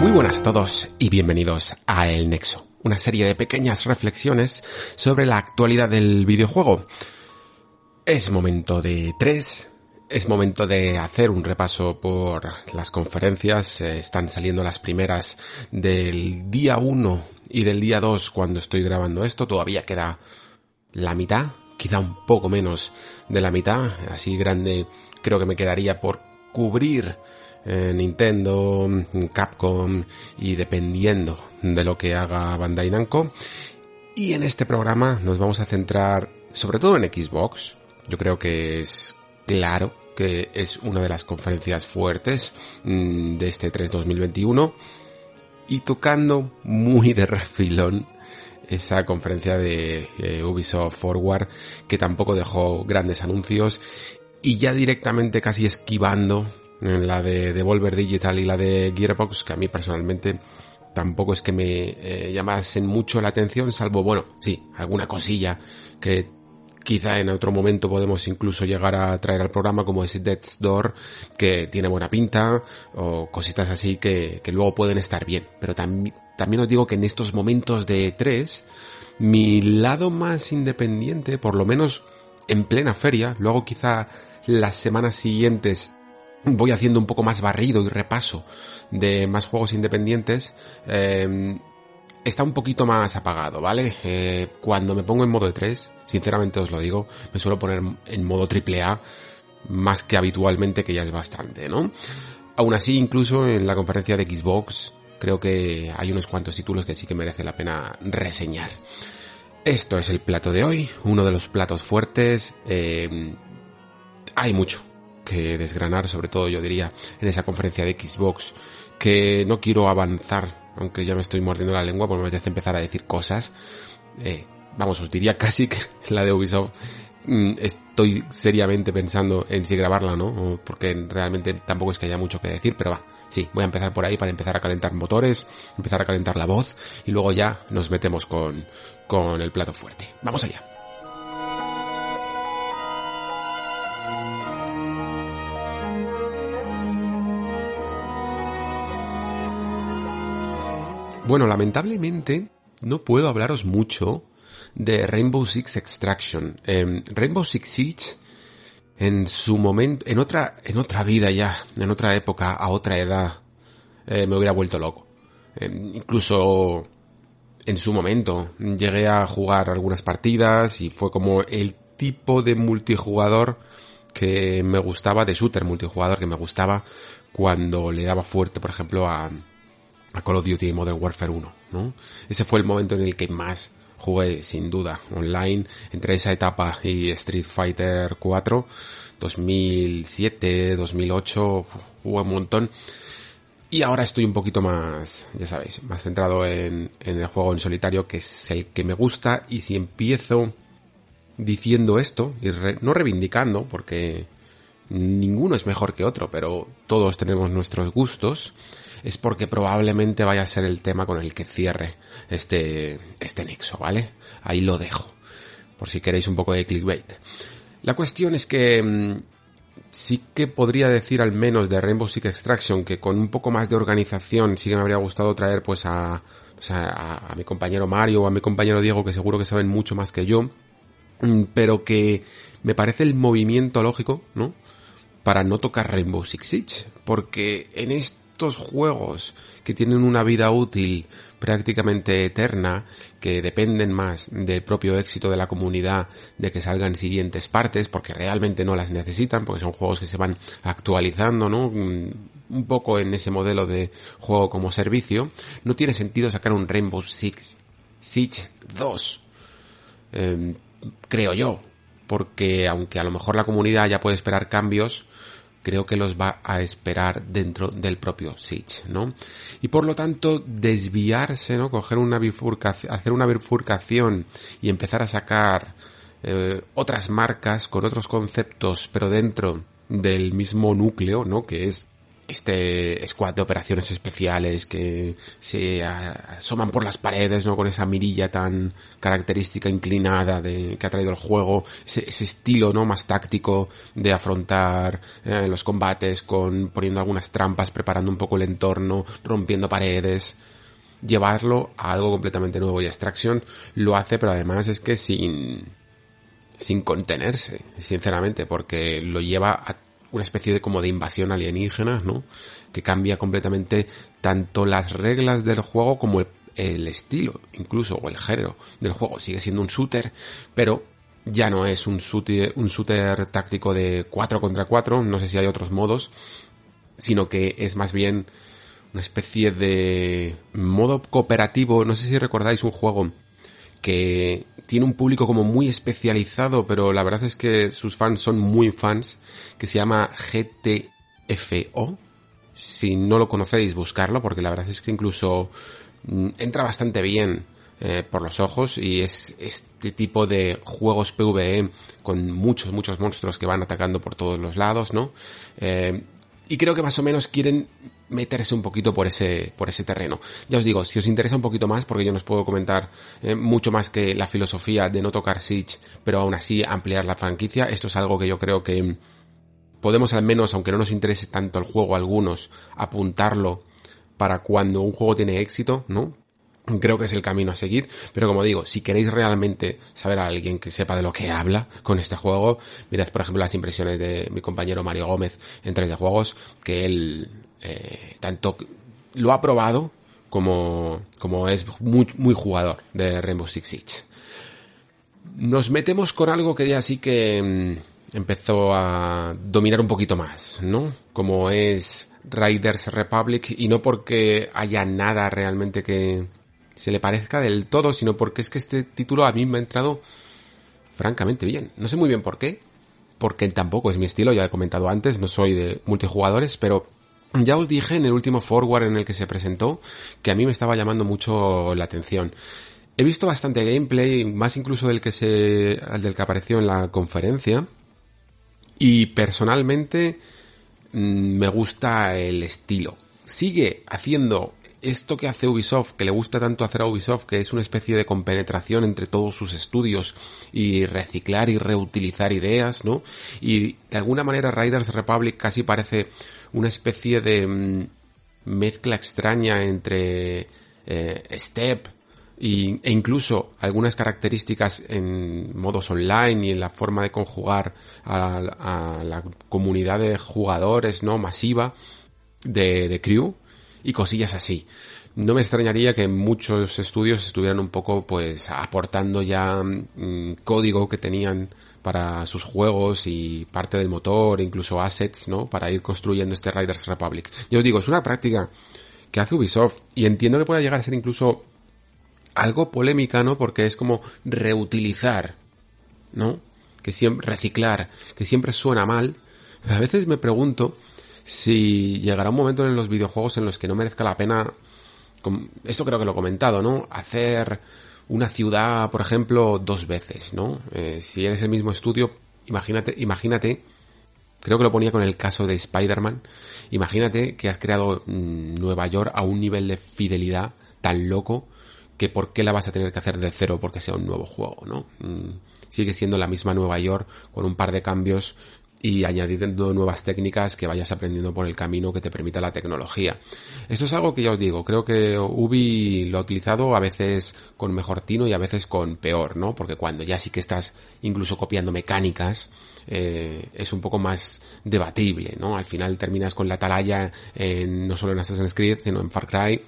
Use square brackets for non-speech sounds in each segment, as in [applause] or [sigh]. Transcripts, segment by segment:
Muy buenas a todos y bienvenidos a El Nexo, una serie de pequeñas reflexiones sobre la actualidad del videojuego. Es momento de tres, es momento de hacer un repaso por las conferencias, eh, están saliendo las primeras del día 1 y del día 2 cuando estoy grabando esto, todavía queda la mitad, quizá un poco menos de la mitad, así grande creo que me quedaría por cubrir eh, Nintendo, Capcom y dependiendo de lo que haga Bandai Namco. Y en este programa nos vamos a centrar sobre todo en Xbox. Yo creo que es claro que es una de las conferencias fuertes mm, de este 3 2021 y tocando muy de refilón esa conferencia de eh, Ubisoft Forward que tampoco dejó grandes anuncios y ya directamente casi esquivando la de Devolver Digital y la de Gearbox que a mí personalmente tampoco es que me eh, llamasen mucho la atención salvo bueno sí alguna cosilla que quizá en otro momento podemos incluso llegar a traer al programa como es Death's Door que tiene buena pinta o cositas así que, que luego pueden estar bien. Pero también también os digo que en estos momentos de tres mi lado más independiente por lo menos en plena feria luego quizá las semanas siguientes voy haciendo un poco más barrido y repaso de más juegos independientes, eh, está un poquito más apagado, ¿vale? Eh, cuando me pongo en modo de 3, sinceramente os lo digo, me suelo poner en modo triple A más que habitualmente, que ya es bastante, ¿no? Aún así, incluso en la conferencia de Xbox, creo que hay unos cuantos títulos que sí que merece la pena reseñar. Esto es el plato de hoy, uno de los platos fuertes. Eh, hay mucho, que desgranar, sobre todo yo diría, en esa conferencia de Xbox, que no quiero avanzar, aunque ya me estoy mordiendo la lengua porque me apetece empezar a decir cosas. Eh, vamos, os diría [laughs] casi que la de Ubisoft mm, estoy seriamente pensando en si grabarla no, porque realmente tampoco es que haya mucho que decir, pero va, sí, voy a empezar por ahí para empezar a calentar motores, empezar a calentar la voz y luego ya nos metemos con, con el plato fuerte. Vamos allá. Bueno, lamentablemente no puedo hablaros mucho de Rainbow Six Extraction. Eh, Rainbow Six Siege en su momento, en otra, en otra vida ya, en otra época, a otra edad, eh, me hubiera vuelto loco. Eh, incluso en su momento llegué a jugar algunas partidas y fue como el tipo de multijugador que me gustaba, de shooter multijugador que me gustaba cuando le daba fuerte, por ejemplo, a, a Call of Duty Modern Warfare 1, ¿no? Ese fue el momento en el que más jugué, sin duda, online, entre esa etapa y Street Fighter 4, 2007, 2008, jugué un montón. Y ahora estoy un poquito más, ya sabéis, más centrado en, en el juego en solitario, que es el que me gusta, y si empiezo diciendo esto, y no reivindicando, porque ninguno es mejor que otro, pero todos tenemos nuestros gustos, es porque probablemente vaya a ser el tema con el que cierre este, este nexo, ¿vale? Ahí lo dejo, por si queréis un poco de clickbait. La cuestión es que mmm, sí que podría decir al menos de Rainbow Six Extraction que con un poco más de organización sí que me habría gustado traer pues a, a, a mi compañero Mario o a mi compañero Diego que seguro que saben mucho más que yo, pero que me parece el movimiento lógico, ¿no? Para no tocar Rainbow Six Siege, porque en este juegos que tienen una vida útil prácticamente eterna, que dependen más del propio éxito de la comunidad de que salgan siguientes partes, porque realmente no las necesitan, porque son juegos que se van actualizando, ¿no? Un poco en ese modelo de juego como servicio, no tiene sentido sacar un Rainbow Six Siege 2. Eh, creo yo. porque aunque a lo mejor la comunidad ya puede esperar cambios, creo que los va a esperar dentro del propio Siege, ¿no? Y por lo tanto, desviarse, ¿no? Coger una bifurcación, hacer una bifurcación y empezar a sacar eh, otras marcas con otros conceptos, pero dentro del mismo núcleo, ¿no? Que es este squad de operaciones especiales que se asoman por las paredes, ¿no? Con esa mirilla tan característica inclinada de, que ha traído el juego, ese, estilo, ¿no? Más táctico de afrontar eh, los combates con poniendo algunas trampas, preparando un poco el entorno, rompiendo paredes. Llevarlo a algo completamente nuevo y Extraction lo hace, pero además es que sin, sin contenerse, sinceramente, porque lo lleva a una especie de como de invasión alienígena, ¿no? Que cambia completamente tanto las reglas del juego como el, estilo, incluso, o el género del juego. Sigue siendo un shooter, pero ya no es un shooter, un shooter táctico de 4 contra 4, no sé si hay otros modos, sino que es más bien una especie de modo cooperativo, no sé si recordáis un juego que tiene un público como muy especializado, pero la verdad es que sus fans son muy fans, que se llama GTFO. Si no lo conocéis, buscarlo, porque la verdad es que incluso mm, entra bastante bien eh, por los ojos y es este tipo de juegos PvE con muchos, muchos monstruos que van atacando por todos los lados, ¿no? Eh, y creo que más o menos quieren meterse un poquito por ese, por ese terreno. Ya os digo, si os interesa un poquito más, porque yo no os puedo comentar eh, mucho más que la filosofía de no tocar Siege, pero aún así ampliar la franquicia, esto es algo que yo creo que podemos al menos, aunque no nos interese tanto el juego a algunos, apuntarlo para cuando un juego tiene éxito, ¿no? Creo que es el camino a seguir, pero como digo, si queréis realmente saber a alguien que sepa de lo que habla con este juego, mirad por ejemplo las impresiones de mi compañero Mario Gómez en 3D Juegos, que él eh, tanto lo ha probado como, como es muy, muy jugador de Rainbow Six Siege. Nos metemos con algo que ya sí que mm, empezó a dominar un poquito más, ¿no? Como es Riders Republic y no porque haya nada realmente que se le parezca del todo, sino porque es que este título a mí me ha entrado francamente bien. No sé muy bien por qué, porque tampoco es mi estilo, ya he comentado antes, no soy de multijugadores, pero ya os dije en el último forward en el que se presentó que a mí me estaba llamando mucho la atención. He visto bastante gameplay, más incluso del que se, del que apareció en la conferencia. Y personalmente mm, me gusta el estilo. Sigue haciendo esto que hace Ubisoft, que le gusta tanto hacer a Ubisoft, que es una especie de compenetración entre todos sus estudios y reciclar y reutilizar ideas, ¿no? Y de alguna manera Riders Republic casi parece una especie de mm, mezcla extraña entre eh, Step y, e incluso algunas características en modos online y en la forma de conjugar a, a la comunidad de jugadores, ¿no? Masiva de, de Crew y cosillas así. No me extrañaría que muchos estudios estuvieran un poco pues aportando ya mm, código que tenían para sus juegos y parte del motor, incluso assets, ¿no? Para ir construyendo este Riders Republic. Yo os digo, es una práctica que hace Ubisoft y entiendo que pueda llegar a ser incluso algo polémica, ¿no? Porque es como reutilizar, ¿no? Que siempre, reciclar, que siempre suena mal. A veces me pregunto si llegará un momento en los videojuegos en los que no merezca la pena, esto creo que lo he comentado, ¿no? Hacer una ciudad, por ejemplo, dos veces, ¿no? Eh, si eres el mismo estudio, imagínate, imagínate, creo que lo ponía con el caso de Spider-Man, imagínate que has creado mm, Nueva York a un nivel de fidelidad tan loco que por qué la vas a tener que hacer de cero porque sea un nuevo juego, ¿no? Mm, sigue siendo la misma Nueva York con un par de cambios y añadiendo nuevas técnicas que vayas aprendiendo por el camino que te permita la tecnología. Esto es algo que ya os digo, creo que Ubi lo ha utilizado a veces con mejor tino y a veces con peor, ¿no? Porque cuando ya sí que estás incluso copiando mecánicas, eh, es un poco más debatible, ¿no? Al final terminas con la atalaya en, no solo en Assassin's Creed, sino en Far Cry,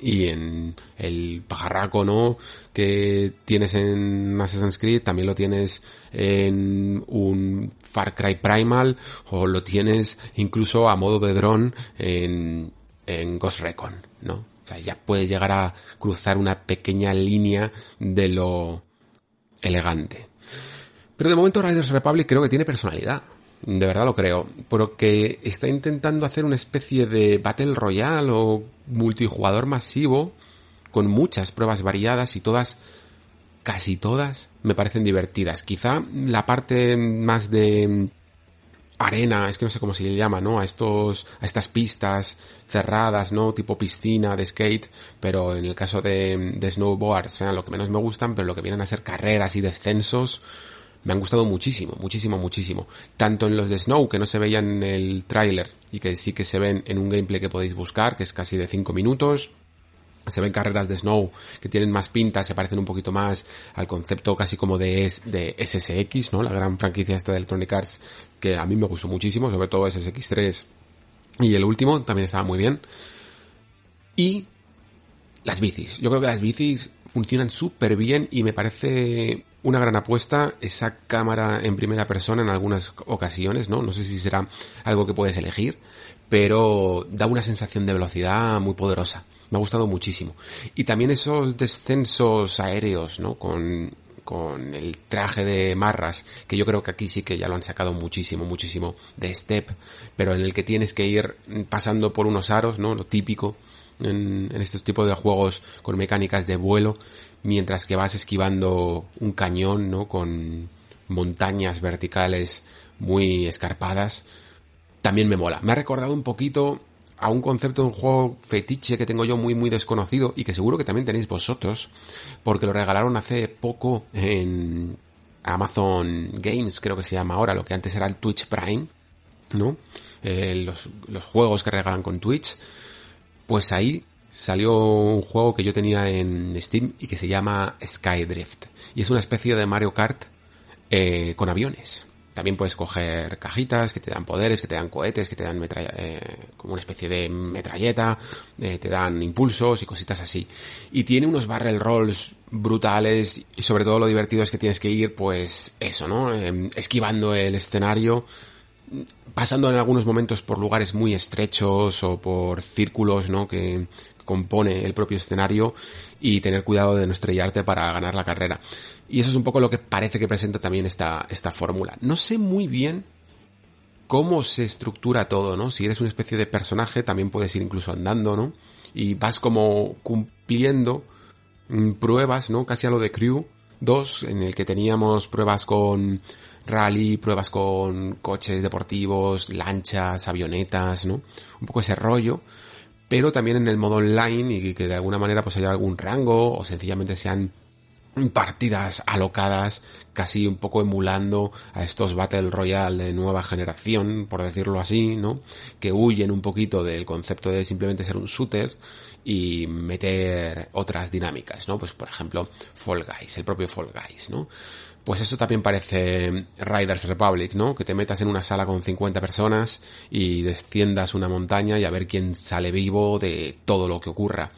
y en el pajarraco, ¿no? Que tienes en Assassin's Creed, también lo tienes en un Far Cry Primal, o lo tienes incluso a modo de dron en, en Ghost Recon, ¿no? O sea, ya puedes llegar a cruzar una pequeña línea de lo elegante. Pero de momento Riders Republic creo que tiene personalidad. De verdad lo creo. Porque está intentando hacer una especie de Battle Royale o multijugador masivo con muchas pruebas variadas y todas, casi todas, me parecen divertidas. Quizá la parte más de arena, es que no sé cómo se le llama, ¿no? A estos, a estas pistas cerradas, ¿no? Tipo piscina de skate, pero en el caso de, de snowboard, sean lo que menos me gustan, pero lo que vienen a ser carreras y descensos, me han gustado muchísimo, muchísimo, muchísimo. Tanto en los de Snow, que no se veían en el tráiler, y que sí que se ven en un gameplay que podéis buscar, que es casi de 5 minutos, se ven carreras de snow que tienen más pinta, se parecen un poquito más al concepto casi como de, de SSX, ¿no? La gran franquicia esta de Electronic Arts que a mí me gustó muchísimo, sobre todo SSX3 y el último también estaba muy bien. Y las bicis. Yo creo que las bicis funcionan súper bien y me parece una gran apuesta esa cámara en primera persona en algunas ocasiones, ¿no? No sé si será algo que puedes elegir, pero da una sensación de velocidad muy poderosa. Me ha gustado muchísimo. Y también esos descensos aéreos, ¿no? Con, con el traje de marras, que yo creo que aquí sí que ya lo han sacado muchísimo, muchísimo de step, pero en el que tienes que ir pasando por unos aros, ¿no? Lo típico en, en estos tipos de juegos con mecánicas de vuelo, mientras que vas esquivando un cañón, ¿no? Con montañas verticales muy escarpadas. También me mola. Me ha recordado un poquito a un concepto de un juego fetiche que tengo yo muy muy desconocido y que seguro que también tenéis vosotros, porque lo regalaron hace poco en Amazon Games, creo que se llama ahora, lo que antes era el Twitch Prime, ¿no? Eh, los, los juegos que regalan con Twitch, pues ahí salió un juego que yo tenía en Steam y que se llama Skydrift. Y es una especie de Mario Kart eh, con aviones. También puedes coger cajitas que te dan poderes, que te dan cohetes, que te dan eh, como una especie de metralleta, eh, te dan impulsos y cositas así. Y tiene unos barrel rolls brutales y sobre todo lo divertido es que tienes que ir pues eso, ¿no? Em, esquivando el escenario, pasando en algunos momentos por lugares muy estrechos o por círculos, ¿no? Que compone el propio escenario y tener cuidado de no estrellarte para ganar la carrera. Y eso es un poco lo que parece que presenta también esta, esta fórmula. No sé muy bien cómo se estructura todo, ¿no? Si eres una especie de personaje, también puedes ir incluso andando, ¿no? Y vas como cumpliendo mm, pruebas, ¿no? Casi a lo de Crew 2, en el que teníamos pruebas con rally, pruebas con coches deportivos, lanchas, avionetas, ¿no? Un poco ese rollo pero también en el modo online y que de alguna manera pues haya algún rango o sencillamente sean partidas alocadas, casi un poco emulando a estos Battle Royale de nueva generación, por decirlo así, ¿no? Que huyen un poquito del concepto de simplemente ser un shooter y meter otras dinámicas, ¿no? Pues por ejemplo, Fall Guys, el propio Fall Guys, ¿no? Pues eso también parece Riders Republic, ¿no? Que te metas en una sala con 50 personas y desciendas una montaña y a ver quién sale vivo de todo lo que ocurra.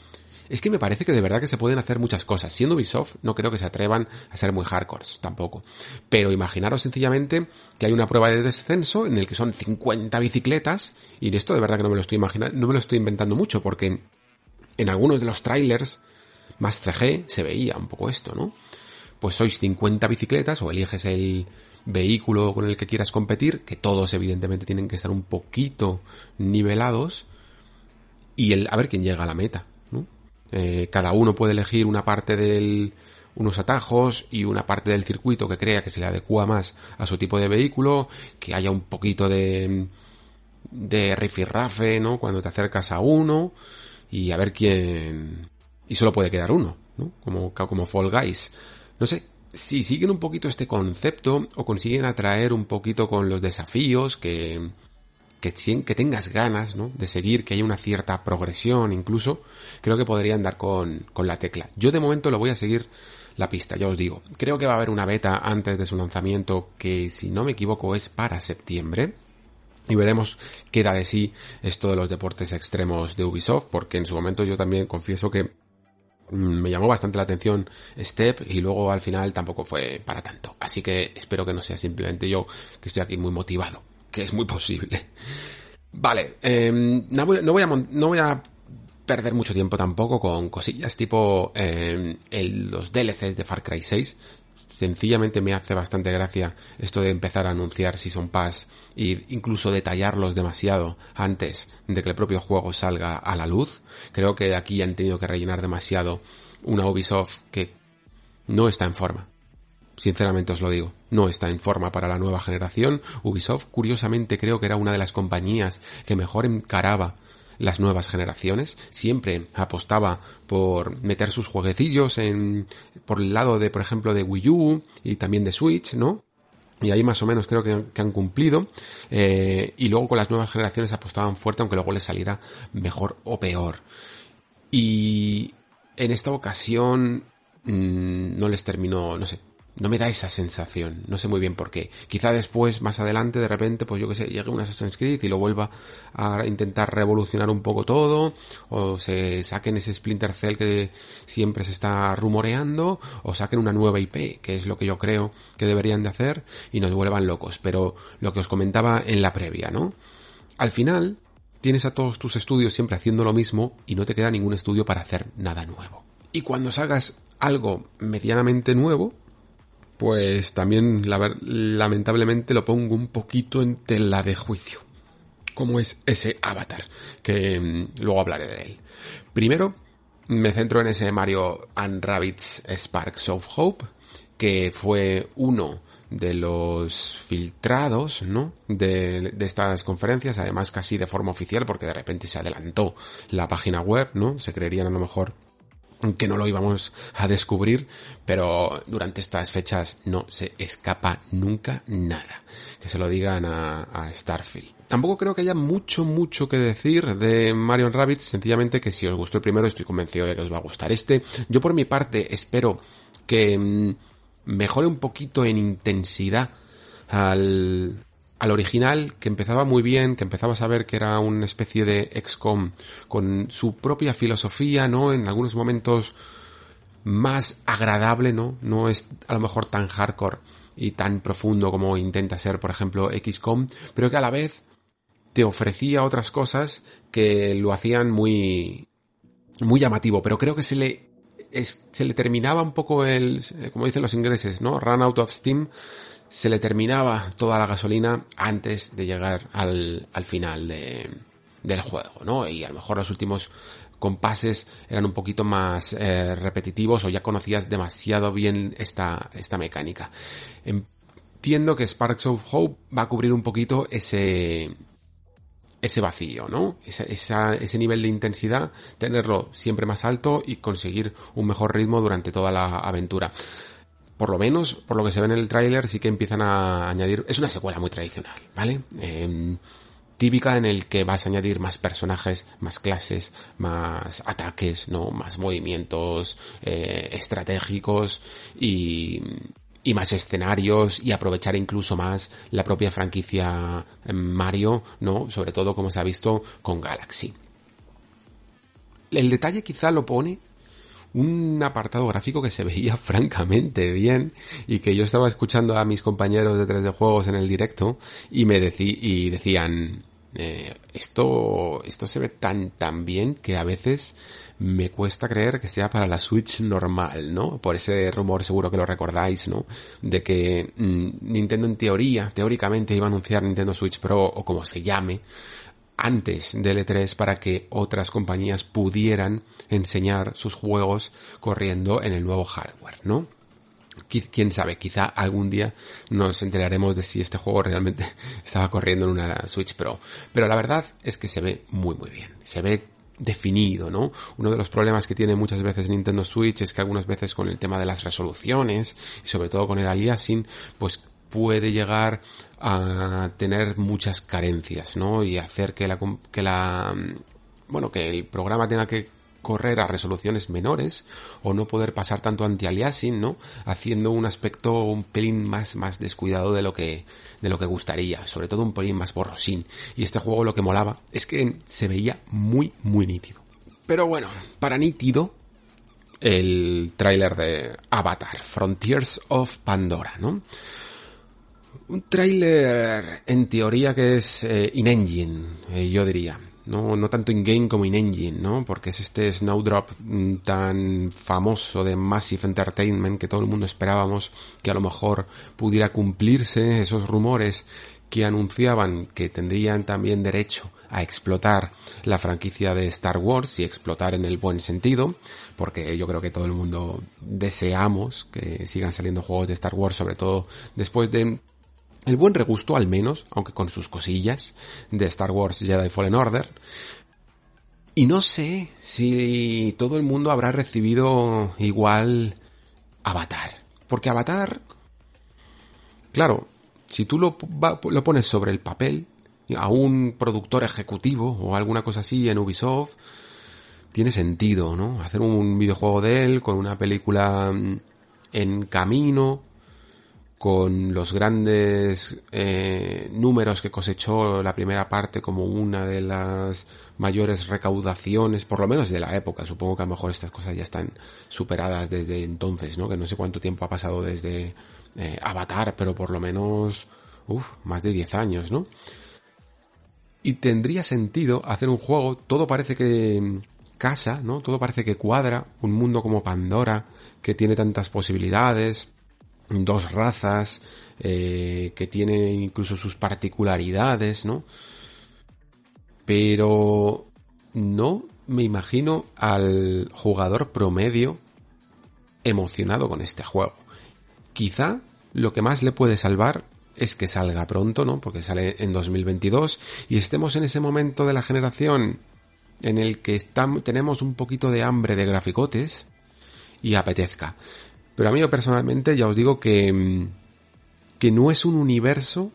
Es que me parece que de verdad que se pueden hacer muchas cosas. Siendo Ubisoft, no creo que se atrevan a ser muy hardcore, tampoco. Pero imaginaros sencillamente que hay una prueba de descenso en el que son 50 bicicletas, y esto de verdad que no me lo estoy imaginando, no me lo estoy inventando mucho, porque en algunos de los trailers más 3G se veía un poco esto, ¿no? Pues sois 50 bicicletas o eliges el vehículo con el que quieras competir, que todos evidentemente tienen que estar un poquito nivelados, y el, a ver quién llega a la meta, ¿no? Eh, cada uno puede elegir una parte del, unos atajos y una parte del circuito que crea que se le adecua más a su tipo de vehículo, que haya un poquito de, de rifirrafe, ¿no? Cuando te acercas a uno, y a ver quién, y solo puede quedar uno, ¿no? Como, como Fall Guys. No sé, si siguen un poquito este concepto o consiguen atraer un poquito con los desafíos que, que, que tengas ganas, ¿no? De seguir, que haya una cierta progresión incluso, creo que podrían dar con, con la tecla. Yo de momento lo voy a seguir la pista, ya os digo. Creo que va a haber una beta antes de su lanzamiento que, si no me equivoco, es para septiembre. Y veremos qué da de sí esto de los deportes extremos de Ubisoft, porque en su momento yo también confieso que me llamó bastante la atención Step y luego al final tampoco fue para tanto. Así que espero que no sea simplemente yo que estoy aquí muy motivado, que es muy posible. Vale, em, no, voy, a, no voy a perder mucho tiempo tampoco con cosillas tipo em, los DLCs de Far Cry 6, sencillamente me hace bastante gracia esto de empezar a anunciar Season Pass e incluso detallarlos demasiado antes de que el propio juego salga a la luz. Creo que aquí han tenido que rellenar demasiado una Ubisoft que no está en forma. Sinceramente os lo digo, no está en forma para la nueva generación. Ubisoft, curiosamente, creo que era una de las compañías que mejor encaraba las nuevas generaciones. Siempre apostaba por meter sus jueguecillos en, por el lado de, por ejemplo, de Wii U y también de Switch, ¿no? Y ahí más o menos creo que, han cumplido. Eh, y luego con las nuevas generaciones apostaban fuerte, aunque luego les saliera mejor o peor. Y en esta ocasión mmm, no les terminó, no sé, no me da esa sensación, no sé muy bien por qué. Quizá después, más adelante, de repente, pues yo que sé, llegue un Assassin's Creed y lo vuelva a intentar revolucionar un poco todo, o se saquen ese Splinter Cell que siempre se está rumoreando, o saquen una nueva IP, que es lo que yo creo que deberían de hacer, y nos vuelvan locos. Pero lo que os comentaba en la previa, ¿no? Al final, tienes a todos tus estudios siempre haciendo lo mismo y no te queda ningún estudio para hacer nada nuevo. Y cuando salgas algo medianamente nuevo, pues también lamentablemente lo pongo un poquito en tela de juicio. Como es ese avatar, que mm, luego hablaré de él. Primero, me centro en ese Mario and Rabbits Sparks of Hope, que fue uno de los filtrados, ¿no? De, de, estas conferencias, además casi de forma oficial, porque de repente se adelantó la página web, ¿no? Se creerían a lo mejor que no lo íbamos a descubrir, pero durante estas fechas no se escapa nunca nada. Que se lo digan a, a Starfield. Tampoco creo que haya mucho, mucho que decir de Mario Rabbit, sencillamente que si os gustó el primero estoy convencido de que os va a gustar este. Yo por mi parte espero que mm, mejore un poquito en intensidad al, al original, que empezaba muy bien, que empezaba a saber que era una especie de XCOM con su propia filosofía, ¿no? En algunos momentos más agradable, ¿no? No es a lo mejor tan hardcore y tan profundo como intenta ser, por ejemplo, XCOM, pero que a la vez te ofrecía otras cosas que lo hacían muy, muy llamativo, pero creo que se le, se le terminaba un poco el, como dicen los ingleses, ¿no? Run out of steam se le terminaba toda la gasolina antes de llegar al, al final de, del juego, ¿no? Y a lo mejor los últimos compases eran un poquito más eh, repetitivos o ya conocías demasiado bien esta, esta mecánica. Entiendo que Sparks of Hope va a cubrir un poquito ese, ese vacío, ¿no? Esa, esa, ese nivel de intensidad, tenerlo siempre más alto y conseguir un mejor ritmo durante toda la aventura por lo menos, por lo que se ve en el tráiler, sí que empiezan a añadir, es una secuela muy tradicional, ¿vale? Eh, típica en el que vas a añadir más personajes, más clases, más ataques, ¿no? Más movimientos eh, estratégicos y, y más escenarios y aprovechar incluso más la propia franquicia Mario, ¿no? Sobre todo como se ha visto con Galaxy. El detalle quizá lo pone un apartado gráfico que se veía [laughs] francamente bien y que yo estaba escuchando a mis compañeros de 3D Juegos en el directo y me decí, y decían, eh, esto, esto se ve tan, tan bien que a veces me cuesta creer que sea para la Switch normal, ¿no? Por ese rumor seguro que lo recordáis, ¿no? De que mmm, Nintendo en teoría, teóricamente iba a anunciar Nintendo Switch Pro o como se llame, antes del E3 para que otras compañías pudieran enseñar sus juegos corriendo en el nuevo hardware, ¿no? Quién sabe, quizá algún día nos enteraremos de si este juego realmente [laughs] estaba corriendo en una Switch Pro. Pero la verdad es que se ve muy muy bien. Se ve definido, ¿no? Uno de los problemas que tiene muchas veces Nintendo Switch es que algunas veces con el tema de las resoluciones y sobre todo con el aliasing, pues puede llegar a tener muchas carencias, ¿no? Y hacer que la, que la, bueno, que el programa tenga que correr a resoluciones menores o no poder pasar tanto anti-aliasing, ¿no? Haciendo un aspecto un pelín más, más descuidado de lo que, de lo que gustaría, sobre todo un pelín más borrosín. Y este juego lo que molaba es que se veía muy, muy nítido. Pero bueno, para nítido, el tráiler de Avatar, Frontiers of Pandora, ¿no? Un tráiler en teoría que es eh, in-engine, eh, yo diría. no, no tanto in-game como in-engine, ¿no? Porque es este Snowdrop mm, tan famoso de Massive Entertainment que todo el mundo esperábamos que a lo mejor pudiera cumplirse esos rumores que anunciaban que tendrían también derecho a explotar la franquicia de Star Wars y explotar en el buen sentido, porque yo creo que todo el mundo deseamos que sigan saliendo juegos de Star Wars, sobre todo después de el buen regusto al menos, aunque con sus cosillas, de Star Wars Jedi Fallen Order. Y no sé si todo el mundo habrá recibido igual Avatar. Porque Avatar, claro, si tú lo, lo pones sobre el papel, a un productor ejecutivo o alguna cosa así en Ubisoft, tiene sentido, ¿no? Hacer un videojuego de él con una película mm, en camino, con los grandes eh, números que cosechó la primera parte como una de las mayores recaudaciones, por lo menos de la época. Supongo que a lo mejor estas cosas ya están superadas desde entonces, ¿no? Que no sé cuánto tiempo ha pasado desde eh, Avatar, pero por lo menos, uff, más de 10 años, ¿no? Y tendría sentido hacer un juego, todo parece que casa, ¿no? Todo parece que cuadra, un mundo como Pandora, que tiene tantas posibilidades, dos razas eh, que tienen incluso sus particularidades, ¿no? Pero no me imagino al jugador promedio emocionado con este juego. Quizá lo que más le puede salvar es que salga pronto, ¿no? Porque sale en 2022 y estemos en ese momento de la generación en el que tenemos un poquito de hambre de graficotes y apetezca. Pero a mí personalmente ya os digo que, mm, que no es un universo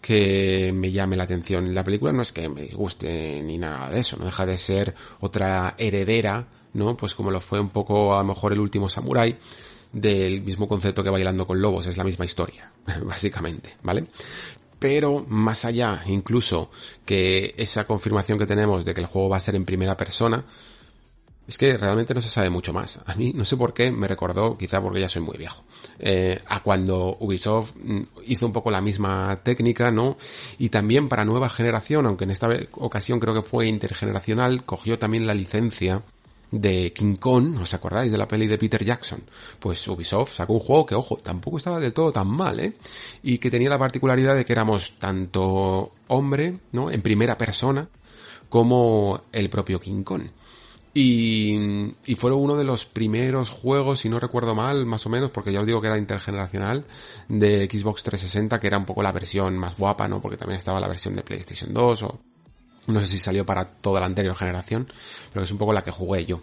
que me llame la atención. La película no es que me guste ni nada de eso, no deja de ser otra heredera, ¿no? Pues como lo fue un poco a lo mejor el último Samurai, del mismo concepto que Bailando con Lobos, es la misma historia, [laughs] básicamente, ¿vale? Pero más allá, incluso que esa confirmación que tenemos de que el juego va a ser en primera persona, es que realmente no se sabe mucho más. A mí no sé por qué me recordó, quizá porque ya soy muy viejo, eh, a cuando Ubisoft mm, hizo un poco la misma técnica, ¿no? Y también para nueva generación, aunque en esta ocasión creo que fue intergeneracional, cogió también la licencia de King Kong, ¿os acordáis de la peli de Peter Jackson? Pues Ubisoft sacó un juego que, ojo, tampoco estaba del todo tan mal, ¿eh? Y que tenía la particularidad de que éramos tanto hombre, ¿no? En primera persona, como el propio King Kong. Y, y fueron uno de los primeros juegos, si no recuerdo mal, más o menos, porque ya os digo que era intergeneracional, de Xbox 360, que era un poco la versión más guapa, ¿no? Porque también estaba la versión de PlayStation 2 o no sé si salió para toda la anterior generación, pero es un poco la que jugué yo.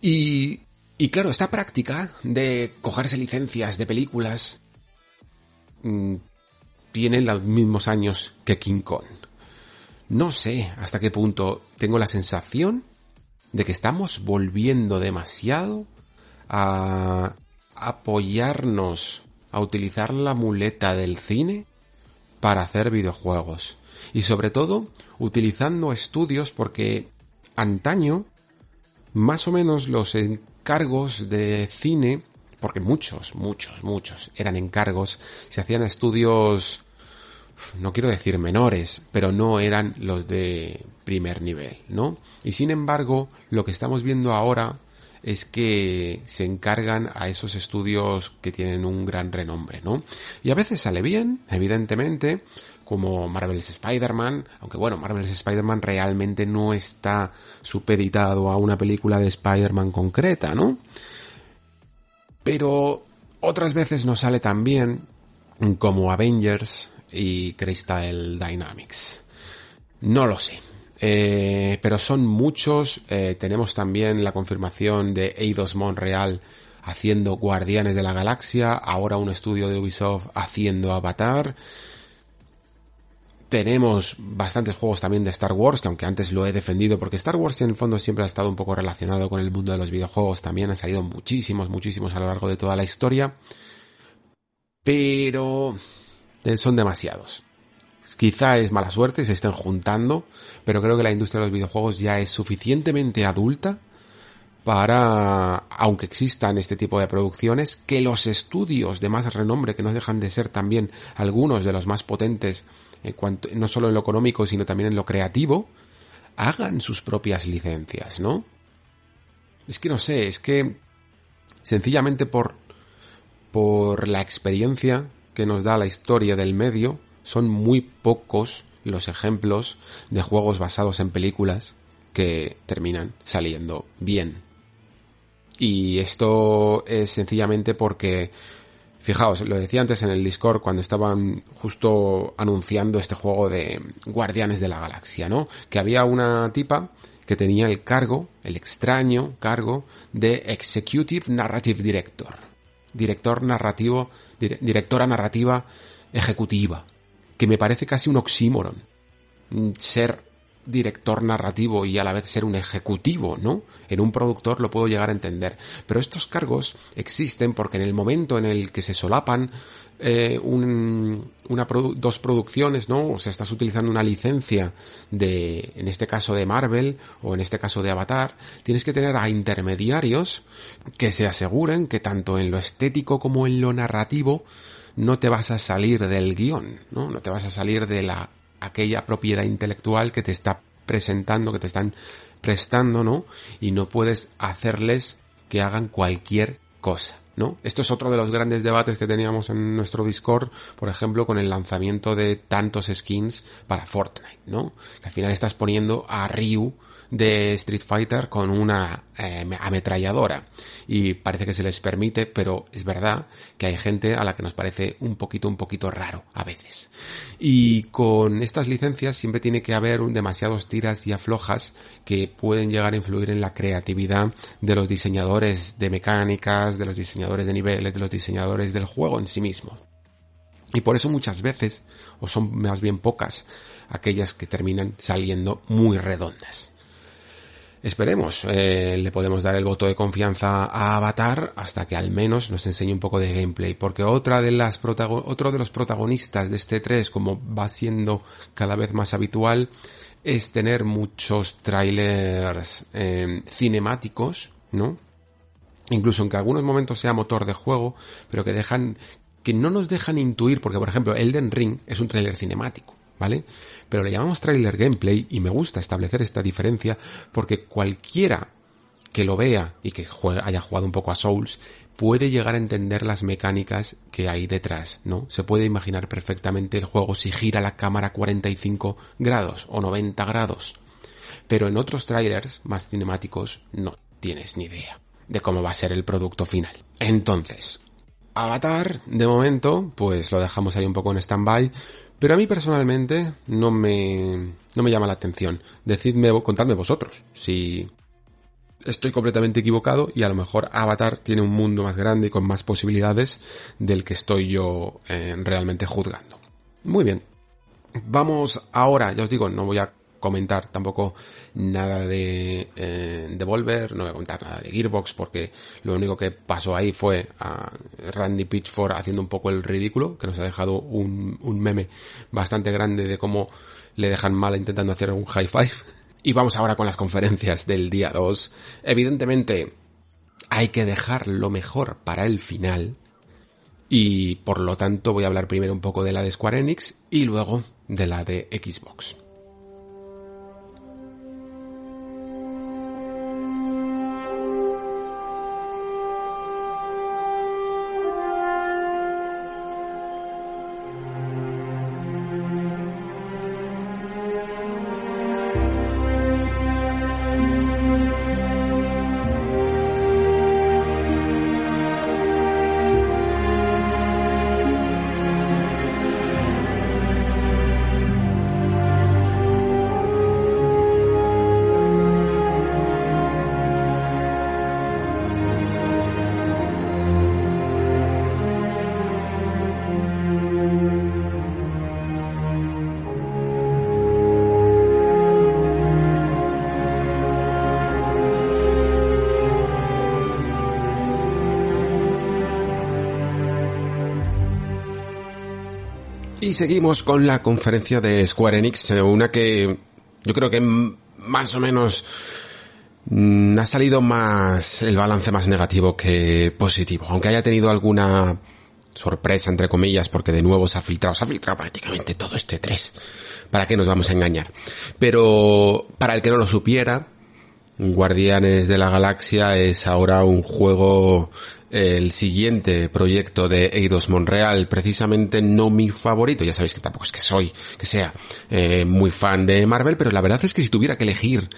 Y, y claro, esta práctica de cogerse licencias de películas mmm, tiene los mismos años que King Kong. No sé hasta qué punto tengo la sensación de que estamos volviendo demasiado a apoyarnos a utilizar la muleta del cine para hacer videojuegos. Y sobre todo, utilizando estudios porque antaño, más o menos los encargos de cine, porque muchos, muchos, muchos eran encargos, se hacían estudios no quiero decir menores, pero no eran los de primer nivel, ¿no? Y sin embargo, lo que estamos viendo ahora es que se encargan a esos estudios que tienen un gran renombre, ¿no? Y a veces sale bien, evidentemente, como Marvel's Spider-Man, aunque bueno, Marvel's Spider-Man realmente no está supeditado a una película de Spider-Man concreta, ¿no? Pero otras veces no sale tan bien como Avengers, y Crystal Dynamics. No lo sé. Eh, pero son muchos. Eh, tenemos también la confirmación de Eidos Montreal haciendo Guardianes de la Galaxia. Ahora un estudio de Ubisoft haciendo Avatar. Tenemos bastantes juegos también de Star Wars, que aunque antes lo he defendido, porque Star Wars en el fondo siempre ha estado un poco relacionado con el mundo de los videojuegos, también han salido muchísimos, muchísimos a lo largo de toda la historia. Pero eh, son demasiados. Quizá es mala suerte, se estén juntando, pero creo que la industria de los videojuegos ya es suficientemente adulta para, aunque existan este tipo de producciones, que los estudios de más renombre, que no dejan de ser también algunos de los más potentes, en cuanto, no solo en lo económico, sino también en lo creativo, hagan sus propias licencias, ¿no? Es que no sé, es que sencillamente por por la experiencia que nos da la historia del medio, son muy pocos los ejemplos de juegos basados en películas que terminan saliendo bien. Y esto es sencillamente porque, fijaos, lo decía antes en el Discord cuando estaban justo anunciando este juego de Guardianes de la Galaxia, ¿no? Que había una tipa que tenía el cargo, el extraño cargo de Executive Narrative Director. Director narrativo, directora narrativa ejecutiva. Que me parece casi un oxímoron. Ser director narrativo y a la vez ser un ejecutivo, ¿no? En un productor lo puedo llegar a entender. Pero estos cargos existen porque en el momento en el que se solapan eh, un, una dos producciones, ¿no? O sea, estás utilizando una licencia de, en este caso de Marvel o en este caso de Avatar, tienes que tener a intermediarios que se aseguren que tanto en lo estético como en lo narrativo no te vas a salir del guion, ¿no? No te vas a salir de la aquella propiedad intelectual que te está presentando, que te están prestando, ¿no? Y no puedes hacerles que hagan cualquier cosa. ¿no? Esto es otro de los grandes debates que teníamos en nuestro Discord, por ejemplo, con el lanzamiento de tantos skins para Fortnite, ¿no? Que al final estás poniendo a Ryu de Street Fighter con una eh, ametralladora y parece que se les permite, pero es verdad que hay gente a la que nos parece un poquito, un poquito raro a veces. Y con estas licencias siempre tiene que haber un demasiados tiras y aflojas que pueden llegar a influir en la creatividad de los diseñadores de mecánicas, de los diseñadores de niveles, de los diseñadores del juego en sí mismo. Y por eso muchas veces, o son más bien pocas, aquellas que terminan saliendo muy redondas. Esperemos, eh, le podemos dar el voto de confianza a Avatar hasta que al menos nos enseñe un poco de gameplay, porque otra de las otro de los protagonistas de este 3, como va siendo cada vez más habitual, es tener muchos trailers eh, cinemáticos, ¿no? Incluso en que algunos momentos sea motor de juego, pero que dejan, que no nos dejan intuir, porque por ejemplo Elden Ring es un trailer cinemático. ¿Vale? Pero le llamamos trailer gameplay y me gusta establecer esta diferencia porque cualquiera que lo vea y que haya jugado un poco a Souls puede llegar a entender las mecánicas que hay detrás, ¿no? Se puede imaginar perfectamente el juego si gira la cámara 45 grados o 90 grados. Pero en otros trailers más cinemáticos no tienes ni idea de cómo va a ser el producto final. Entonces, Avatar, de momento, pues lo dejamos ahí un poco en stand-by, pero a mí personalmente no me, no me llama la atención. Decidme, contadme vosotros, si estoy completamente equivocado y a lo mejor Avatar tiene un mundo más grande y con más posibilidades del que estoy yo eh, realmente juzgando. Muy bien. Vamos ahora, ya os digo, no voy a comentar tampoco nada de eh, Devolver, no voy a comentar nada de Gearbox porque lo único que pasó ahí fue a Randy Pitchford haciendo un poco el ridículo, que nos ha dejado un, un meme bastante grande de cómo le dejan mal intentando hacer un high five. Y vamos ahora con las conferencias del día 2. Evidentemente, hay que dejar lo mejor para el final. Y por lo tanto voy a hablar primero un poco de la de Square Enix y luego de la de Xbox. Seguimos con la conferencia de Square Enix, eh, una que yo creo que más o menos mm, ha salido más el balance más negativo que positivo, aunque haya tenido alguna sorpresa entre comillas porque de nuevo se ha filtrado, se ha filtrado prácticamente todo este 3 ¿Para qué nos vamos a engañar? Pero para el que no lo supiera, Guardianes de la Galaxia es ahora un juego, el siguiente proyecto de Eidos Monreal, precisamente no mi favorito, ya sabéis que tampoco es que soy, que sea eh, muy fan de Marvel, pero la verdad es que si tuviera que elegir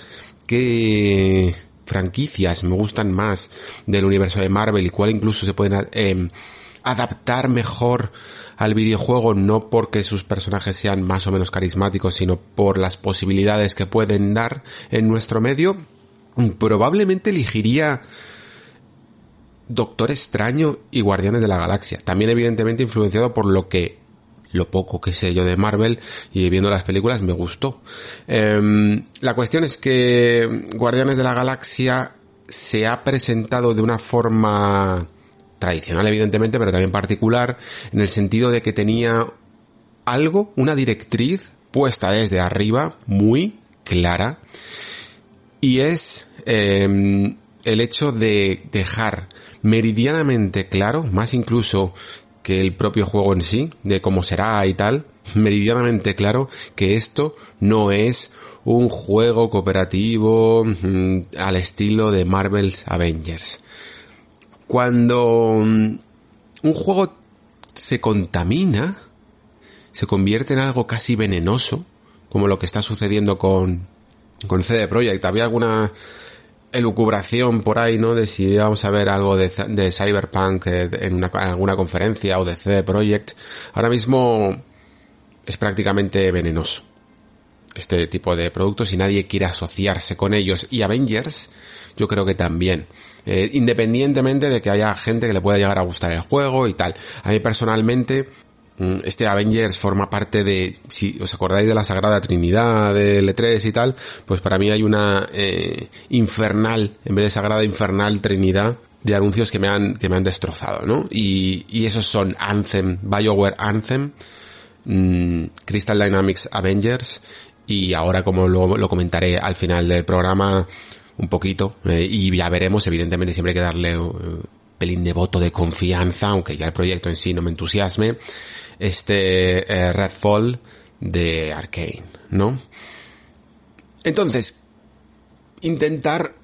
qué franquicias me gustan más del universo de Marvel y cuál incluso se pueden eh, adaptar mejor al videojuego no porque sus personajes sean más o menos carismáticos, sino por las posibilidades que pueden dar en nuestro medio, probablemente elegiría Doctor Extraño y Guardianes de la Galaxia. También evidentemente influenciado por lo que lo poco que sé yo de Marvel y viendo las películas me gustó. Em, la cuestión es que Guardianes de la Galaxia se ha presentado de una forma tradicional evidentemente, pero también particular, en el sentido de que tenía algo, una directriz puesta desde arriba, muy clara, y es eh, el hecho de dejar meridianamente claro, más incluso que el propio juego en sí, de cómo será y tal, meridianamente claro que esto no es un juego cooperativo mm, al estilo de Marvel's Avengers. Cuando mm, un juego se contamina, se convierte en algo casi venenoso, como lo que está sucediendo con, con CD Projekt. Había alguna elucubración por ahí, ¿no? De si vamos a ver algo de, de Cyberpunk en, una, alguna conferencia o de CD Projekt. Ahora mismo es prácticamente venenoso este tipo de productos y nadie quiere asociarse con ellos. Y Avengers, yo creo que también. Eh, independientemente de que haya gente que le pueda llegar a gustar el juego y tal. A mí personalmente, este Avengers forma parte de, si os acordáis de la Sagrada Trinidad, de L3 y tal, pues para mí hay una eh, infernal, en vez de Sagrada Infernal Trinidad, de anuncios que me han, que me han destrozado, ¿no? Y, y esos son Anthem, BioWare Anthem, mm, Crystal Dynamics Avengers, y ahora como lo, lo comentaré al final del programa, un poquito eh, y ya veremos, evidentemente siempre hay que darle un pelín de voto de confianza, aunque ya el proyecto en sí no me entusiasme, este eh, Redfall de Arkane, ¿no? Entonces, intentar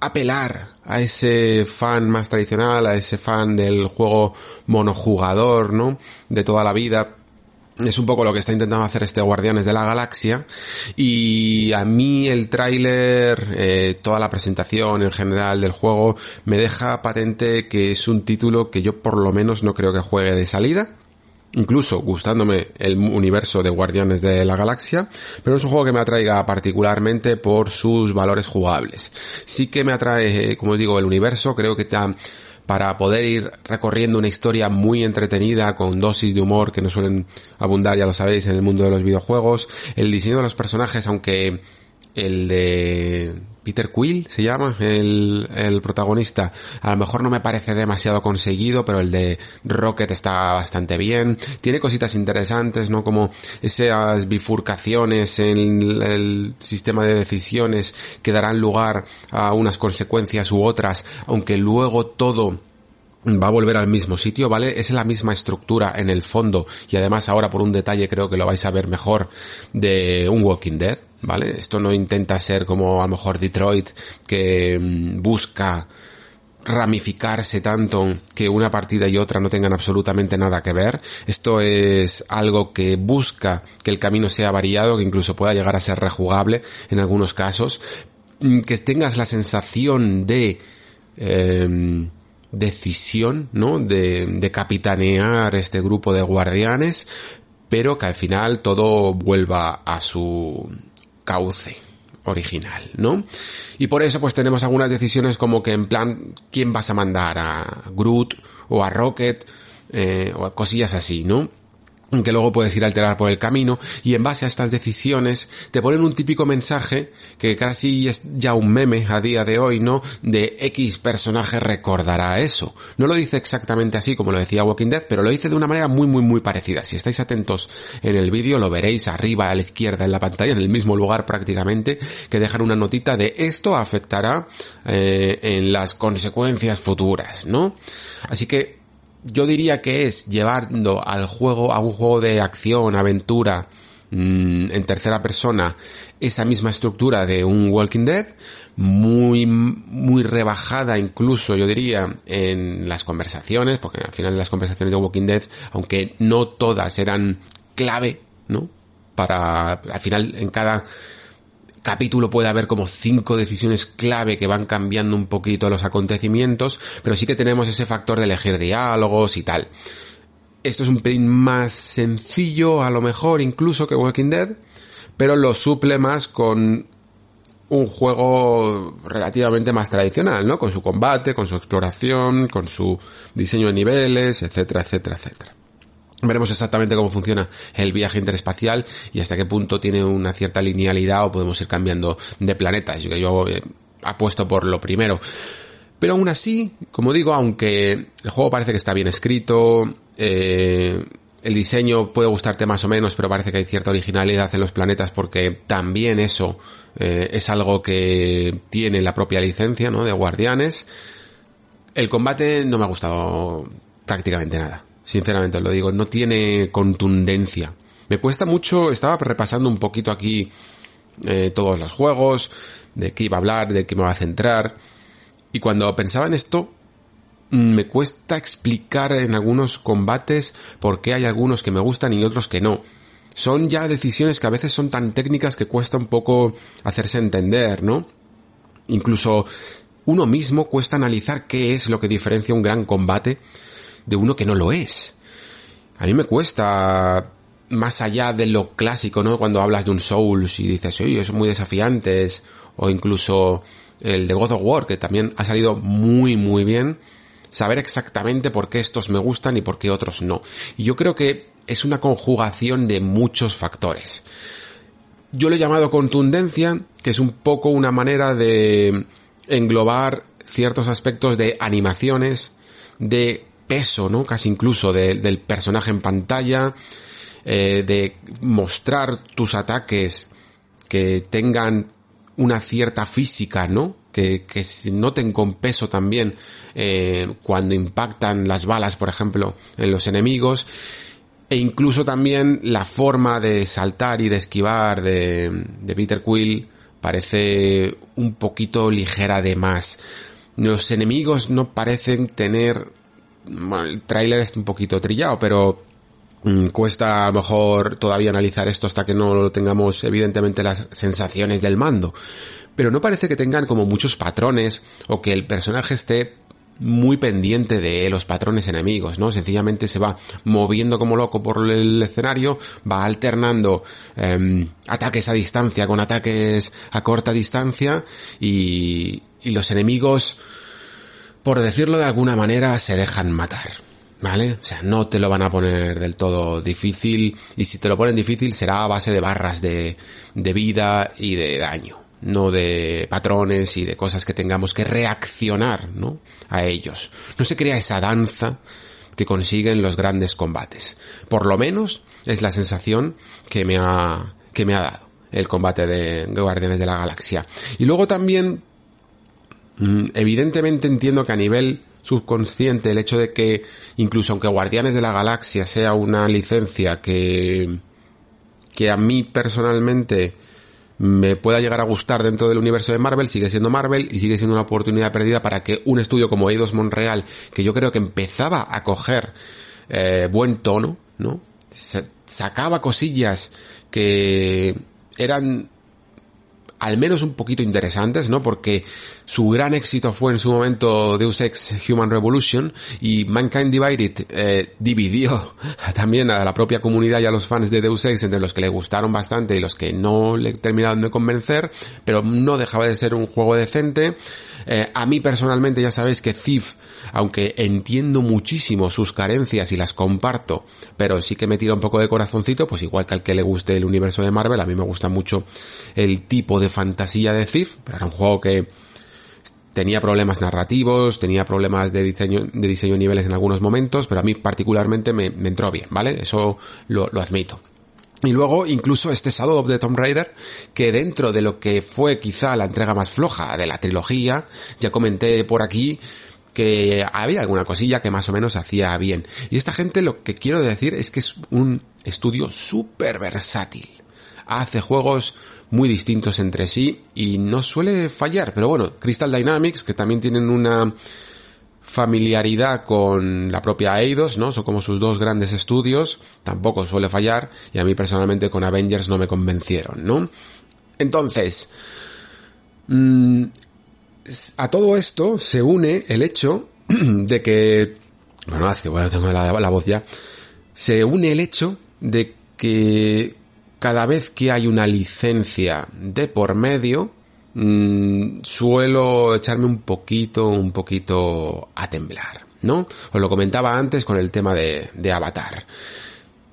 apelar a ese fan más tradicional, a ese fan del juego monojugador, ¿no? De toda la vida, es un poco lo que está intentando hacer este Guardianes de la Galaxia y a mí el tráiler, eh, toda la presentación en general del juego me deja patente que es un título que yo por lo menos no creo que juegue de salida. Incluso gustándome el universo de Guardianes de la Galaxia, pero es un juego que me atraiga particularmente por sus valores jugables. Sí que me atrae, eh, como os digo, el universo, creo que está para poder ir recorriendo una historia muy entretenida con dosis de humor que no suelen abundar, ya lo sabéis, en el mundo de los videojuegos. El diseño de los personajes, aunque el de Peter Quill se llama, el, el protagonista. A lo mejor no me parece demasiado conseguido, pero el de Rocket está bastante bien. Tiene cositas interesantes, ¿no? Como esas bifurcaciones en el sistema de decisiones que darán lugar a unas consecuencias u otras, aunque luego todo va a volver al mismo sitio, ¿vale? Es la misma estructura en el fondo y además ahora por un detalle creo que lo vais a ver mejor de un Walking Dead, ¿vale? Esto no intenta ser como a lo mejor Detroit que mm, busca ramificarse tanto que una partida y otra no tengan absolutamente nada que ver. Esto es algo que busca que el camino sea variado, que incluso pueda llegar a ser rejugable en algunos casos, mm, que tengas la sensación de eh, decisión, ¿no? De, de capitanear este grupo de guardianes, pero que al final todo vuelva a su cauce original, ¿no? Y por eso pues tenemos algunas decisiones como que en plan, ¿quién vas a mandar? ¿A Groot o a Rocket? Eh, o a cosillas así, ¿no? Que luego puedes ir a alterar por el camino y en base a estas decisiones te ponen un típico mensaje que casi es ya un meme a día de hoy, ¿no? De X personaje recordará eso. No lo dice exactamente así como lo decía Walking Dead, pero lo dice de una manera muy muy muy parecida. Si estáis atentos en el vídeo lo veréis arriba a la izquierda en la pantalla, en el mismo lugar prácticamente, que dejan una notita de esto afectará eh, en las consecuencias futuras, ¿no? Así que yo diría que es llevando al juego, a un juego de acción, aventura, mm, en tercera persona esa misma estructura de un Walking Dead, muy, muy rebajada incluso, yo diría, en las conversaciones, porque al final las conversaciones de Walking Dead, aunque no todas eran clave, ¿no? Para, al final, en cada capítulo puede haber como cinco decisiones clave que van cambiando un poquito los acontecimientos, pero sí que tenemos ese factor de elegir diálogos y tal. Esto es un pelín más sencillo, a lo mejor incluso que Walking Dead, pero lo suple más con un juego relativamente más tradicional, ¿no? Con su combate, con su exploración, con su diseño de niveles, etcétera, etcétera, etcétera. Veremos exactamente cómo funciona el viaje interespacial y hasta qué punto tiene una cierta linealidad o podemos ir cambiando de planetas. Yo, yo eh, apuesto por lo primero. Pero aún así, como digo, aunque el juego parece que está bien escrito, eh, el diseño puede gustarte más o menos, pero parece que hay cierta originalidad en los planetas porque también eso eh, es algo que tiene la propia licencia, ¿no? De Guardianes. El combate no me ha gustado prácticamente nada. Sinceramente os lo digo, no tiene contundencia. Me cuesta mucho, estaba repasando un poquito aquí eh, todos los juegos, de qué iba a hablar, de qué me va a centrar. Y cuando pensaba en esto, me cuesta explicar en algunos combates por qué hay algunos que me gustan y otros que no. Son ya decisiones que a veces son tan técnicas que cuesta un poco hacerse entender, ¿no? Incluso uno mismo cuesta analizar qué es lo que diferencia un gran combate de uno que no lo es. A mí me cuesta, más allá de lo clásico, ¿no? Cuando hablas de un Souls y dices, oye, son muy desafiantes, o incluso el de God of War, que también ha salido muy, muy bien, saber exactamente por qué estos me gustan y por qué otros no. Y yo creo que es una conjugación de muchos factores. Yo lo he llamado contundencia, que es un poco una manera de englobar ciertos aspectos de animaciones, de peso, ¿no? Casi incluso del personaje en pantalla, eh, de mostrar tus ataques que tengan una cierta física, ¿no? Que, que se noten con peso también eh, cuando impactan las balas, por ejemplo, en los enemigos. E incluso también la forma de saltar y de esquivar de, de Peter Quill parece un poquito ligera de más. Los enemigos no parecen tener el tráiler es un poquito trillado, pero mm, cuesta a lo mejor todavía analizar esto hasta que no tengamos evidentemente las sensaciones del mando. Pero no parece que tengan como muchos patrones o que el personaje esté muy pendiente de los patrones enemigos, ¿no? Sencillamente se va moviendo como loco por el escenario, va alternando em, ataques a distancia con ataques a corta distancia y, y los enemigos por decirlo de alguna manera, se dejan matar. ¿Vale? O sea, no te lo van a poner del todo difícil y si te lo ponen difícil será a base de barras de, de vida y de daño, no de patrones y de cosas que tengamos que reaccionar, ¿no? A ellos. No se crea esa danza que consiguen los grandes combates. Por lo menos es la sensación que me ha, que me ha dado el combate de Guardianes de la Galaxia. Y luego también evidentemente entiendo que a nivel subconsciente el hecho de que incluso aunque Guardianes de la Galaxia sea una licencia que que a mí personalmente me pueda llegar a gustar dentro del universo de Marvel, sigue siendo Marvel y sigue siendo una oportunidad perdida para que un estudio como Eidos Montreal, que yo creo que empezaba a coger eh, buen tono, ¿no? sacaba cosillas que eran al menos un poquito interesantes, ¿no? Porque su gran éxito fue en su momento Deus Ex Human Revolution y Mankind Divided eh, dividió [laughs] también a la propia comunidad y a los fans de Deus Ex entre los que le gustaron bastante y los que no le terminaron de convencer, pero no dejaba de ser un juego decente. Eh, a mí personalmente ya sabéis que Thief, aunque entiendo muchísimo sus carencias y las comparto, pero sí que me tira un poco de corazoncito, pues igual que al que le guste el universo de Marvel, a mí me gusta mucho el tipo de fantasía de Thief, pero era un juego que tenía problemas narrativos, tenía problemas de diseño, de diseño niveles en algunos momentos, pero a mí particularmente me, entró bien, ¿vale? Eso lo admito. Y luego incluso este Shadow of the Tomb Raider, que dentro de lo que fue quizá la entrega más floja de la trilogía, ya comenté por aquí que había alguna cosilla que más o menos hacía bien. Y esta gente lo que quiero decir es que es un estudio súper versátil. hace juegos muy distintos entre sí y no suele fallar, pero bueno, Crystal Dynamics, que también tienen una familiaridad con la propia Eidos, ¿no? Son como sus dos grandes estudios, tampoco suele fallar, y a mí personalmente con Avengers no me convencieron, ¿no? Entonces, mmm, a todo esto se une el hecho [clears throat] de que, bueno, es que bueno, tengo la, la voz ya, se une el hecho de que cada vez que hay una licencia de por medio, mmm, suelo echarme un poquito, un poquito a temblar, ¿no? Os lo comentaba antes con el tema de, de Avatar.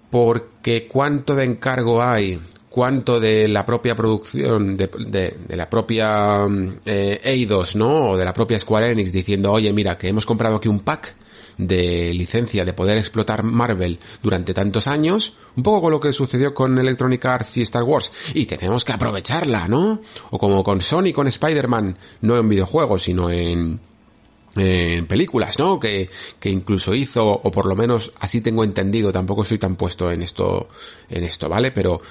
Porque cuánto de encargo hay, cuánto de la propia producción, de, de, la propia eh, Eidos, ¿no? O de la propia Square Enix diciendo, oye, mira, que hemos comprado aquí un pack de licencia de poder explotar Marvel durante tantos años, un poco con lo que sucedió con Electronic Arts y Star Wars, y tenemos que aprovecharla, ¿no? O como con Sony, con Spider-Man, no en videojuegos, sino en, en películas, ¿no? Que, que incluso hizo, o por lo menos así tengo entendido, tampoco estoy tan puesto en esto, en esto, ¿vale? Pero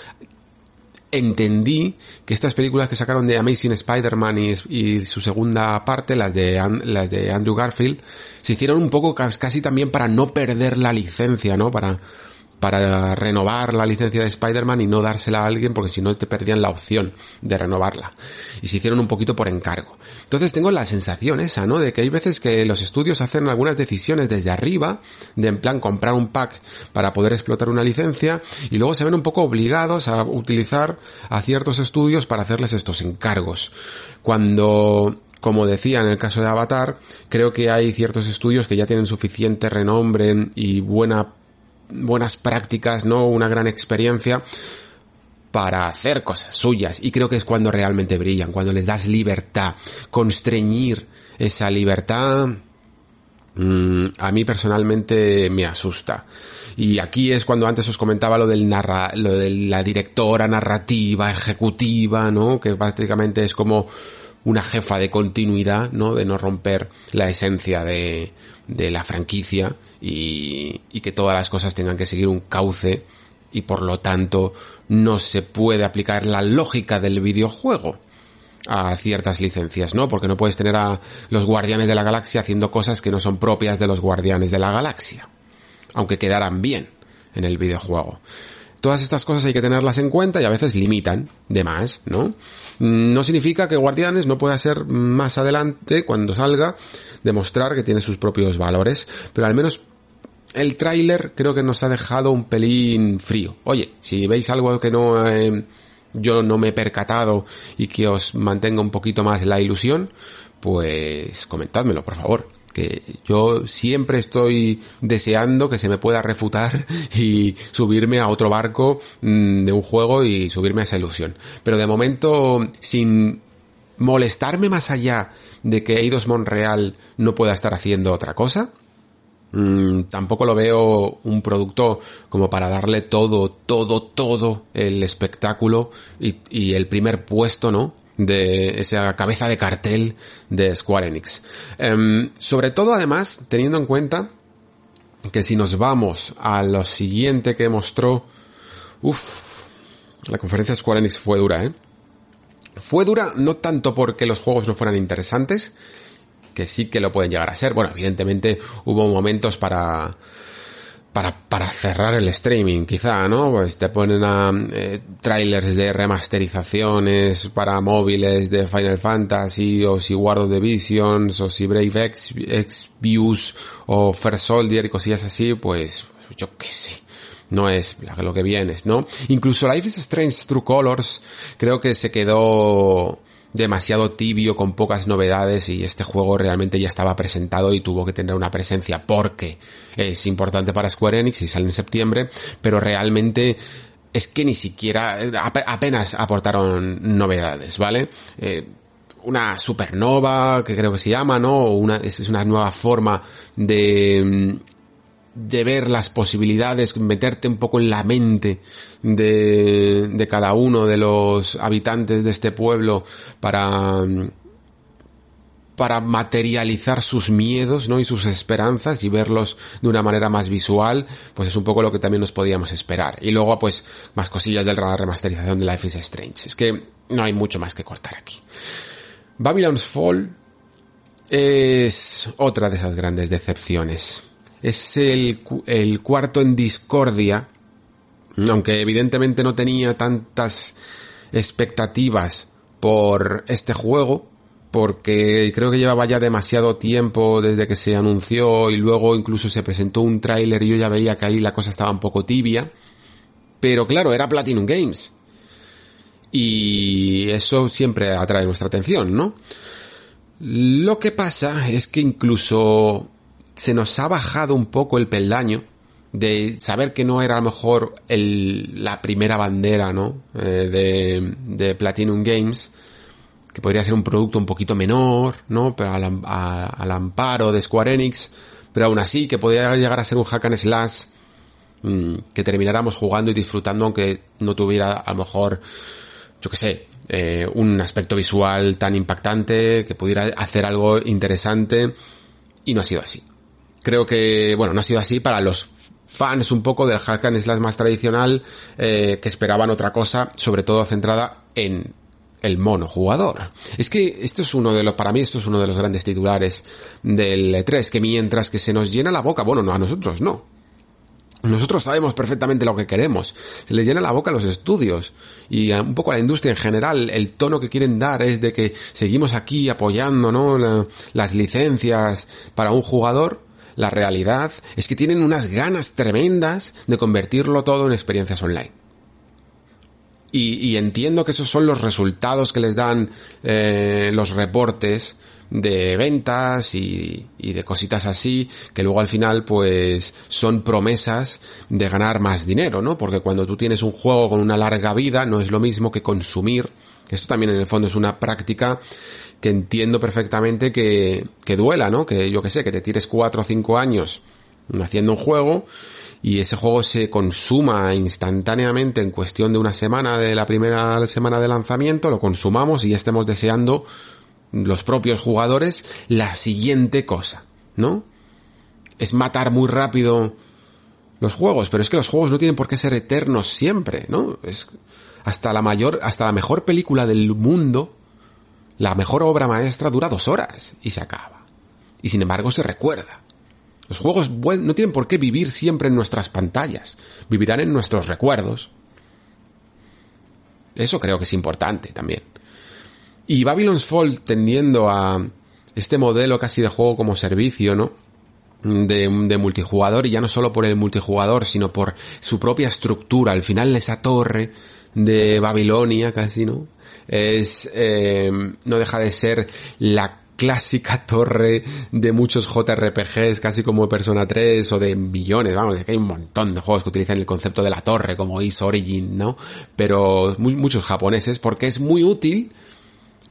entendí que estas películas que sacaron de Amazing Spider-Man y, y, su segunda parte, las de, las de Andrew Garfield, se hicieron un poco casi también para no perder la licencia, ¿no? Para, para renovar la licencia de Spider-Man y no dársela a alguien porque si no te perdían la opción de renovarla. Y se hicieron un poquito por encargo. Entonces tengo la sensación esa, ¿no? De que hay veces que los estudios hacen algunas decisiones desde arriba, de en plan comprar un pack para poder explotar una licencia y luego se ven un poco obligados a utilizar a ciertos estudios para hacerles estos encargos. Cuando como decía en el caso de Avatar, creo que hay ciertos estudios que ya tienen suficiente renombre y buena buenas prácticas, ¿no? Una gran experiencia para hacer cosas suyas. Y creo que es cuando realmente brillan, cuando les das libertad. Constreñir esa libertad, mmm, a mí personalmente me asusta. Y aquí es cuando antes os comentaba lo del narra, lo de la directora narrativa, ejecutiva, ¿no? Que prácticamente es como una jefa de continuidad, ¿no? De no romper la esencia de, de la franquicia y, y que todas las cosas tengan que seguir un cauce y por lo tanto no se puede aplicar la lógica del videojuego a ciertas licencias, ¿no? Porque no puedes tener a los guardianes de la galaxia haciendo cosas que no son propias de los guardianes de la galaxia, aunque quedaran bien en el videojuego. Todas estas cosas hay que tenerlas en cuenta y a veces limitan de más, ¿no? No significa que Guardianes no pueda ser más adelante, cuando salga, demostrar que tiene sus propios valores, pero al menos el tráiler creo que nos ha dejado un pelín frío. Oye, si veis algo que no eh, yo no me he percatado y que os mantenga un poquito más la ilusión, pues comentádmelo, por favor yo siempre estoy deseando que se me pueda refutar [laughs] y subirme a otro barco mmm, de un juego y subirme a esa ilusión. Pero de momento, sin molestarme más allá de que Eidos Monreal no pueda estar haciendo otra cosa, mmm, tampoco lo veo un producto como para darle todo, todo, todo el espectáculo y el primer puesto, ¿no? De esa cabeza de cartel de Square Enix. Um, sobre todo además teniendo en cuenta que si nos vamos a lo siguiente que mostró, uff, la conferencia de Square Enix fue dura, ¿eh? Fue dura no tanto porque los juegos no fueran interesantes, que sí que lo pueden llegar a ser. Bueno, evidentemente hubo momentos para para, para cerrar el streaming, quizá, ¿no? Pues te ponen a eh, trailers de remasterizaciones para móviles de Final Fantasy, o si Guardo the Visions, o si Brave X, X Views, o First Soldier y cosillas así, pues yo qué sé. No es lo que vienes, ¿no? Incluso Life is Strange True Colors creo que se quedó demasiado tibio, con pocas novedades y este juego realmente ya estaba presentado y tuvo que tener una presencia porque es importante para Square Enix y sale en septiembre, pero realmente es que ni siquiera apenas aportaron novedades, ¿vale? Eh, una supernova, que creo que se llama, ¿no? Una, es una nueva forma de, de ver las posibilidades, meterte un poco en la mente de, de cada uno de los habitantes de este pueblo para, para materializar sus miedos, ¿no? Y sus esperanzas y verlos de una manera más visual, pues es un poco lo que también nos podíamos esperar. Y luego, pues, más cosillas de la remasterización de Life is Strange. Es que no hay mucho más que cortar aquí. Babylon's Fall es otra de esas grandes decepciones. Es el, el cuarto en discordia, aunque evidentemente no tenía tantas expectativas por este juego, porque creo que llevaba ya demasiado tiempo desde que se anunció y luego incluso se presentó un tráiler y yo ya veía que ahí la cosa estaba un poco tibia. Pero claro, era Platinum Games. Y eso siempre atrae nuestra atención, ¿no? Lo que pasa es que incluso se nos ha bajado un poco el peldaño de saber que no era a lo mejor el, la primera bandera, ¿no? Eh, de, Platinum Games que podría ser un producto un poquito menor, ¿no? Pero al, amparo de Square Enix, pero aún así que podría llegar a ser un hack and slash mm, que termináramos jugando y disfrutando aunque no tuviera a lo mejor, yo que sé, eh, un aspecto visual tan impactante, que pudiera hacer algo interesante y no ha sido así. Creo que, bueno, no ha sido así para los fans un poco del hack and slash más tradicional eh, que esperaban otra cosa, sobre todo centrada en el mono jugador. Es que esto es uno de los, para mí esto es uno de los grandes titulares del E3, que mientras que se nos llena la boca, bueno, no a nosotros, no. Nosotros sabemos perfectamente lo que queremos. Se les llena la boca a los estudios y un poco a la industria en general. El tono que quieren dar es de que seguimos aquí apoyando, ¿no? las licencias para un jugador. La realidad es que tienen unas ganas tremendas de convertirlo todo en experiencias online. Y, entiendo que esos son los resultados que les dan eh, los reportes de ventas y, y, de cositas así, que luego al final pues son promesas de ganar más dinero, ¿no? Porque cuando tú tienes un juego con una larga vida no es lo mismo que consumir. Esto también en el fondo es una práctica que entiendo perfectamente que, que duela, ¿no? Que yo que sé, que te tires cuatro o cinco años haciendo un juego y ese juego se consuma instantáneamente en cuestión de una semana de la primera semana de lanzamiento, lo consumamos y ya estemos deseando los propios jugadores la siguiente cosa, ¿no? Es matar muy rápido los juegos, pero es que los juegos no tienen por qué ser eternos siempre, ¿no? Es hasta la mayor, hasta la mejor película del mundo, la mejor obra maestra dura dos horas y se acaba. Y sin embargo se recuerda. Los juegos no tienen por qué vivir siempre en nuestras pantallas, vivirán en nuestros recuerdos. Eso creo que es importante también. Y Babylon's Fall tendiendo a este modelo casi de juego como servicio, ¿no? De, de, multijugador y ya no solo por el multijugador, sino por su propia estructura. Al final esa torre de Babilonia casi, ¿no? Es, eh, no deja de ser la clásica torre de muchos JRPGs, casi como Persona 3 o de millones, vamos, que hay un montón de juegos que utilizan el concepto de la torre, como Is Origin, ¿no? Pero muchos japoneses, porque es muy útil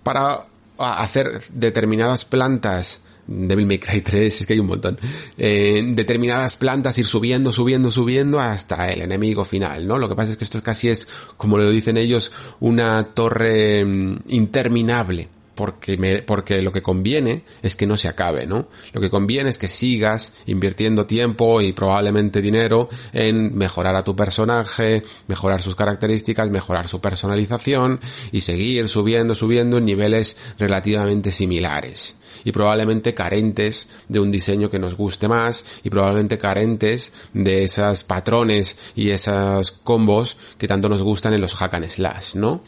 para hacer determinadas plantas Devil May Cry 3, es que hay un montón. Eh, determinadas plantas ir subiendo, subiendo, subiendo hasta el enemigo final, ¿no? Lo que pasa es que esto casi es, como lo dicen ellos, una torre mm, interminable porque, me, porque lo que conviene es que no se acabe, ¿no? Lo que conviene es que sigas invirtiendo tiempo y probablemente dinero en mejorar a tu personaje, mejorar sus características, mejorar su personalización y seguir subiendo, subiendo en niveles relativamente similares y probablemente carentes de un diseño que nos guste más y probablemente carentes de esos patrones y esos combos que tanto nos gustan en los hack and slash, ¿no?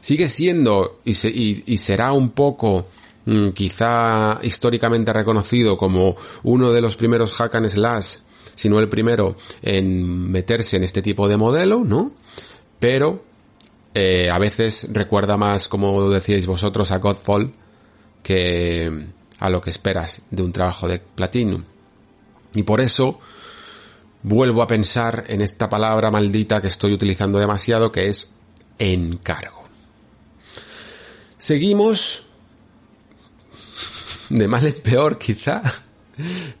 Sigue siendo y, será un poco mm, quizá históricamente reconocido como uno de los primeros hack and slash, si no el primero en meterse en este tipo de modelo, ¿no? Pero eh, a veces recuerda más, como decíais vosotros, a Godfall que a lo que esperas de un trabajo de Platinum. Y por eso vuelvo a pensar en esta palabra maldita que estoy utilizando demasiado, que es encargo. Seguimos de mal en peor quizá,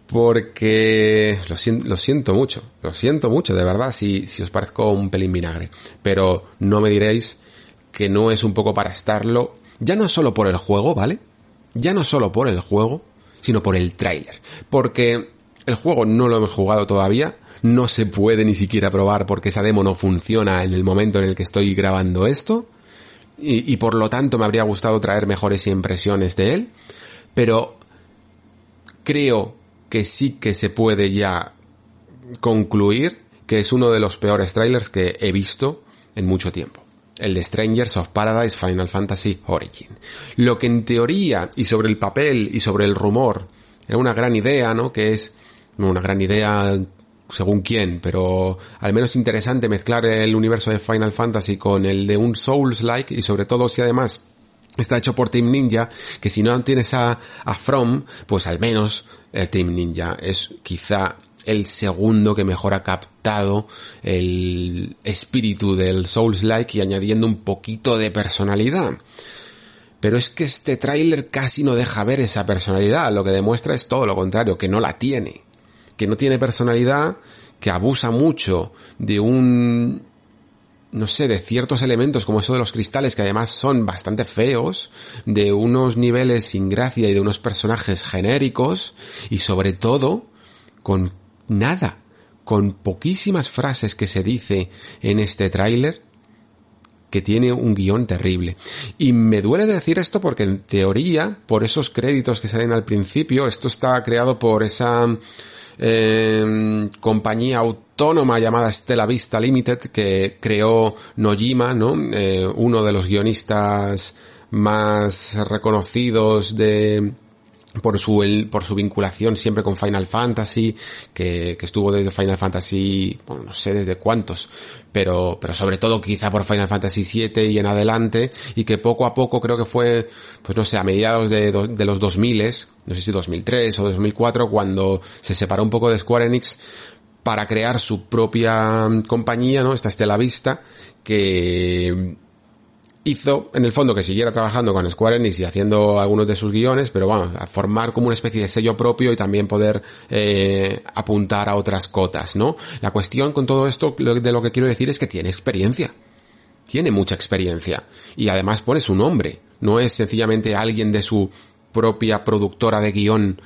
porque lo siento, lo siento mucho, lo siento mucho, de verdad, si, si os parezco un pelín vinagre, pero no me diréis que no es un poco para estarlo, ya no solo por el juego, ¿vale? Ya no solo por el juego, sino por el tráiler. Porque el juego no lo hemos jugado todavía, no se puede ni siquiera probar porque esa demo no funciona en el momento en el que estoy grabando esto. Y, y por lo tanto me habría gustado traer mejores impresiones de él. Pero creo que sí que se puede ya concluir que es uno de los peores trailers que he visto en mucho tiempo. El de Strangers of Paradise Final Fantasy Origin. Lo que en teoría y sobre el papel y sobre el rumor era una gran idea, ¿no? Que es una gran idea según quién, pero al menos interesante mezclar el universo de Final Fantasy con el de un Souls-like y sobre todo si además está hecho por Team Ninja, que si no tienes a, a From, pues al menos el Team Ninja es quizá el segundo que mejor ha captado el espíritu del Souls-like y añadiendo un poquito de personalidad. Pero es que este tráiler casi no deja ver esa personalidad, lo que demuestra es todo lo contrario, que no la tiene. Que no tiene personalidad, que abusa mucho de un no sé, de ciertos elementos como eso de los cristales que además son bastante feos, de unos niveles sin gracia y de unos personajes genéricos y sobre todo con nada, con poquísimas frases que se dice en este tráiler que tiene un guion terrible. Y me duele decir esto porque en teoría, por esos créditos que salen al principio, esto está creado por esa eh, compañía autónoma llamada Stella Vista Limited que creó Nojima, ¿no? Eh, uno de los guionistas más reconocidos de por su por su vinculación siempre con Final Fantasy que, que estuvo desde Final Fantasy bueno, no sé desde cuántos pero pero sobre todo quizá por Final Fantasy 7 y en adelante y que poco a poco creo que fue pues no sé a mediados de, de los 2000 no sé si 2003 o 2004 cuando se separó un poco de Square Enix para crear su propia compañía, ¿no? Esta Estela Vista, que hizo, en el fondo, que siguiera trabajando con Square Enix y haciendo algunos de sus guiones, pero bueno, formar como una especie de sello propio y también poder eh, apuntar a otras cotas, ¿no? La cuestión con todo esto, de lo que quiero decir es que tiene experiencia. Tiene mucha experiencia. Y además pone su nombre. No es sencillamente alguien de su propia productora de guion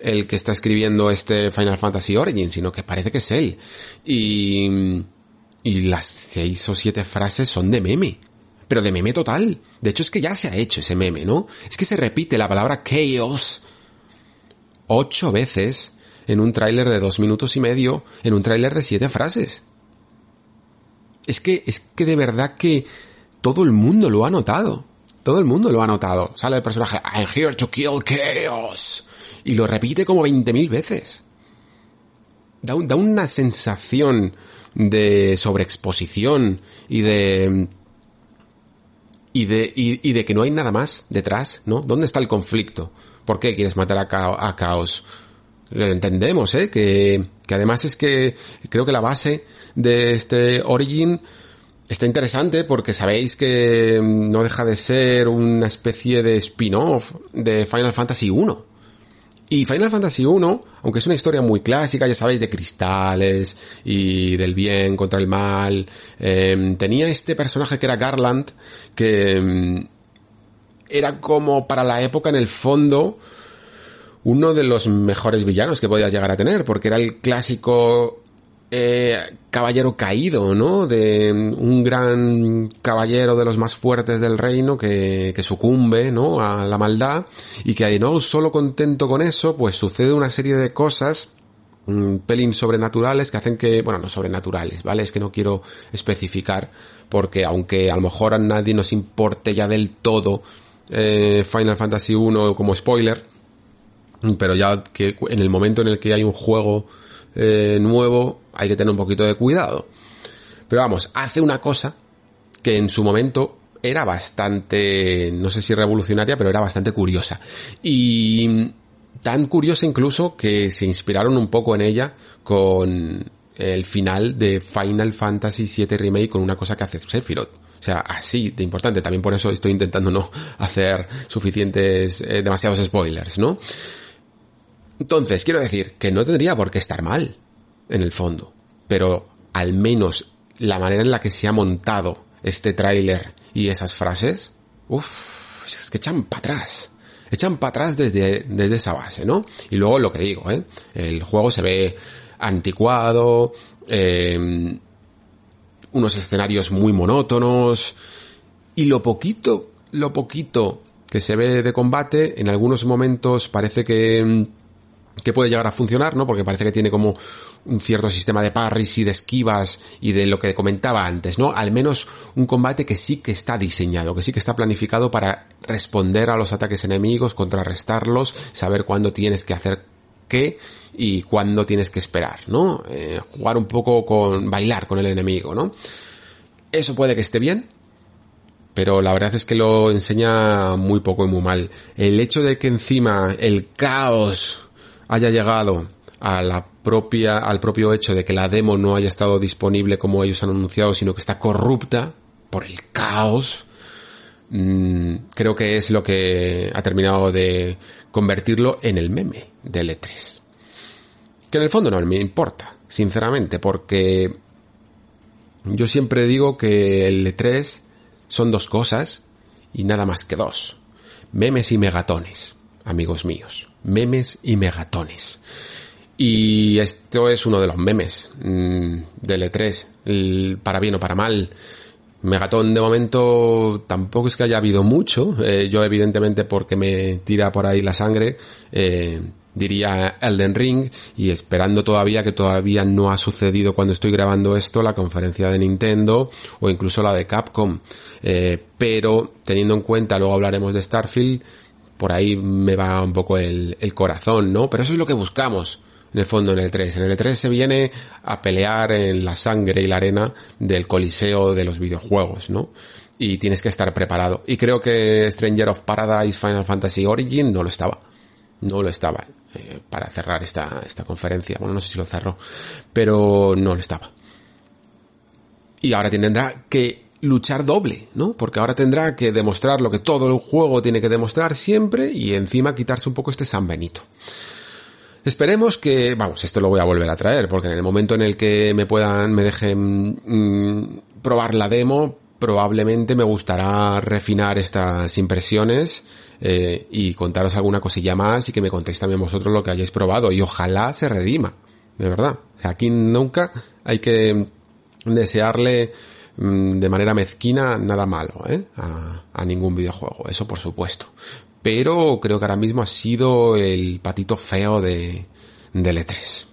el que está escribiendo este Final Fantasy Origin, sino que parece que es él. Y, y las seis o siete frases son de meme. Pero de meme total. De hecho es que ya se ha hecho ese meme, ¿no? Es que se repite la palabra chaos ocho veces en un tráiler de dos minutos y medio, en un tráiler de siete frases. Es que, es que de verdad que todo el mundo lo ha notado. Todo el mundo lo ha notado. Sale el personaje, I'm here to kill chaos y lo repite como 20.000 veces. Da, da una sensación de sobreexposición y de y de, y, de que no hay nada más detrás, ¿no? ¿Dónde está el conflicto? ¿Por qué quieres matar a, a Caos? Lo entendemos, ¿eh? Que, que además es que creo que la base de este Origin está interesante porque sabéis que no deja de ser una especie de spin-off de Final Fantasy 1. Y Final Fantasy 1, aunque es una historia muy clásica, ya sabéis, de cristales y del bien contra el mal, em, tenía este personaje que era Garland, que em, era como para la época en el fondo uno de los mejores villanos que podías llegar a tener, porque era el clásico eh, caballero caído, ¿no? De un gran caballero de los más fuertes del reino que, que sucumbe, ¿no? A la maldad y que no solo contento con eso, pues sucede una serie de cosas un pelín sobrenaturales que hacen que, bueno, no sobrenaturales, ¿vale? Es que no quiero especificar porque aunque a lo mejor a nadie nos importe ya del todo eh, Final Fantasy 1 como spoiler, pero ya que en el momento en el que hay un juego eh, nuevo hay que tener un poquito de cuidado. Pero vamos, hace una cosa que en su momento era bastante, no sé si revolucionaria, pero era bastante curiosa. Y tan curiosa incluso que se inspiraron un poco en ella con el final de Final Fantasy VII Remake con una cosa que hace Sephiroth. O sea, así de importante. También por eso estoy intentando no [laughs] hacer suficientes, eh, demasiados spoilers, ¿no? Entonces, quiero decir que no tendría por qué estar mal, en el fondo. Pero al menos la manera en la que se ha montado este tráiler y esas frases, uff, es que echan para atrás. echan para atrás desde, desde esa base, ¿no? Y luego lo que digo, ¿eh? El juego se ve anticuado, eh, unos escenarios muy monótonos, y lo poquito, lo poquito que se ve de combate, en algunos momentos parece que, que puede llegar a funcionar, ¿no? Porque parece que tiene como un cierto sistema de parries y de esquivas y de lo que comentaba antes, ¿no? Al menos un combate que sí que está diseñado, que sí que está planificado para responder a los ataques enemigos, contrarrestarlos, saber cuándo tienes que hacer qué y cuándo tienes que esperar, ¿no? Eh, jugar un poco con, bailar con el enemigo, ¿no? Eso puede que esté bien, pero la verdad es que lo enseña muy poco y muy mal. El hecho de que encima el caos haya llegado a la propia, al propio hecho de que la demo no haya estado disponible como ellos han anunciado, sino que está corrupta por el caos, mm, creo que es lo que ha terminado de convertirlo en el meme del E3. Que en el fondo no me importa, sinceramente, porque yo siempre digo que el E3 son dos cosas y nada más que dos. Memes y megatones, amigos míos. Memes y megatones. Y esto es uno de los memes mmm, del E3, para bien o para mal. Megatón de momento tampoco es que haya habido mucho. Eh, yo evidentemente porque me tira por ahí la sangre, eh, diría Elden Ring y esperando todavía que todavía no ha sucedido cuando estoy grabando esto la conferencia de Nintendo o incluso la de Capcom. Eh, pero teniendo en cuenta, luego hablaremos de Starfield, por ahí me va un poco el, el corazón, ¿no? Pero eso es lo que buscamos en el fondo en el 3. En el 3 se viene a pelear en la sangre y la arena del coliseo de los videojuegos, ¿no? Y tienes que estar preparado. Y creo que Stranger of Paradise Final Fantasy Origin no lo estaba. No lo estaba eh, para cerrar esta, esta conferencia. Bueno, no sé si lo cerró, pero no lo estaba. Y ahora tendrá que luchar doble, ¿no? Porque ahora tendrá que demostrar lo que todo el juego tiene que demostrar siempre y encima quitarse un poco este San Benito. Esperemos que, vamos, esto lo voy a volver a traer, porque en el momento en el que me puedan, me dejen mmm, probar la demo, probablemente me gustará refinar estas impresiones eh, y contaros alguna cosilla más y que me contéis también vosotros lo que hayáis probado y ojalá se redima, de verdad. Aquí nunca hay que desearle de manera mezquina nada malo ¿eh? a, a ningún videojuego, eso por supuesto pero creo que ahora mismo ha sido el patito feo de, del E3.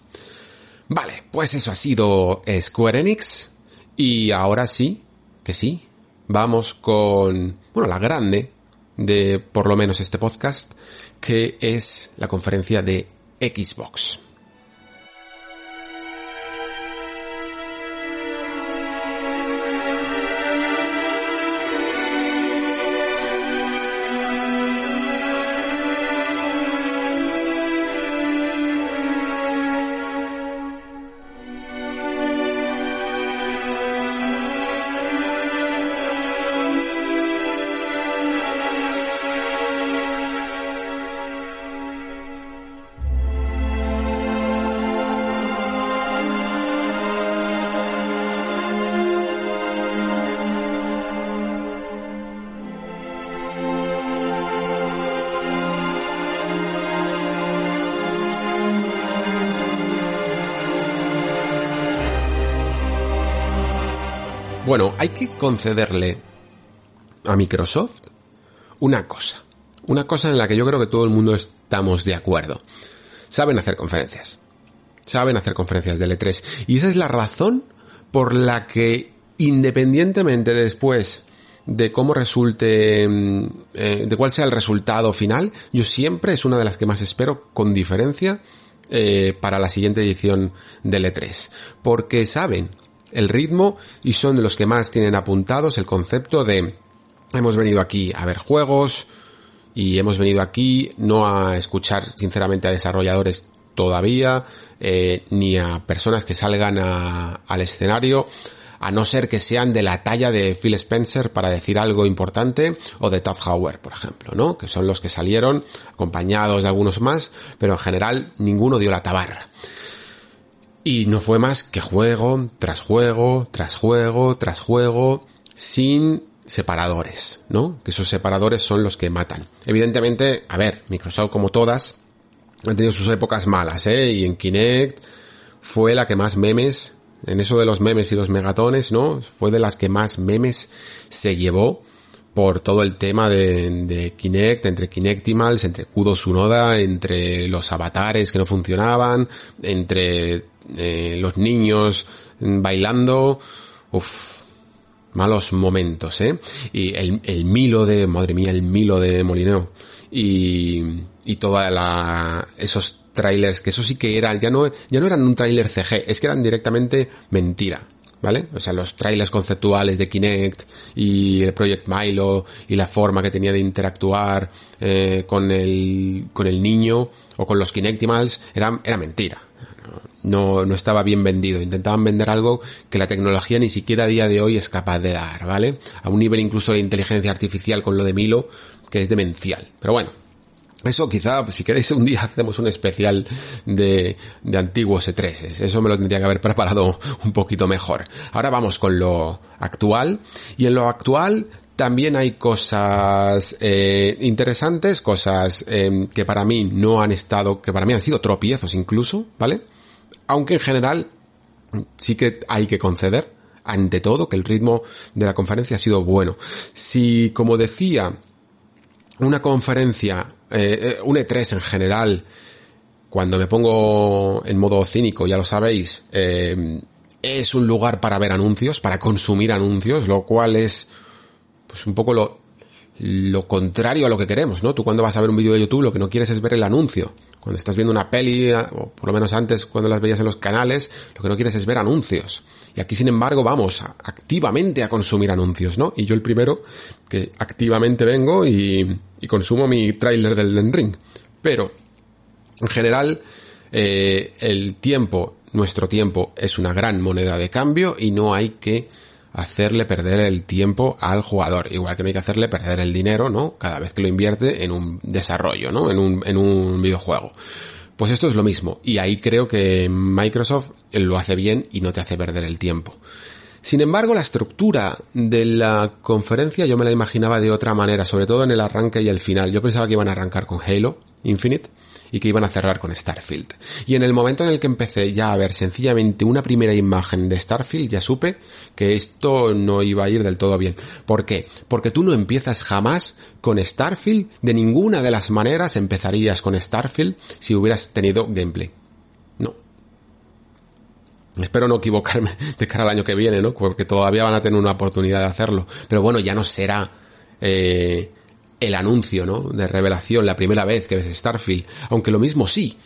Vale, pues eso ha sido Square Enix y ahora sí, que sí, vamos con, bueno, la grande de por lo menos este podcast, que es la conferencia de Xbox. Bueno, hay que concederle a Microsoft una cosa. Una cosa en la que yo creo que todo el mundo estamos de acuerdo. Saben hacer conferencias. Saben hacer conferencias de L3. Y esa es la razón por la que, independientemente después de cómo resulte, eh, de cuál sea el resultado final, yo siempre es una de las que más espero con diferencia eh, para la siguiente edición del E3. Porque saben el ritmo y son de los que más tienen apuntados el concepto de hemos venido aquí a ver juegos y hemos venido aquí no a escuchar sinceramente a desarrolladores todavía eh, ni a personas que salgan a, al escenario a no ser que sean de la talla de Phil Spencer para decir algo importante o de Todd Howard, por ejemplo, ¿no? Que son los que salieron acompañados de algunos más, pero en general ninguno dio la tabarra. Y no fue más que juego tras juego, tras juego, tras juego, sin separadores, ¿no? Que esos separadores son los que matan. Evidentemente, a ver, Microsoft como todas han tenido sus épocas malas, ¿eh? Y en Kinect fue la que más memes, en eso de los memes y los megatones, ¿no? Fue de las que más memes se llevó por todo el tema de, Kinect, entre Kinectimals, entre Kudo Sunoda, entre los avatares que no funcionaban, entre los niños bailando, uff, malos momentos, ¿eh? Y el, el Milo de, madre mía, el Milo de Molineo. Y, y toda la, esos trailers, que eso sí que eran, ya no, ya no eran un trailer CG, es que eran directamente mentira. ¿vale? O sea, los trailers conceptuales de Kinect y el Project Milo y la forma que tenía de interactuar eh, con el con el niño o con los Kinectimals era, era mentira. No, no estaba bien vendido. Intentaban vender algo que la tecnología ni siquiera a día de hoy es capaz de dar, ¿vale? A un nivel incluso de inteligencia artificial con lo de Milo, que es demencial. Pero bueno, eso quizá, si queréis un día [laughs] hacemos un especial de, de antiguos E3. Eso me lo tendría que haber preparado un poquito mejor. Ahora vamos con lo actual. Y en lo actual también hay cosas eh, interesantes, cosas eh, que para mí no han estado, que para mí han sido tropiezos incluso, ¿vale? Aunque en general sí que hay que conceder, ante todo, que el ritmo de la conferencia ha sido bueno. Si, como decía, una conferencia eh, eh, un E3 en general, cuando me pongo en modo cínico, ya lo sabéis, eh, es un lugar para ver anuncios, para consumir anuncios, lo cual es pues un poco lo, lo contrario a lo que queremos, ¿no? Tú cuando vas a ver un vídeo de YouTube lo que no quieres es ver el anuncio. Cuando estás viendo una peli, o por lo menos antes cuando las veías en los canales, lo que no quieres es ver anuncios. Y aquí, sin embargo, vamos activamente a consumir anuncios, ¿no? Y yo el primero que activamente vengo y, y consumo mi tráiler del Den Ring. Pero, en general, eh, el tiempo, nuestro tiempo, es una gran moneda de cambio y no hay que hacerle perder el tiempo al jugador, igual que no hay que hacerle perder el dinero, ¿no? Cada vez que lo invierte en un desarrollo, ¿no? En un, en un videojuego. Pues esto es lo mismo, y ahí creo que Microsoft lo hace bien y no te hace perder el tiempo. Sin embargo, la estructura de la conferencia yo me la imaginaba de otra manera, sobre todo en el arranque y el final. Yo pensaba que iban a arrancar con Halo Infinite y que iban a cerrar con Starfield. Y en el momento en el que empecé ya a ver sencillamente una primera imagen de Starfield, ya supe que esto no iba a ir del todo bien. ¿Por qué? Porque tú no empiezas jamás con Starfield, de ninguna de las maneras empezarías con Starfield si hubieras tenido gameplay. No. Espero no equivocarme [laughs] de cara al año que viene, ¿no? Porque todavía van a tener una oportunidad de hacerlo. Pero bueno, ya no será eh, el anuncio, ¿no? De revelación, la primera vez que ves Starfield. Aunque lo mismo sí,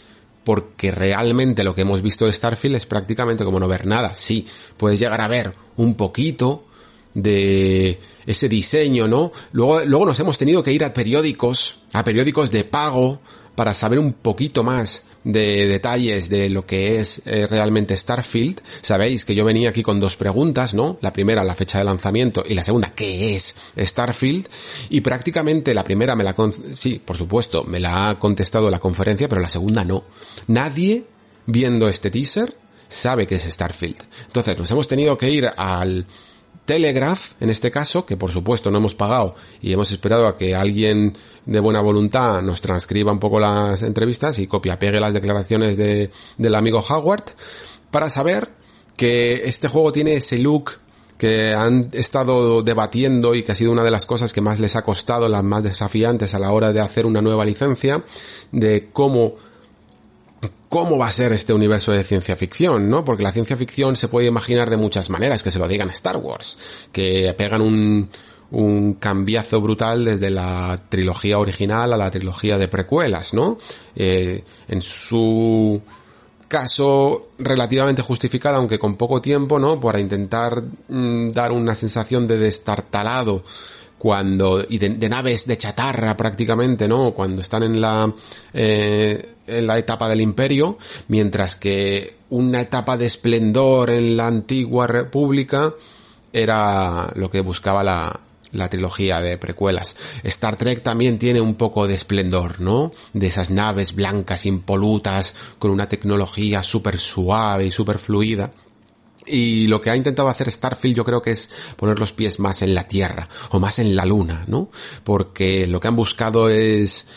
porque realmente lo que hemos visto de Starfield es prácticamente como no ver nada. Sí, puedes llegar a ver un poquito de ese diseño, ¿no? Luego, luego nos hemos tenido que ir a periódicos, a periódicos de pago, para saber un poquito más de detalles de lo que es eh, realmente Starfield, sabéis que yo venía aquí con dos preguntas, ¿no? La primera, la fecha de lanzamiento, y la segunda, ¿qué es Starfield? Y prácticamente la primera me la, sí, por supuesto, me la ha contestado la conferencia, pero la segunda no. Nadie viendo este teaser sabe que es Starfield. Entonces nos hemos tenido que ir al Telegraph, en este caso, que por supuesto no hemos pagado y hemos esperado a que alguien de buena voluntad nos transcriba un poco las entrevistas y copia pegue las declaraciones de, del amigo Howard, para saber que este juego tiene ese look que han estado debatiendo y que ha sido una de las cosas que más les ha costado, las más desafiantes a la hora de hacer una nueva licencia, de cómo cómo va a ser este universo de ciencia ficción, ¿no? Porque la ciencia ficción se puede imaginar de muchas maneras, que se lo digan Star Wars, que pegan un, un cambiazo brutal desde la trilogía original a la trilogía de precuelas, ¿no? Eh, en su caso relativamente justificada, aunque con poco tiempo, ¿no? Para intentar mm, dar una sensación de destartalado cuando y de, naves de chatarra prácticamente, ¿no? Cuando están en la eh, en la etapa del imperio, mientras que una etapa de esplendor en la antigua república era lo que buscaba la, la trilogía de precuelas. Star Trek también tiene un poco de esplendor, ¿no? De esas naves blancas impolutas con una tecnología súper suave y súper fluida. Y lo que ha intentado hacer Starfield yo creo que es poner los pies más en la Tierra o más en la Luna, ¿no? Porque lo que han buscado es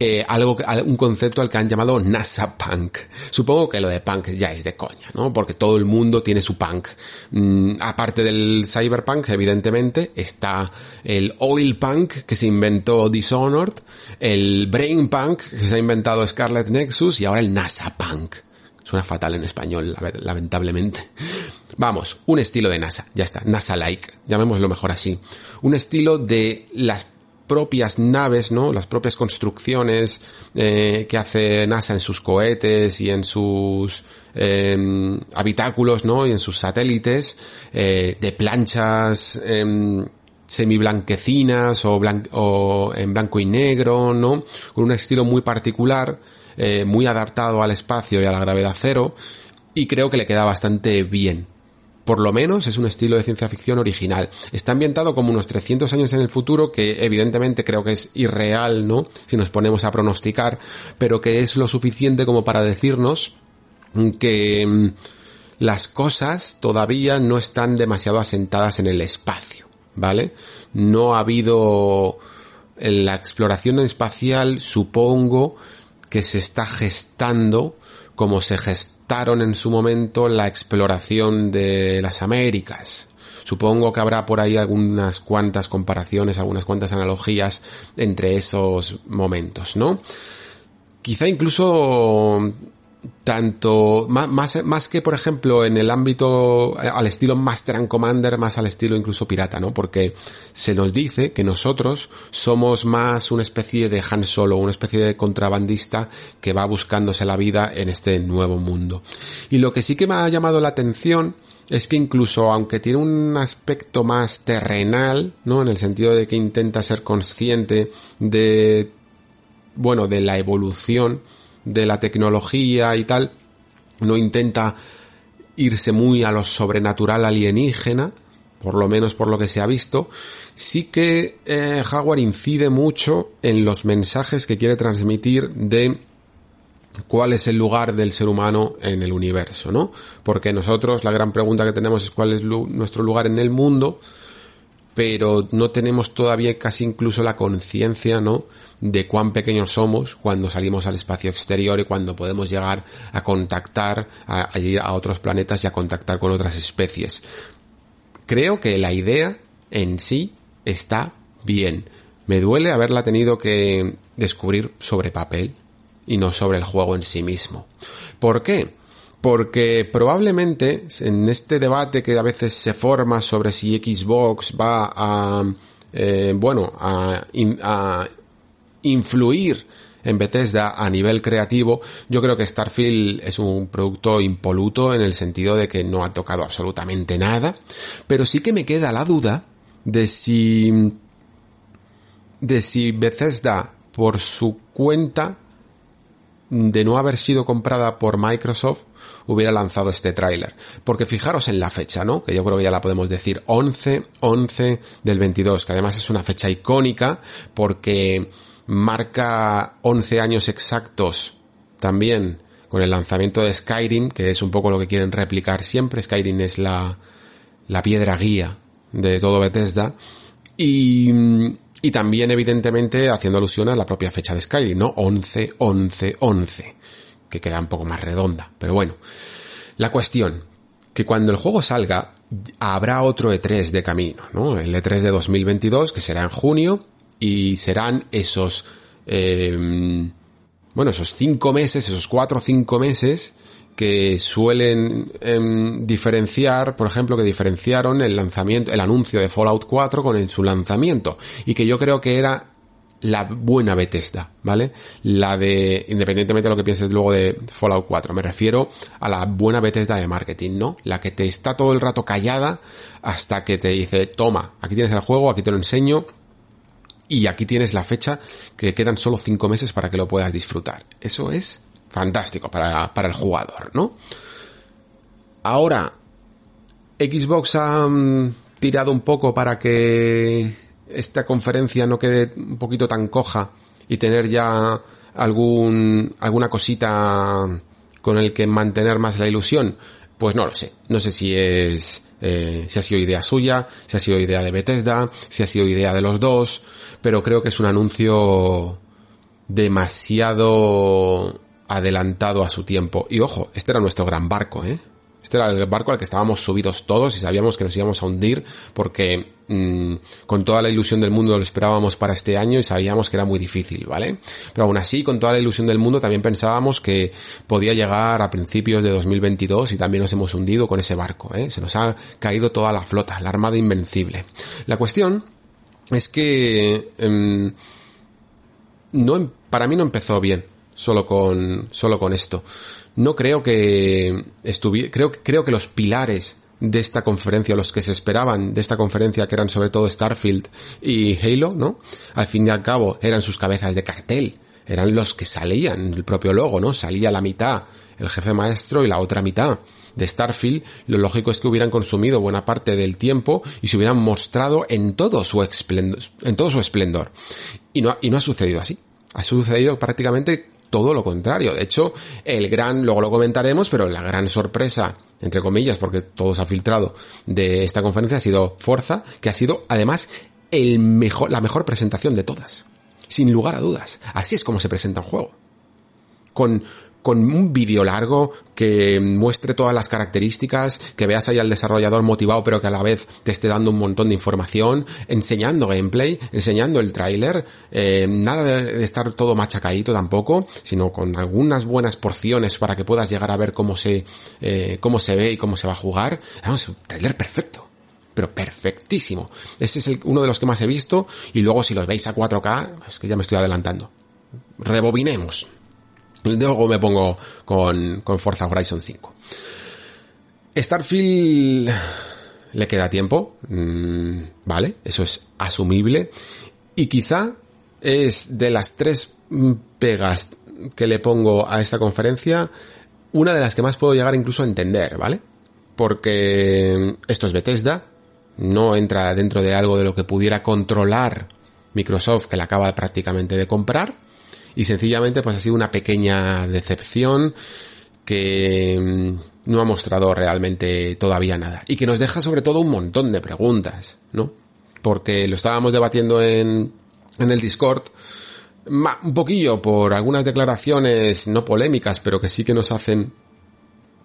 eh, algo, un concepto al que han llamado NASA Punk. Supongo que lo de punk ya es de coña, ¿no? Porque todo el mundo tiene su punk. Mm, aparte del cyberpunk, evidentemente, está el oil punk que se inventó Dishonored, el brain punk que se ha inventado Scarlet Nexus y ahora el NASA Punk. Suena fatal en español, lamentablemente. Vamos, un estilo de NASA, ya está, NASA-like, llamémoslo mejor así. Un estilo de las propias naves, ¿no? Las propias construcciones eh, que hace NASA en sus cohetes y en sus eh, habitáculos, ¿no? Y en sus satélites, eh, de planchas eh, semiblanquecinas o, o en blanco y negro, ¿no? Con un estilo muy particular, eh, muy adaptado al espacio y a la gravedad cero, y creo que le queda bastante bien por lo menos es un estilo de ciencia ficción original. Está ambientado como unos 300 años en el futuro, que evidentemente creo que es irreal, ¿no? Si nos ponemos a pronosticar, pero que es lo suficiente como para decirnos que mm, las cosas todavía no están demasiado asentadas en el espacio, ¿vale? No ha habido la exploración espacial, supongo que se está gestando como se gestó en su momento la exploración de las Américas. Supongo que habrá por ahí algunas cuantas comparaciones, algunas cuantas analogías entre esos momentos, ¿no? Quizá incluso tanto más, más, que por ejemplo en el ámbito eh, al estilo Master and Commander más al estilo incluso pirata no porque se nos dice que nosotros somos más una especie de Han Solo una especie de contrabandista que va buscándose la vida en este nuevo mundo y lo que sí que me ha llamado la atención es que incluso aunque tiene un aspecto más terrenal, ¿no? En el sentido de que intenta ser consciente de, bueno, de la evolución de la tecnología y tal, no intenta irse muy a lo sobrenatural alienígena, por lo menos por lo que se ha visto, sí que eh, Howard incide mucho en los mensajes que quiere transmitir de cuál es el lugar del ser humano en el universo, ¿no? Porque nosotros la gran pregunta que tenemos es cuál es nuestro lugar en el mundo, pero no tenemos todavía casi incluso la conciencia, ¿no? De cuán pequeños somos cuando salimos al espacio exterior y cuando podemos llegar a contactar a, a otros planetas y a contactar con otras especies. Creo que la idea en sí está bien. Me duele haberla tenido que descubrir sobre papel y no sobre el juego en sí mismo. ¿Por qué? Porque probablemente en este debate que a veces se forma sobre si Xbox va a, eh, bueno, a, a influir en Bethesda a nivel creativo, yo creo que Starfield es un producto impoluto en el sentido de que no ha tocado absolutamente nada, pero sí que me queda la duda de si de si Bethesda por su cuenta de no haber sido comprada por Microsoft hubiera lanzado este tráiler. Porque fijaros en la fecha, ¿no? Que yo creo que ya la podemos decir 11, 11 del 22, que además es una fecha icónica porque marca 11 años exactos también con el lanzamiento de Skyrim, que es un poco lo que quieren replicar siempre. Skyrim es la, la piedra guía de todo Bethesda. Y, y también, evidentemente, haciendo alusión a la propia fecha de Skyrim, ¿no? 11, 11, 11 que queda un poco más redonda. Pero bueno, la cuestión, que cuando el juego salga, habrá otro E3 de camino, ¿no? El E3 de 2022, que será en junio, y serán esos, eh, bueno, esos cinco meses, esos cuatro o cinco meses, que suelen em, diferenciar, por ejemplo, que diferenciaron el lanzamiento, el anuncio de Fallout 4 con el, su lanzamiento, y que yo creo que era la buena Bethesda, ¿vale? La de, independientemente de lo que pienses luego de Fallout 4, me refiero a la buena Bethesda de marketing, ¿no? La que te está todo el rato callada hasta que te dice, toma, aquí tienes el juego, aquí te lo enseño, y aquí tienes la fecha que quedan solo 5 meses para que lo puedas disfrutar. Eso es fantástico para, para el jugador, ¿no? Ahora, Xbox ha mm, tirado un poco para que esta conferencia no quede un poquito tan coja y tener ya algún, alguna cosita con el que mantener más la ilusión. Pues no lo sé. No sé si es, eh, si ha sido idea suya, si ha sido idea de Bethesda, si ha sido idea de los dos, pero creo que es un anuncio demasiado adelantado a su tiempo. Y ojo, este era nuestro gran barco, ¿eh? Este era el barco al que estábamos subidos todos y sabíamos que nos íbamos a hundir porque mmm, con toda la ilusión del mundo lo esperábamos para este año y sabíamos que era muy difícil, ¿vale? Pero aún así, con toda la ilusión del mundo también pensábamos que podía llegar a principios de 2022 y también nos hemos hundido con ese barco, ¿eh? Se nos ha caído toda la flota, la armada invencible. La cuestión es que mmm, no, em, para mí no empezó bien solo con, solo con esto no creo que estuviera, creo, creo que los pilares de esta conferencia, los que se esperaban de esta conferencia, que eran sobre todo Starfield y Halo, ¿no? Al fin y al cabo eran sus cabezas de cartel, eran los que salían, el propio logo, ¿no? Salía la mitad, el jefe maestro y la otra mitad de Starfield, lo lógico es que hubieran consumido buena parte del tiempo y se hubieran mostrado en todo su esplendor, en todo su esplendor. Y no, y no ha sucedido así. Ha sucedido prácticamente todo lo contrario. De hecho, el gran, luego lo comentaremos, pero la gran sorpresa, entre comillas, porque todo se ha filtrado de esta conferencia ha sido Forza, que ha sido además el mejor, la mejor presentación de todas. Sin lugar a dudas. Así es como se presenta un juego. Con con un vídeo largo que muestre todas las características, que veas ahí al desarrollador motivado pero que a la vez te esté dando un montón de información, enseñando gameplay, enseñando el tráiler, eh, nada de, estar todo machacadito tampoco, sino con algunas buenas porciones para que puedas llegar a ver cómo se, eh, cómo se ve y cómo se va a jugar. Vamos, un tráiler perfecto pero perfectísimo. Ese es uno de los que más he visto y luego si los veis a 4K, es que ya me estoy adelantando. Rebobinemos. Luego me pongo con, con Forza Horizon 5. Starfield le queda tiempo, mm, vale, eso es asumible. Y quizá es de las tres pegas que le pongo a esta conferencia, una de las que más puedo llegar incluso a entender, ¿vale? Porque esto es Bethesda, no entra dentro de algo de lo que pudiera controlar Microsoft que la acaba prácticamente de comprar y sencillamente pues ha sido una pequeña decepción que mm, no ha mostrado realmente todavía nada y que nos deja sobre todo un montón de preguntas, ¿no? Porque lo estábamos debatiendo en, en el Discord un poquillo por algunas declaraciones no polémicas, pero que sí que nos hacen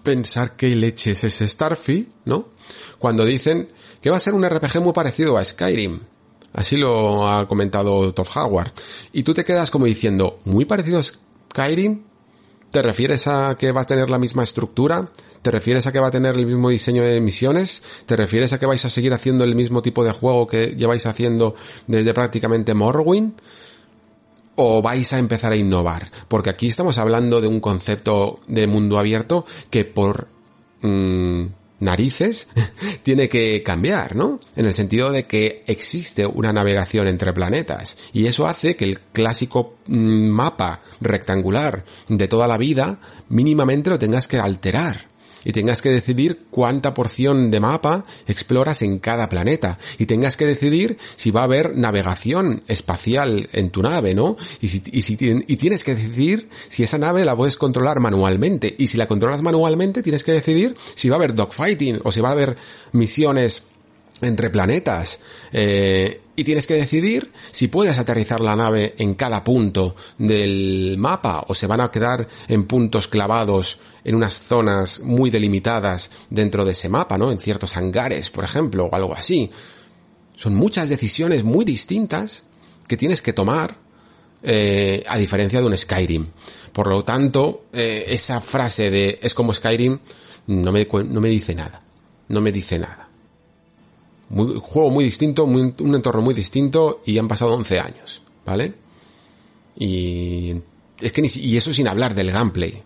pensar qué leches es Starfield, ¿no? Cuando dicen que va a ser un RPG muy parecido a Skyrim. Así lo ha comentado Todd Howard. Y tú te quedas como diciendo, muy parecido a Skyrim. ¿Te refieres a que va a tener la misma estructura? ¿Te refieres a que va a tener el mismo diseño de misiones? ¿Te refieres a que vais a seguir haciendo el mismo tipo de juego que lleváis haciendo desde prácticamente Morrowind? ¿O vais a empezar a innovar? Porque aquí estamos hablando de un concepto de mundo abierto que por mmm, narices [laughs] tiene que cambiar, ¿no? En el sentido de que existe una navegación entre planetas y eso hace que el clásico mm, mapa rectangular de toda la vida mínimamente lo tengas que alterar y tengas que decidir cuánta porción de mapa exploras en cada planeta y tengas que decidir si va a haber navegación espacial en tu nave, ¿no? Y si, y si y tienes que decidir si esa nave la puedes controlar manualmente y si la controlas manualmente tienes que decidir si va a haber dogfighting o si va a haber misiones entre planetas. Eh, y tienes que decidir si puedes aterrizar la nave en cada punto del mapa o se van a quedar en puntos clavados en unas zonas muy delimitadas dentro de ese mapa, ¿no? En ciertos hangares, por ejemplo, o algo así. Son muchas decisiones muy distintas que tienes que tomar eh, a diferencia de un Skyrim. Por lo tanto, eh, esa frase de es como Skyrim no me, no me dice nada. No me dice nada muy, juego muy distinto, un entorno muy distinto y han pasado 11 años, ¿vale? Y es que ni, y eso sin hablar del gameplay,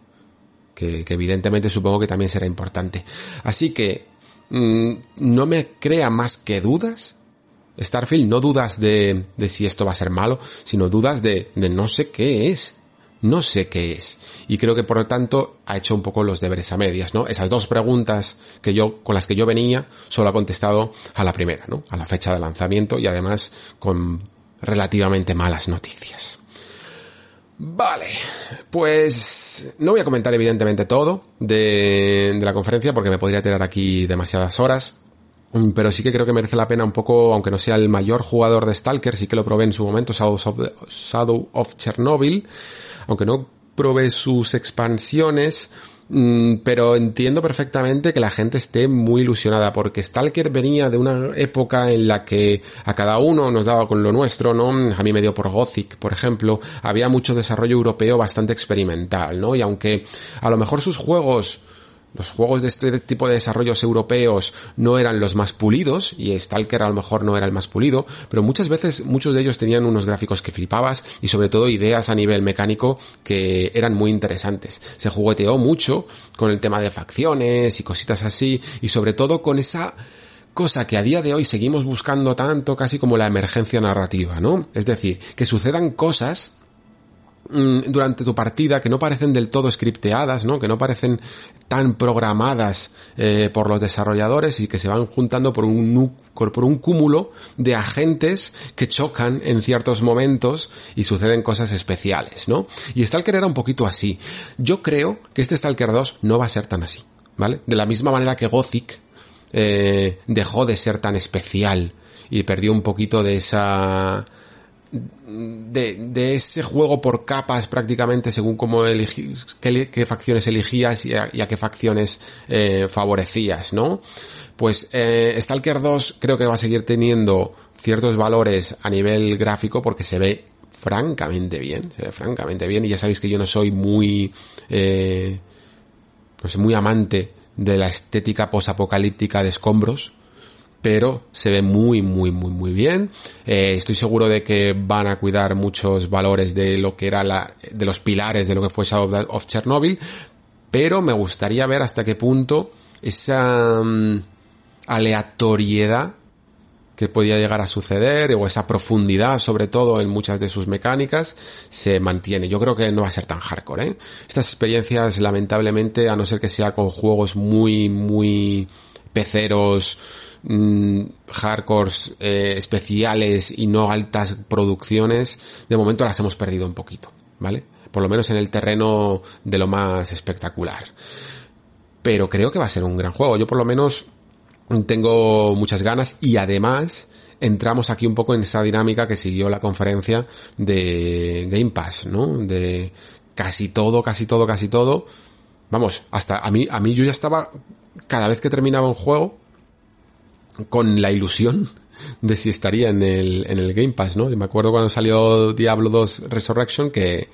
que, evidentemente supongo que también será importante. Así que mmm, no me crea más que dudas. Starfield, no dudas de, de si esto va a ser malo, sino dudas de, de no sé qué es no sé qué es. Y creo que por lo tanto ha hecho un poco los deberes a medias, ¿no? Esas dos preguntas que yo, con las que yo venía, solo ha contestado a la primera, ¿no? A la fecha de lanzamiento y además con relativamente malas noticias. Vale, pues no voy a comentar evidentemente todo de, la conferencia porque me podría tirar aquí demasiadas horas. Pero sí que creo que merece la pena un poco, aunque no sea el mayor jugador de Stalker, sí que lo probé en su momento, Shadow of, Chernobyl, aunque no probé sus expansiones, mm, pero entiendo perfectamente que la gente esté muy ilusionada, porque Stalker venía de una época en la que a cada uno nos daba con lo nuestro, ¿no? A mí me dio por Gothic, por ejemplo, había mucho desarrollo europeo bastante experimental, ¿no? Y aunque a lo mejor sus juegos los juegos de este tipo de desarrollos europeos no eran los más pulidos, y Stalker a lo mejor no era el más pulido, pero muchas veces muchos de ellos tenían unos gráficos que flipabas y sobre todo ideas a nivel mecánico que eran muy interesantes. Se jugueteó mucho con el tema de facciones y cositas así, y sobre todo con esa cosa que a día de hoy seguimos buscando tanto casi como la emergencia narrativa, ¿no? Es decir, que sucedan cosas durante tu partida que no parecen del todo scripteadas, ¿no? Que no parecen tan programadas eh, por los desarrolladores y que se van juntando por un, por un cúmulo de agentes que chocan en ciertos momentos y suceden cosas especiales, ¿no? Y Stalker era un poquito así. Yo creo que este Stalker 2 no va a ser tan así, ¿vale? De la misma manera que Gothic eh, dejó de ser tan especial y perdió un poquito de esa de, de, ese juego por capas prácticamente según cómo elegís, qué, facciones elegías y a, qué facciones eh, favorecías, ¿no? Pues eh, Stalker 2 creo que va a seguir teniendo ciertos valores a nivel gráfico porque se ve francamente bien, se ve francamente bien y ya sabéis que yo no soy muy, eh, no sé, muy amante de la estética posapocalíptica de escombros, pero se ve muy, muy, muy, muy bien. Eh, estoy seguro de que van a cuidar muchos valores de lo que era la, de los pilares de lo que fue Shadow of Chernobyl, pero me gustaría ver hasta qué punto esa mm, aleatoriedad que podía llegar a suceder o esa profundidad sobre todo en muchas de sus mecánicas se mantiene. Yo creo que no va a ser tan hardcore, ¿eh? Estas experiencias lamentablemente a no ser que sea con juegos muy muy peceros mm, hardcores eh, especiales y no altas producciones, de momento las hemos perdido un poquito, ¿vale? Por lo menos en el terreno de lo más espectacular. Pero creo que va a ser un gran juego. Yo por lo menos tengo muchas ganas y además entramos aquí un poco en esa dinámica que siguió la conferencia de Game Pass, ¿no? De casi todo, casi todo, casi todo. Vamos, hasta a mí, a mí yo ya estaba, cada vez que terminaba un juego, con la ilusión de si estaría en el, en el Game Pass, ¿no? Y me acuerdo cuando salió Diablo 2 Resurrection, que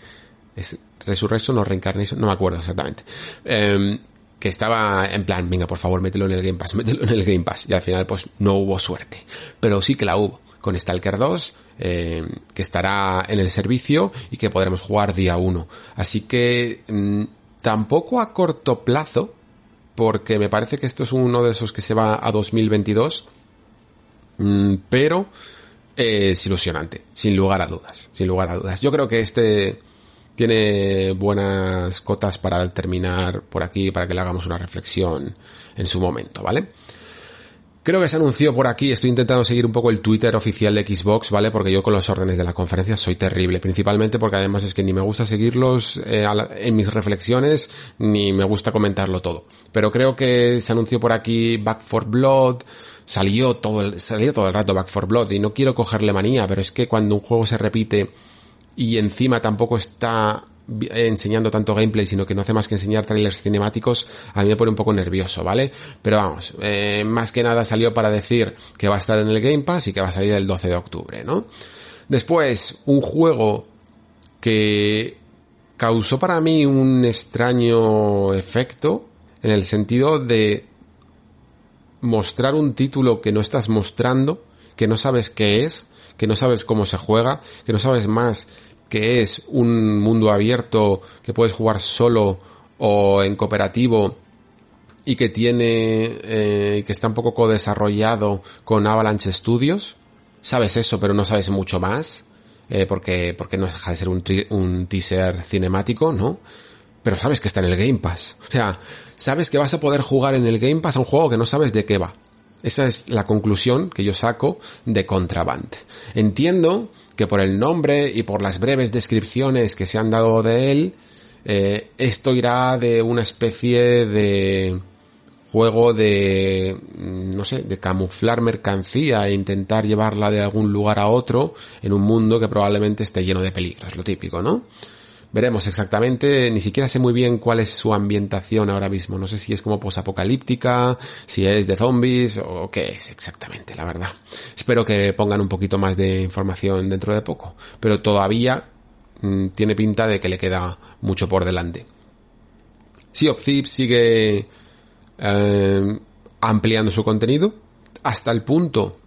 es Resurrection o Reincarnation, no me acuerdo exactamente. Em, que estaba en plan, venga, por favor, mételo en el Game Pass, mételo en el Game Pass. Y al final, pues, no hubo suerte. Pero sí que la hubo. Con Stalker 2, em, que estará en el servicio y que podremos jugar día 1. Así que, mm, tampoco a corto plazo, porque me parece que esto es uno de esos que se va a 2022, mm, pero es ilusionante, sin lugar a dudas, sin lugar a dudas. Yo creo que este tiene buenas cotas para terminar por aquí, para que le hagamos una reflexión en su momento, ¿vale? Creo que se anunció por aquí, estoy intentando seguir un poco el Twitter oficial de Xbox, ¿vale? Porque yo con los órdenes de la conferencia soy terrible, principalmente porque además es que ni me gusta seguirlos eh, en mis reflexiones, ni me gusta comentarlo todo. Pero creo que se anunció por aquí Back for Blood, salió todo el, salió todo el rato Back for Blood y no quiero cogerle manía, pero es que cuando un juego se repite y encima tampoco está enseñando tanto gameplay, sino que no hace más que enseñar trailers cinemáticos, a mí me pone un poco nervioso, ¿vale? Pero vamos, eh, más que nada salió para decir que va a estar en el Game Pass y que va a salir el 12 de octubre, ¿no? Después, un juego que causó para mí un extraño efecto en el sentido de mostrar un título que no estás mostrando, que no sabes qué es, que no sabes cómo se juega, que no sabes más que es un mundo abierto que puedes jugar solo o en cooperativo y que tiene eh, que está un poco co-desarrollado con Avalanche Studios. Sabes eso, pero no sabes mucho más, eh, porque, porque no deja de ser un, un teaser cinemático, ¿no? Pero sabes que está en el Game Pass. O sea, sabes que vas a poder jugar en el Game Pass a un juego que no sabes de qué va. Esa es la conclusión que yo saco de Contraband. Entiendo que por el nombre y por las breves descripciones que se han dado de él, eh, esto irá de una especie de juego de, mm, no sé, de camuflar mercancía e intentar llevarla de algún lugar a otro en un mundo que probablemente esté lleno de peligros, lo típico, ¿no? Veremos exactamente, ni siquiera sé muy bien cuál es su ambientación ahora mismo, no sé si es como posapocalíptica, si es de zombies o qué es exactamente, la verdad. Espero que pongan un poquito más de información dentro de poco, pero todavía mm, tiene pinta de que le queda mucho por delante. Sea of sigue eh, ampliando su contenido hasta el punto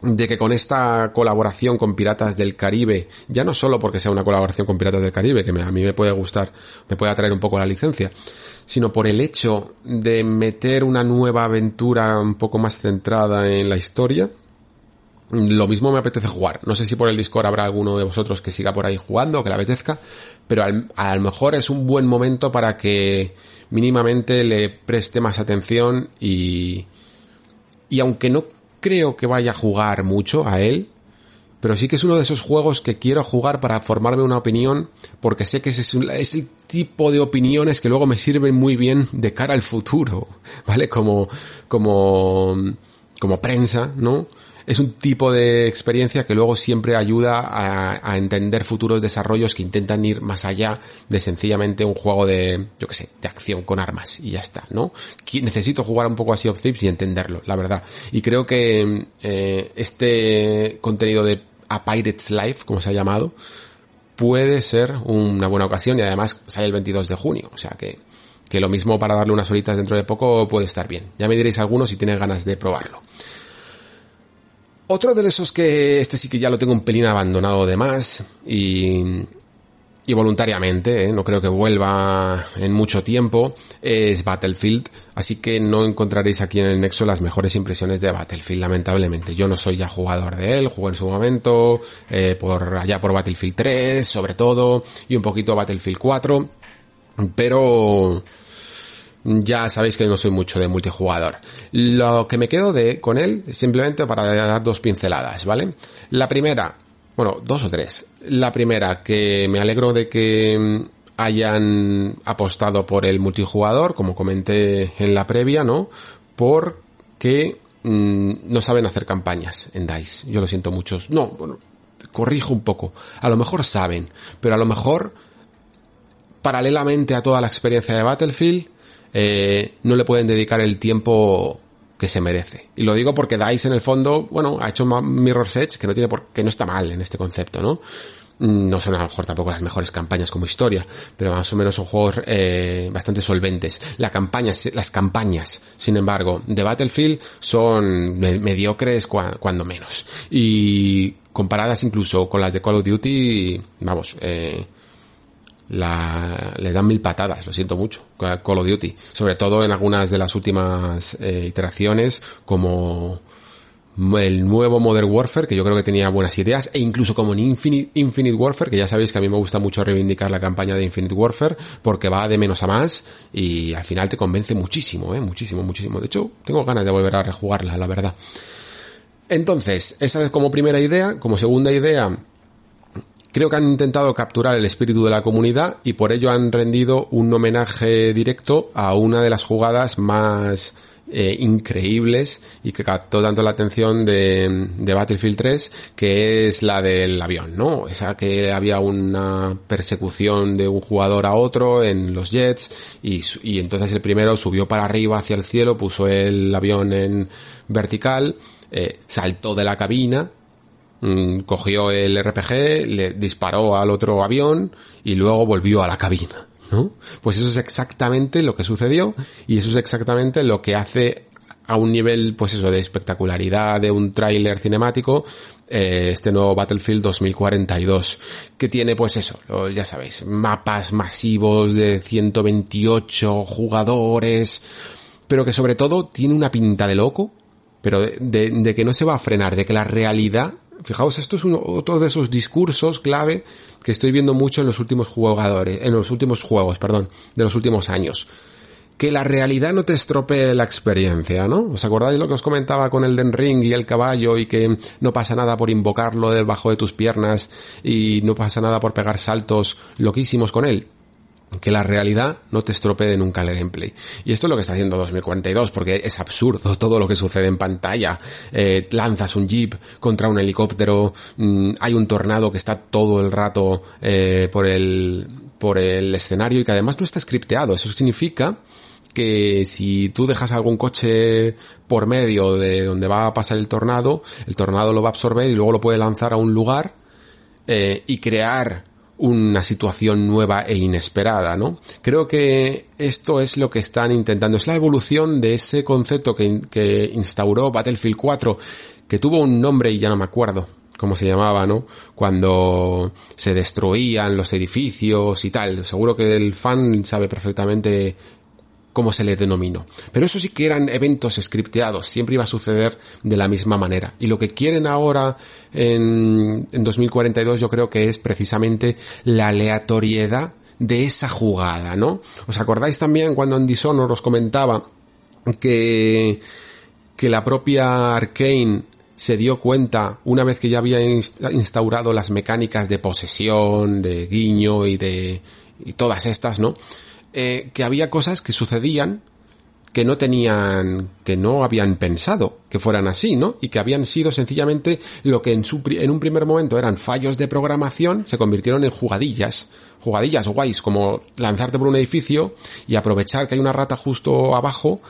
de que con esta colaboración con Piratas del Caribe, ya no solo porque sea una colaboración con Piratas del Caribe, que a mí me puede gustar, me puede atraer un poco la licencia, sino por el hecho de meter una nueva aventura un poco más centrada en la historia, lo mismo me apetece jugar. No sé si por el Discord habrá alguno de vosotros que siga por ahí jugando o que le apetezca, pero a lo mejor es un buen momento para que mínimamente le preste más atención y, y aunque no creo que vaya a jugar mucho a él, pero sí que es uno de esos juegos que quiero jugar para formarme una opinión, porque sé que es, es, el tipo de opiniones que luego me sirven muy bien de cara al futuro, [laughs] ¿vale? Como, como, como prensa, ¿no? Es un tipo de experiencia que luego siempre ayuda a, entender futuros desarrollos que intentan ir más allá de sencillamente un juego de, yo que sé, de acción con armas y ya está, ¿no? Necesito jugar un poco a Sea y entenderlo, la verdad. Y creo que eh, este contenido de A Pirate's Life, como se ha llamado, puede ser una buena ocasión y además sale el 22 de junio, o sea que que lo mismo para darle unas horitas dentro de poco puede estar bien. Ya me diréis algunos si tienes ganas de probarlo. Otro de esos que este sí que ya lo tengo un pelín abandonado de más y, y voluntariamente, ¿eh? no creo que vuelva en mucho tiempo, es Battlefield, así que no encontraréis aquí en el Nexo las mejores impresiones de Battlefield, lamentablemente. Yo no soy ya jugador de él, jugué en su momento, eh, por allá por Battlefield 3, sobre todo, y un poquito Battlefield 4, pero ya sabéis que no soy mucho de multijugador. Lo que me quedo de con él, simplemente para dar dos pinceladas, ¿vale? La primera, bueno, dos o tres. La primera, que me alegro de que mm, hayan apostado por el multijugador, como comenté en la previa, ¿no? Porque mm, no saben hacer campañas en DICE. Yo lo siento muchos. No, bueno, corrijo un poco. A lo mejor saben, pero a lo mejor paralelamente a toda la experiencia de Battlefield, eh, no le pueden dedicar el tiempo que se merece. Y lo digo porque DICE en el fondo, bueno, ha hecho Mirror's Edge que no tiene por, que no está mal en este concepto, ¿no? Mm, no son a lo mejor tampoco las mejores campañas como historia, pero más o menos son juegos eh, bastante solventes. La campaña, las campañas, sin embargo, de Battlefield son mediocres cuando menos. Y comparadas incluso con las de Call of Duty, vamos, eh, la, le dan mil patadas, lo siento mucho, Call of Duty. Sobre todo en algunas de las últimas eh, iteraciones, como el nuevo Modern Warfare, que yo creo que tenía buenas ideas, e incluso como en Infinite, Infinite Warfare, que ya sabéis que a mí me gusta mucho reivindicar la campaña de Infinite Warfare, porque va de menos a más, y al final te convence muchísimo, eh, muchísimo, muchísimo. De hecho, tengo ganas de volver a rejugarla, la verdad. Entonces, esa es como primera idea. Como segunda idea, Creo que han intentado capturar el espíritu de la comunidad y por ello han rendido un homenaje directo a una de las jugadas más eh, increíbles y que captó tanto la atención de, Battlefield 3 que es la del avión, ¿no? Esa que había una persecución de un jugador a otro en los jets y, entonces el primero subió para arriba hacia el cielo, puso el avión en vertical, eh, saltó de la cabina cogió el RPG, le disparó al otro avión y luego volvió a la cabina, ¿no? Pues eso es exactamente lo que sucedió y eso es exactamente lo que hace a un nivel, pues eso, de espectacularidad de un tráiler cinemático, eh, este nuevo Battlefield 2042, que tiene pues eso, ya sabéis, mapas masivos de 128 jugadores, pero que sobre todo tiene una pinta de loco, pero de que no se va a frenar, de que la realidad Fijaos, esto es otro de esos discursos clave que estoy viendo mucho en los últimos jugadores, en los últimos juegos, perdón, de los últimos años. que la realidad no te estropee la experiencia, ¿no? ¿Os acordáis lo que os comentaba con el Den Ring y el caballo y que no pasa nada por invocarlo debajo de tus piernas y no pasa nada por pegar saltos loquísimos con él? Que la realidad no te estropee nunca el gameplay. Y esto es lo que está haciendo 2042, porque es absurdo todo lo que sucede en pantalla. Eh, lanzas un jeep contra un helicóptero, mm, hay un tornado que está todo el rato eh, por el por el escenario y que además no está scripteado. Eso significa que si tú dejas algún coche por medio de donde va a pasar el tornado, el tornado lo va a absorber y luego lo puede lanzar a un lugar eh, y crear una situación nueva e inesperada, ¿no? Creo que esto es lo que están intentando, es la evolución de ese concepto que, que instauró Battlefield 4, que tuvo un nombre y ya no me acuerdo cómo se llamaba, ¿no? Cuando se destruían los edificios y tal. Seguro que el fan sabe perfectamente como se le denominó. Pero eso sí que eran eventos scripteados, siempre iba a suceder de la misma manera. Y lo que quieren ahora en, en 2042 yo creo que es precisamente la aleatoriedad de esa jugada, ¿no? ¿Os acordáis también cuando en Dishonored os comentaba que, que la propia Arkane se dio cuenta, una vez que ya había instaurado las mecánicas de posesión, de guiño y de, y todas estas, ¿no? Eh, que había cosas que sucedían que no tenían, que no habían pensado que fueran así, ¿no? Y que habían sido sencillamente lo que en, su, en un primer momento eran fallos de programación, se convirtieron en jugadillas, jugadillas guays, como lanzarte por un edificio y aprovechar que hay una rata justo abajo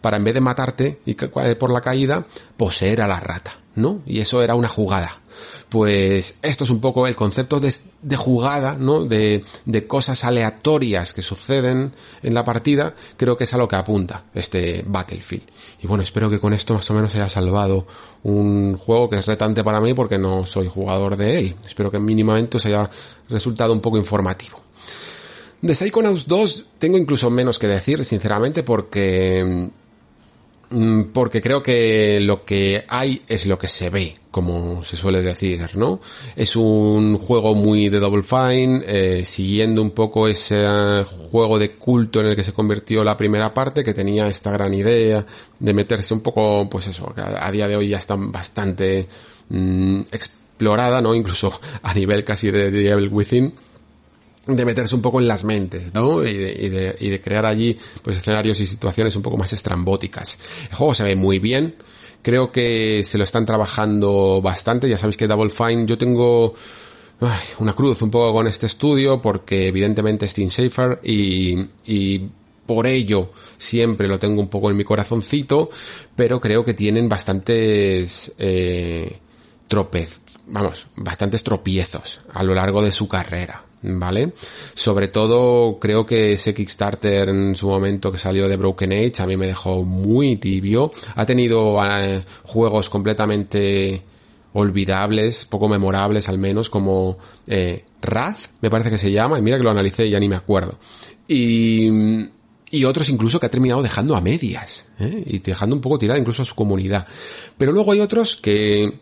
para en vez de matarte y por la caída, poseer a la rata, ¿no? Y eso era una jugada pues esto es un poco el concepto de, jugada, ¿no? De, de, cosas aleatorias que suceden en la partida, creo que es a lo que apunta este Battlefield. Y bueno, espero que con esto más o menos haya salvado un juego que es retante para mí porque no soy jugador de él. Espero que mínimamente os haya resultado un poco informativo. De Psychonauts 2 tengo incluso menos que decir, sinceramente, porque porque creo que lo que hay es lo que se ve, como se suele decir, ¿no? Es un juego muy de Double Fine, eh, siguiendo un poco ese juego de culto en el que se convirtió la primera parte, que tenía esta gran idea de meterse un poco, pues eso, que a, día de hoy ya está bastante mm, explorada, ¿no? Incluso [laughs] a nivel casi de Devil Within de meterse un poco en las mentes, ¿no? Y de, y de, y de crear allí, pues, escenarios y situaciones un poco más estrambóticas. El juego se ve muy bien. Creo que se lo están trabajando bastante. Ya sabéis que Double Fine, yo tengo ay, una cruz un poco con este estudio porque evidentemente es Team Safer y, y por ello siempre lo tengo un poco en mi corazoncito, pero creo que tienen bastantes eh, tropez, vamos, bastantes tropiezos a lo largo de su carrera. ¿Vale? Sobre todo creo que ese Kickstarter en su momento que salió de Broken Age a mí me dejó muy tibio. Ha tenido eh, juegos completamente olvidables, poco memorables al menos, como eh, Wrath, me parece que se llama, y mira que lo analicé y ya ni me acuerdo. Y, y otros incluso que ha terminado dejando a medias, ¿eh? y dejando un poco tirada incluso a su comunidad. Pero luego hay otros que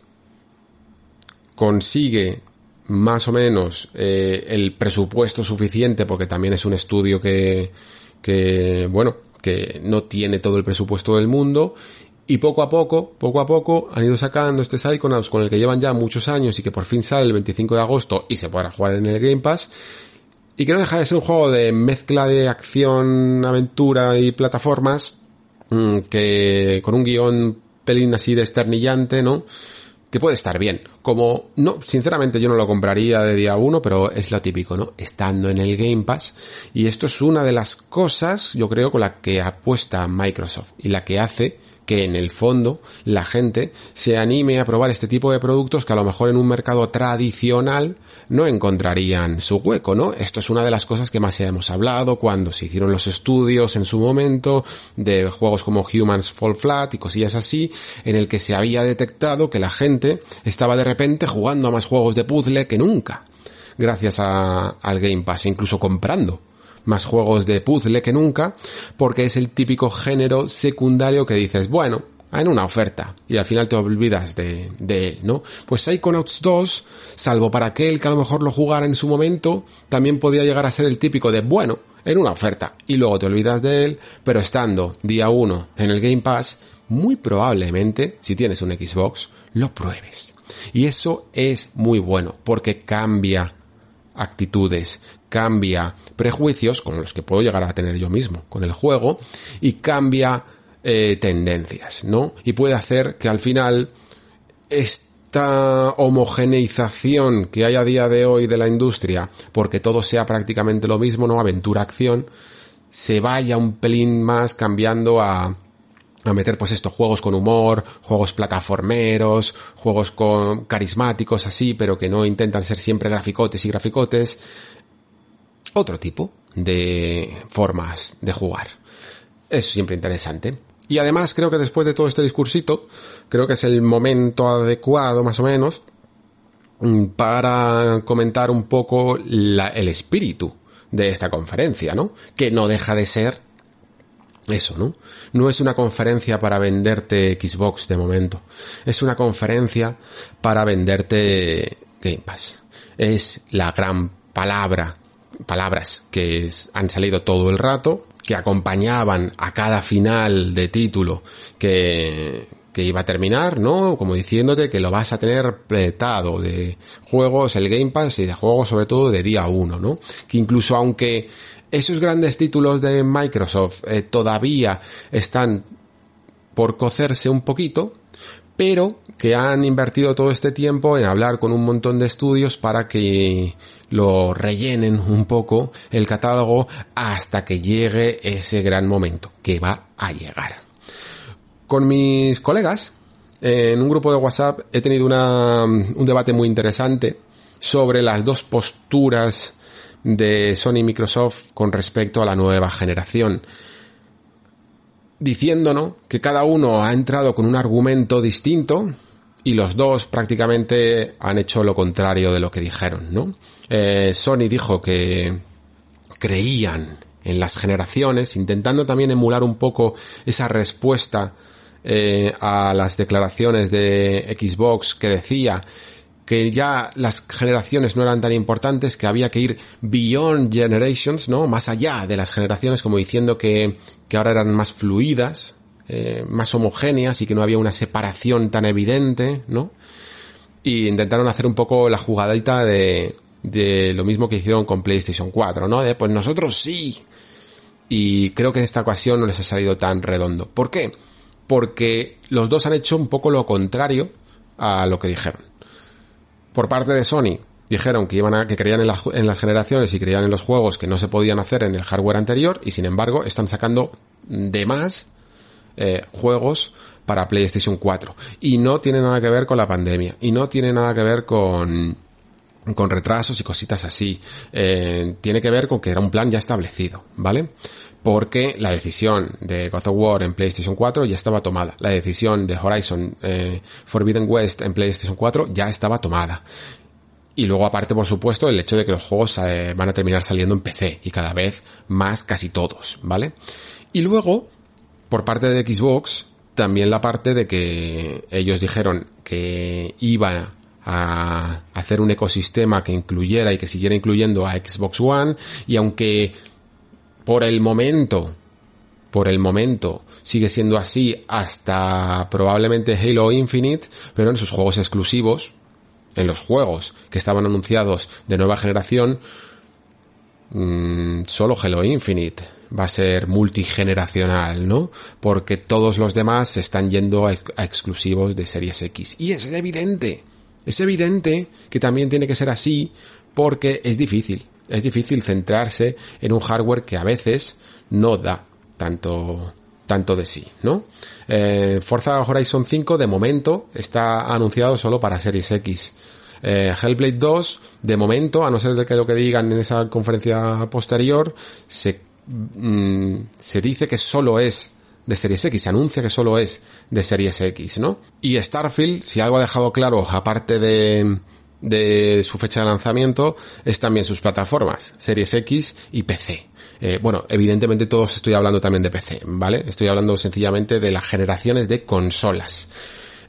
consigue más o menos eh, el presupuesto suficiente, porque también es un estudio que, que, bueno, que no tiene todo el presupuesto del mundo, y poco a poco, poco a poco, han ido sacando este Psychonauts con el que llevan ya muchos años y que por fin sale el 25 de agosto y se podrá jugar en el Game Pass. Y que no deja de ser un juego de mezcla de acción, aventura y plataformas, mm, que con un guion pelín así de esternillante, ¿no? Que puede estar bien. Como, no, sinceramente yo no lo compraría de día uno, pero es lo típico, ¿no? Estando en el Game Pass. Y esto es una de las cosas, yo creo, con la que apuesta Microsoft y la que hace que en el fondo la gente se anime a probar este tipo de productos que a lo mejor en un mercado tradicional no encontrarían su hueco, ¿no? Esto es una de las cosas que más hemos hablado cuando se hicieron los estudios en su momento de juegos como Humans Fall Flat y cosillas así, en el que se había detectado que la gente estaba de repente jugando a más juegos de puzzle que nunca, gracias a, al Game Pass, incluso comprando más juegos de puzzle que nunca, porque es el típico género secundario que dices, bueno, en una oferta y al final te olvidas de, de él, ¿no? Pues Psychonauts 2, salvo para aquel que a lo mejor lo jugara en su momento, también podía llegar a ser el típico de, bueno, en una oferta y luego te olvidas de él, pero estando día uno en el Game Pass, muy probablemente, si tienes un Xbox, lo pruebes. Y eso es muy bueno porque cambia actitudes, cambia prejuicios, como los que puedo llegar a tener yo mismo con el juego, y cambia eh, tendencias, ¿no? Y puede hacer que al final esta homogeneización que hay a día de hoy de la industria, porque todo sea prácticamente lo mismo, ¿no? Aventura-acción, se vaya un pelín más cambiando a a meter pues estos juegos con humor, juegos plataformeros, juegos con carismáticos así, pero que no intentan ser siempre graficotes y graficotes. Otro tipo de formas de jugar. Es siempre interesante. Y además creo que después de todo este discursito, creo que es el momento adecuado más o menos para comentar un poco el espíritu de esta conferencia, ¿no? Que no deja de ser eso, ¿no? No es una conferencia para venderte Xbox de momento. Es una conferencia para venderte Game Pass. Es la gran palabra, palabras que han salido todo el rato, que acompañaban a cada final de título que, que iba a terminar, ¿no? Como diciéndote que lo vas a tener pletado de juegos, el Game Pass y de juegos sobre todo de día uno, ¿no? Que incluso aunque esos grandes títulos de Microsoft eh, todavía están por cocerse un poquito, pero que han invertido todo este tiempo en hablar con un montón de estudios para que lo rellenen un poco el catálogo hasta que llegue ese gran momento que va a llegar. Con mis colegas, en un grupo de WhatsApp, he tenido una, un debate muy interesante sobre las dos posturas de Sony y Microsoft con respecto a la nueva generación, diciéndonos que cada uno ha entrado con un argumento distinto y los dos prácticamente han hecho lo contrario de lo que dijeron, ¿no? Eh, Sony dijo que creían en las generaciones, intentando también emular un poco esa respuesta eh, a las declaraciones de Xbox que decía que ya las generaciones no eran tan importantes, que había que ir beyond generations, ¿no? Más allá de las generaciones, como diciendo que, que ahora eran más fluidas, eh, más homogéneas y que no había una separación tan evidente, ¿no? Y intentaron hacer un poco la jugadita de, de lo mismo que hicieron con PlayStation 4, ¿no? De pues nosotros sí. Y creo que en esta ocasión no les ha salido tan redondo. ¿Por qué? Porque los dos han hecho un poco lo contrario a lo que dijeron por parte de Sony dijeron que iban a, que creían en, las generaciones y creían en los juegos que no se podían hacer en el hardware anterior y sin embargo están sacando de más eh, juegos para PlayStation 4 y no tiene nada que ver con la pandemia y no tiene nada que ver con con retrasos y cositas así. Eh, tiene que ver con que era un plan ya establecido, ¿vale? Porque la decisión de God of War en PlayStation 4 ya estaba tomada. La decisión de Horizon eh, Forbidden West en PlayStation 4 ya estaba tomada. Y luego aparte, por supuesto, el hecho de que los juegos eh, van a terminar saliendo en PC y cada vez más casi todos, ¿vale? Y luego, por parte de Xbox, también la parte de que ellos dijeron que iban a hacer un ecosistema que incluyera y que siguiera incluyendo a Xbox One y aunque por el momento por el momento sigue siendo así hasta probablemente Halo Infinite, pero en sus juegos exclusivos, en los juegos que estaban anunciados de nueva generación, mmm, solo Halo Infinite va a ser multigeneracional, ¿no? Porque todos los demás se están yendo a, a exclusivos de Series X. Y es evidente es evidente que también tiene que ser así porque es difícil. Es difícil centrarse en un hardware que a veces no da tanto tanto de sí, ¿no? Eh, Forza Horizon 5 de momento está anunciado solo para Series X. Eh, Hellblade 2 de momento, a no ser de que lo que digan en esa conferencia posterior, se, mm, se dice que solo es de Series X, se anuncia que solo es de Series X, ¿no? Y Starfield, si algo ha dejado claro, aparte de, de su fecha de lanzamiento, es también sus plataformas, Series X y PC. Eh, bueno, evidentemente todos estoy hablando también de PC, ¿vale? Estoy hablando sencillamente de las generaciones de consolas.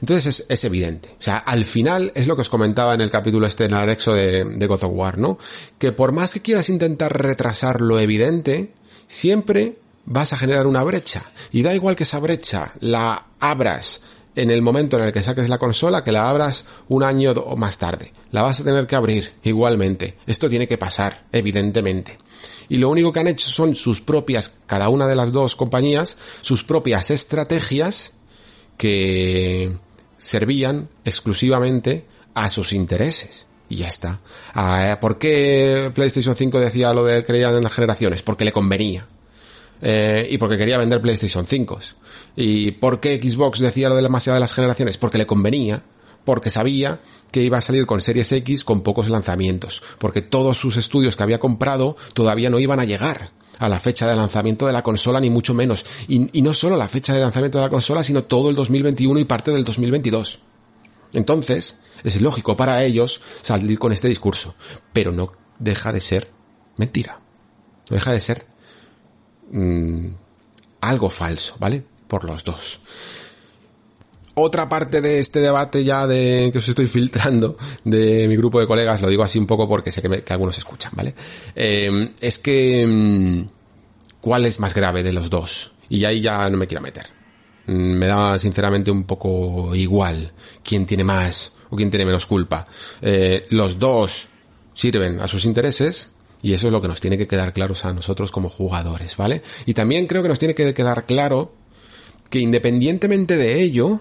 Entonces es, evidente. O sea, al final es lo que os comentaba en el capítulo este en el anexo de, de God of War, ¿no? Que por más que quieras intentar retrasar lo evidente, siempre vas a generar una brecha. Y da igual que esa brecha la abras en el momento en el que saques la consola que la abras un año o más tarde. La vas a tener que abrir igualmente. Esto tiene que pasar, evidentemente. Y lo único que han hecho son sus propias, cada una de las dos compañías, sus propias estrategias que servían exclusivamente a sus intereses. Y ya está. Ah, ¿Por qué PlayStation 5 decía lo de creían en las generaciones? Porque le convenía. Eh, y porque quería vender PlayStation 5. ¿Y por qué Xbox decía lo de demasiado de las generaciones? Porque le convenía, porque sabía que iba a salir con Series X con pocos lanzamientos, porque todos sus estudios que había comprado todavía no iban a llegar a la fecha de lanzamiento de la consola, ni mucho menos. Y, y no solo la fecha de lanzamiento de la consola, sino todo el 2021 y parte del 2022. Entonces, es lógico para ellos salir con este discurso, pero no deja de ser mentira. No deja de ser mmm, algo falso, ¿vale? Por los dos. Otra parte de este debate ya de que os estoy filtrando de mi grupo de colegas, lo digo así un poco porque sé que, algunos escuchan, ¿vale? Eh, es que mmm, ¿cuál es más grave de los dos? Y ahí ya no me quiero meter. Me da sinceramente un poco igual quién tiene más o quién tiene menos culpa. Eh, los dos sirven a sus intereses y eso es lo que nos tiene que quedar claro a nosotros como jugadores, ¿vale? Y también creo que nos tiene que quedar claro que independientemente de ello,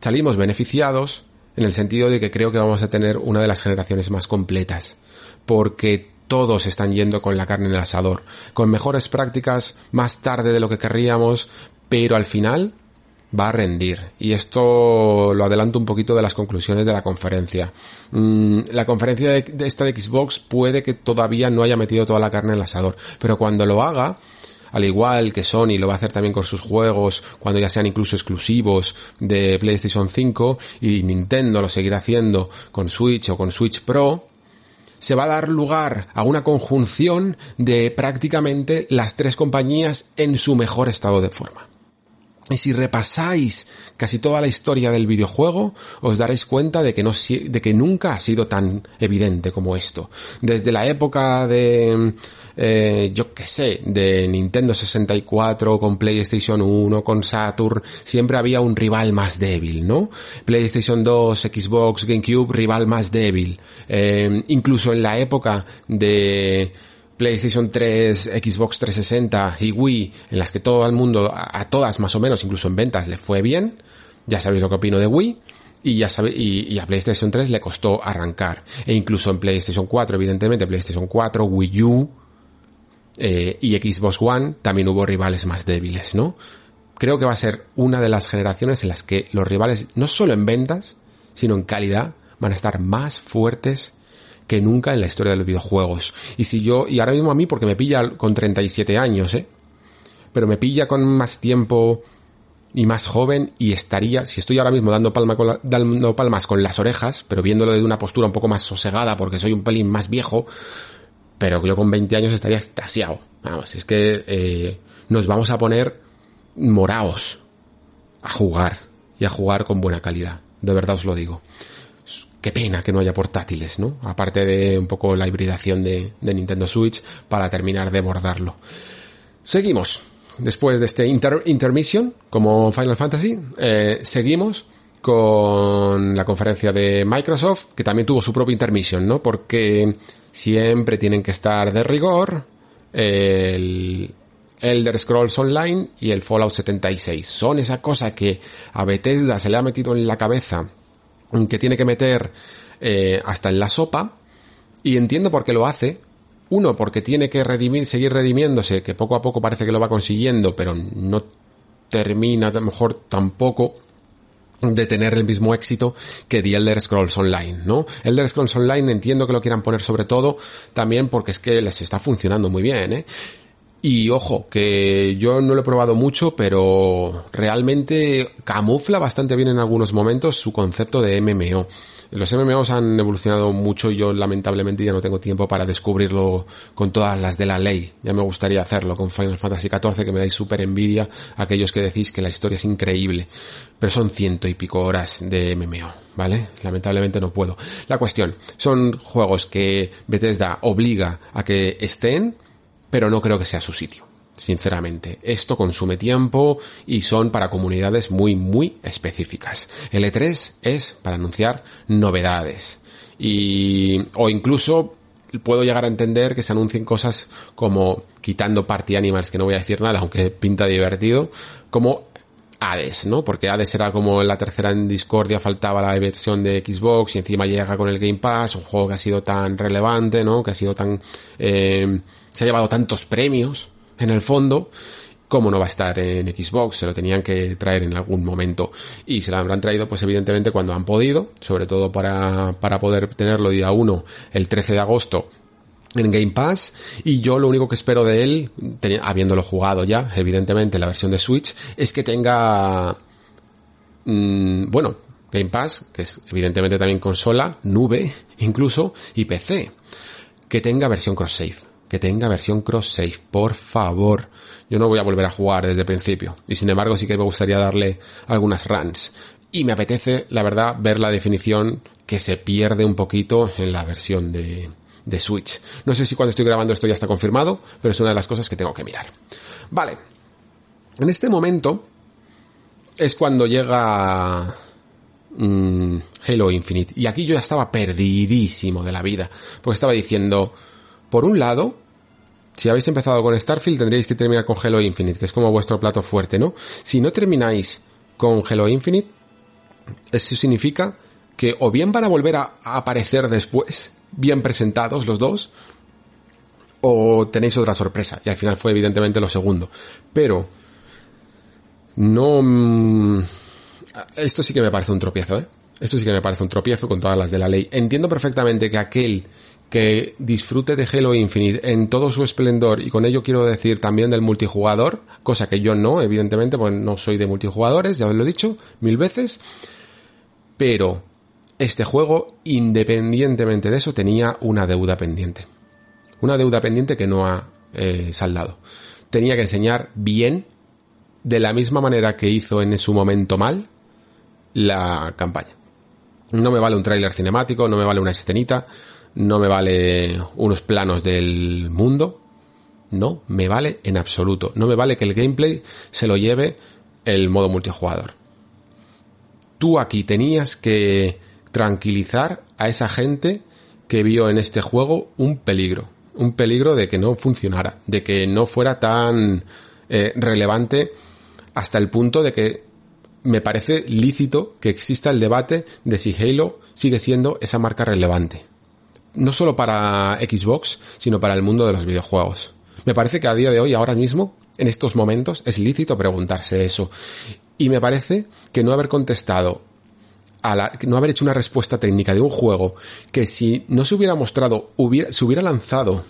salimos beneficiados en el sentido de que creo que vamos a tener una de las generaciones más completas. Porque todos están yendo con la carne en el asador, con mejores prácticas más tarde de lo que querríamos, pero al final va a rendir. Y esto lo adelanto un poquito de las conclusiones de la conferencia. Mm, la conferencia de, esta de Xbox puede que todavía no haya metido toda la carne en el asador, pero cuando lo haga, al igual que Sony lo va a hacer también con sus juegos, cuando ya sean incluso exclusivos de PlayStation 5, y Nintendo lo seguirá haciendo con Switch o con Switch Pro, se va a dar lugar a una conjunción de prácticamente las tres compañías en su mejor estado de forma. Y si repasáis casi toda la historia del videojuego, os daréis cuenta de que, no, de que nunca ha sido tan evidente como esto. Desde la época de, eh, yo qué sé, de Nintendo 64 con PlayStation 1, con Saturn, siempre había un rival más débil, ¿no? PlayStation 2, Xbox, GameCube, rival más débil. Eh, incluso en la época de PlayStation 3, Xbox 360 y Wii, en las que todo el mundo, a todas más o menos, incluso en ventas, le fue bien. Ya sabéis lo que opino de Wii. Y ya sabe, y, y, a PlayStation 3 le costó arrancar. E incluso en PlayStation 4, evidentemente, PlayStation 4, Wii U eh, y Xbox One también hubo rivales más débiles, ¿no? Creo que va a ser una de las generaciones en las que los rivales, no solo en ventas, sino en calidad, van a estar más fuertes que nunca en la historia de los videojuegos. Y si yo, y ahora mismo a mí porque me pilla con 37 años, ¿eh? Pero me pilla con más tiempo y más joven y estaría, si estoy ahora mismo dando, dando palmas con las orejas, pero viéndolo de una postura un poco más sosegada porque soy un pelín más viejo, pero yo con 20 años estaría extasiado. Vamos, es que eh, nos vamos a poner moraos a jugar y a jugar con buena calidad. De verdad os lo digo qué pena que no haya portátiles, ¿no? Aparte de un poco la hibridación de, Nintendo Switch para terminar de bordarlo. Seguimos. Después de este inter intermission, como Final Fantasy, eh, seguimos con la conferencia de Microsoft, que también tuvo su propia intermission, ¿no? Porque siempre tienen que estar de rigor el Elder Scrolls Online y el Fallout 76. Son esa cosa que a Bethesda se le ha metido en la cabeza que tiene que meter eh, hasta en la sopa y entiendo por qué lo hace. Uno, porque tiene que redimir, seguir redimiéndose, que poco a poco parece que lo va consiguiendo, pero no termina a lo mejor tampoco de tener el mismo éxito que The Elder Scrolls Online, ¿no? Elder Scrolls Online entiendo que lo quieran poner sobre todo también porque es que les está funcionando muy bien, ¿eh? Y ojo, que yo no lo he probado mucho, pero realmente camufla bastante bien en algunos momentos su concepto de MMO. Los MMOs han evolucionado mucho y yo lamentablemente ya no tengo tiempo para descubrirlo con todas las de la ley. Ya me gustaría hacerlo con Final Fantasy XIV que me dais súper envidia aquellos que decís que la historia es increíble. Pero son ciento y pico horas de MMO, ¿vale? Lamentablemente no puedo. La cuestión, son juegos que Bethesda obliga a que estén, pero no creo que sea su sitio sinceramente. Esto consume tiempo y son para comunidades muy, muy específicas. El E3 es para anunciar novedades. Y, o incluso puedo llegar a entender que se anuncien cosas como quitando Party Animals, que no voy a decir nada, aunque pinta divertido, como Hades, ¿no? Porque Hades era como la tercera en Discordia, faltaba la versión de Xbox y encima llega con el Game Pass, un juego que ha sido tan relevante, ¿no? Que ha sido tan, eh, se ha llevado tantos premios, en el fondo, ¿cómo no va a estar en Xbox? Se lo tenían que traer en algún momento. Y se lo habrán traído, pues evidentemente, cuando han podido, sobre todo para, para poder tenerlo día 1, el 13 de agosto, en Game Pass y yo lo único que espero de él, habiéndolo jugado ya, evidentemente la versión de Switch, es que tenga, mmm, bueno, Game Pass, que es evidentemente también consola, nube incluso, y PC, que tenga versión cross-save que tenga versión cross-save, por favor. Yo no voy a volver a jugar desde el principio. Y sin embargo sí que me gustaría darle algunas runs. Y me apetece, la verdad, ver la definición que se pierde un poquito en la versión de, de Switch. No sé si cuando estoy grabando esto ya está confirmado, pero es una de las cosas que tengo que mirar. Vale. En este momento es cuando llega mm, Halo Infinite. Y aquí yo ya estaba perdidísimo de la vida. Porque estaba diciendo, por un lado, si habéis empezado con Starfield tendréis que terminar con Halo Infinite, que es como vuestro plato fuerte, ¿no? Si no termináis con Halo Infinite, eso significa que o bien van a volver a, aparecer después, bien presentados los dos, o tenéis otra sorpresa. Y al final fue evidentemente lo segundo. Pero, no... Mm, esto sí que me parece un tropiezo, ¿eh? Esto sí que me parece un tropiezo con todas las de la ley. Entiendo perfectamente que aquel que disfrute de Halo Infinite en todo su esplendor y con ello quiero decir también del multijugador, cosa que yo no, evidentemente, porque no soy de multijugadores, ya os lo he dicho mil veces, pero este juego, independientemente de eso, tenía una deuda pendiente. Una deuda pendiente que no ha eh, saldado. Tenía que enseñar bien, de la misma manera que hizo en su momento mal, la campaña. No me vale un tráiler cinemático, no me vale una escenita, no me vale unos planos del mundo, no me vale en absoluto. No me vale que el gameplay se lo lleve el modo multijugador. Tú aquí tenías que tranquilizar a esa gente que vio en este juego un peligro. Un peligro de que no funcionara, de que no fuera tan eh, relevante hasta el punto de que me parece lícito que exista el debate de si Halo sigue siendo esa marca relevante no solo para Xbox, sino para el mundo de los videojuegos. Me parece que a día de hoy, ahora mismo, en estos momentos, es lícito preguntarse eso. Y me parece que no haber contestado a la, no haber hecho una respuesta técnica de un juego que si no se hubiera mostrado, hubiera, se hubiera lanzado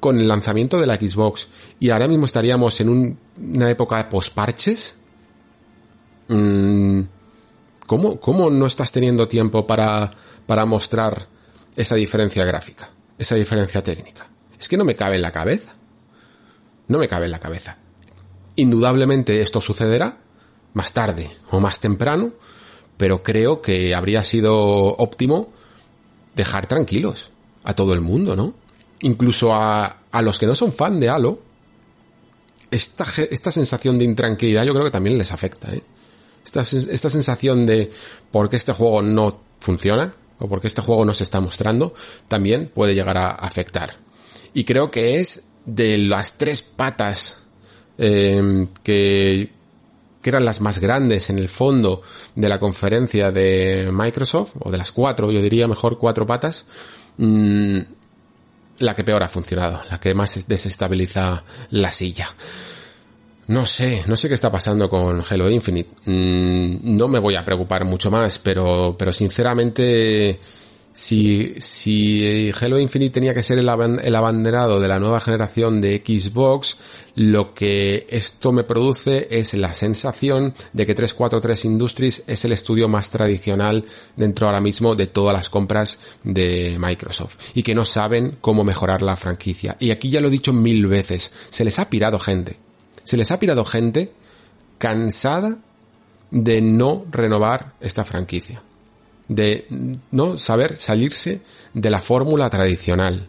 con el lanzamiento de la Xbox y ahora mismo estaríamos en una época de posparches, mmm, ¿cómo, ¿cómo no estás teniendo tiempo para, para mostrar esa diferencia gráfica, esa diferencia técnica. Es que no me cabe en la cabeza. No me cabe en la cabeza. Indudablemente esto sucederá más tarde o más temprano, pero creo que habría sido óptimo dejar tranquilos a todo el mundo, ¿no? Incluso a, a los que no son fan de Halo, esta, esta sensación de intranquilidad yo creo que también les afecta, ¿eh? Esta, esta sensación de por qué este juego no funciona, o porque este juego no se está mostrando, también puede llegar a afectar. Y creo que es de las tres patas eh, que, eran las más grandes en el fondo de la conferencia de Microsoft, o de las cuatro, yo diría mejor cuatro patas, mmm, la que peor ha funcionado, la que más desestabiliza la silla. No sé, no sé qué está pasando con Halo Infinite. Mm, no me voy a preocupar mucho más, pero, pero sinceramente si, si Halo Infinite tenía que ser el, abanderado de la nueva generación de Xbox, lo que esto me produce es la sensación de que 343 Industries es el estudio más tradicional dentro ahora mismo de todas las compras de Microsoft y que no saben cómo mejorar la franquicia. Y aquí ya lo he dicho mil veces, se les ha pirado gente. Se les ha pirado gente cansada de no renovar esta franquicia de no saber salirse de la fórmula tradicional.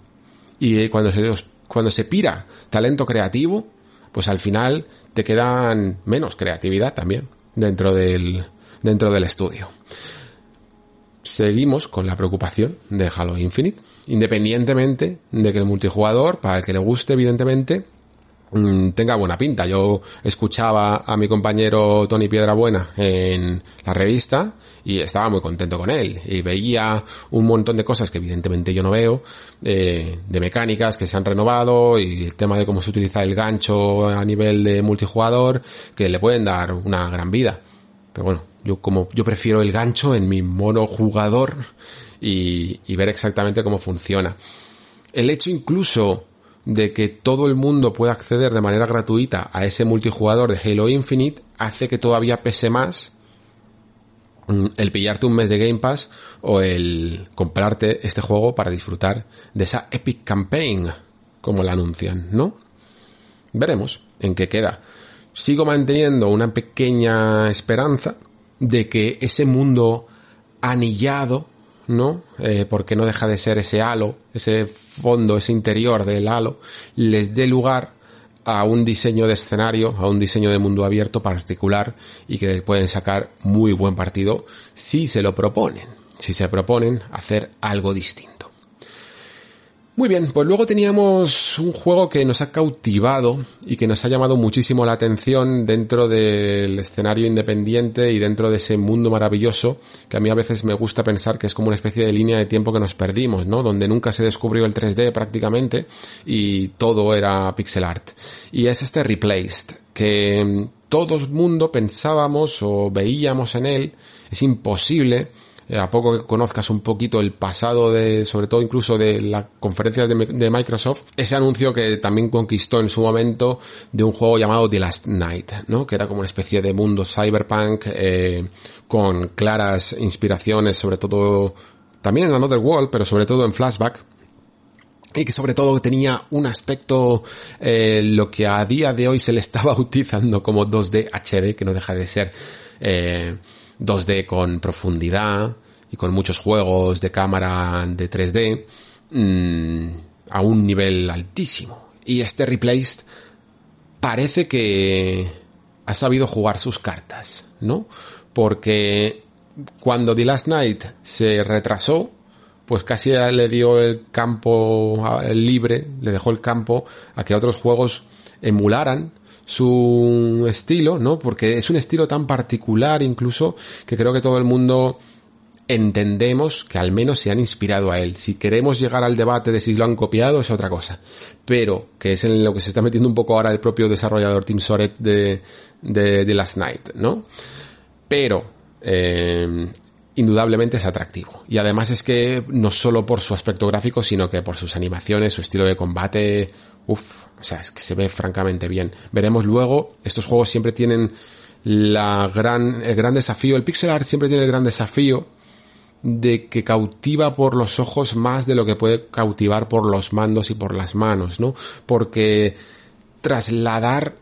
Y cuando se, cuando se pira talento creativo, pues al final te quedan menos creatividad también dentro del, dentro del estudio. Seguimos con la preocupación de Halo Infinite, independientemente de que el multijugador, para el que le guste evidentemente, tenga buena pinta. Yo escuchaba a mi compañero Tony Piedrabuena en la revista y estaba muy contento con él y veía un montón de cosas que evidentemente yo no veo, eh, de mecánicas que se han renovado y el tema de cómo se utiliza el gancho a nivel de multijugador que le pueden dar una gran vida. Pero bueno, yo como yo prefiero el gancho en mi monojugador y, y ver exactamente cómo funciona. El hecho incluso de que todo el mundo pueda acceder de manera gratuita a ese multijugador de Halo Infinite hace que todavía pese más mm, el pillarte un mes de Game Pass o el comprarte este juego para disfrutar de esa Epic Campaign, como la anuncian, ¿no? Veremos en qué queda. Sigo manteniendo una pequeña esperanza de que ese mundo anillado ¿no? Eh, porque no deja de ser ese halo, ese fondo, ese interior del halo, les dé lugar a un diseño de escenario, a un diseño de mundo abierto particular y que pueden sacar muy buen partido si se lo proponen, si se proponen hacer algo distinto. Muy bien, pues luego teníamos un juego que nos ha cautivado y que nos ha llamado muchísimo la atención dentro del escenario independiente y dentro de ese mundo maravilloso que a mí a veces me gusta pensar que es como una especie de línea de tiempo que nos perdimos, ¿no? Donde nunca se descubrió el 3D prácticamente y todo era pixel art. Y es este Replaced, que todo el mundo pensábamos o veíamos en él, es imposible a poco que conozcas un poquito el pasado de, sobre todo incluso de la conferencia de, Microsoft, ese anuncio que también conquistó en su momento de un juego llamado The Last Night, ¿no? Que era como una especie de mundo cyberpunk, eh, con claras inspiraciones, sobre todo, también en Another World, pero sobre todo en Flashback, y que sobre todo tenía un aspecto eh, lo que a día de hoy se le [laughs] está bautizando como 2D HD, que no deja de ser eh, 2D con profundidad y con muchos juegos de cámara de 3D mm, a un nivel altísimo. Y este Replaced parece que ha sabido jugar sus cartas, ¿no? Porque cuando The Last Night se retrasó, pues casi le dio el campo libre, le dejó el campo a que otros juegos emularan su estilo, ¿no? Porque es un estilo tan particular incluso que creo que todo el mundo entendemos que al menos se han inspirado a él. Si queremos llegar al debate de si lo han copiado es otra cosa. Pero, que es en lo que se está metiendo un poco ahora el propio desarrollador Tim Soret de, de, Last Night, ¿no? Pero, eh, indudablemente es atractivo. Y además es que no solo por su aspecto gráfico, sino que por sus animaciones, su estilo de combate, uff, o sea, es que se ve francamente bien. Veremos luego, estos juegos siempre tienen la gran, el gran desafío, el pixel art siempre tiene el gran desafío de que cautiva por los ojos más de lo que puede cautivar por los mandos y por las manos, ¿no? Porque trasladar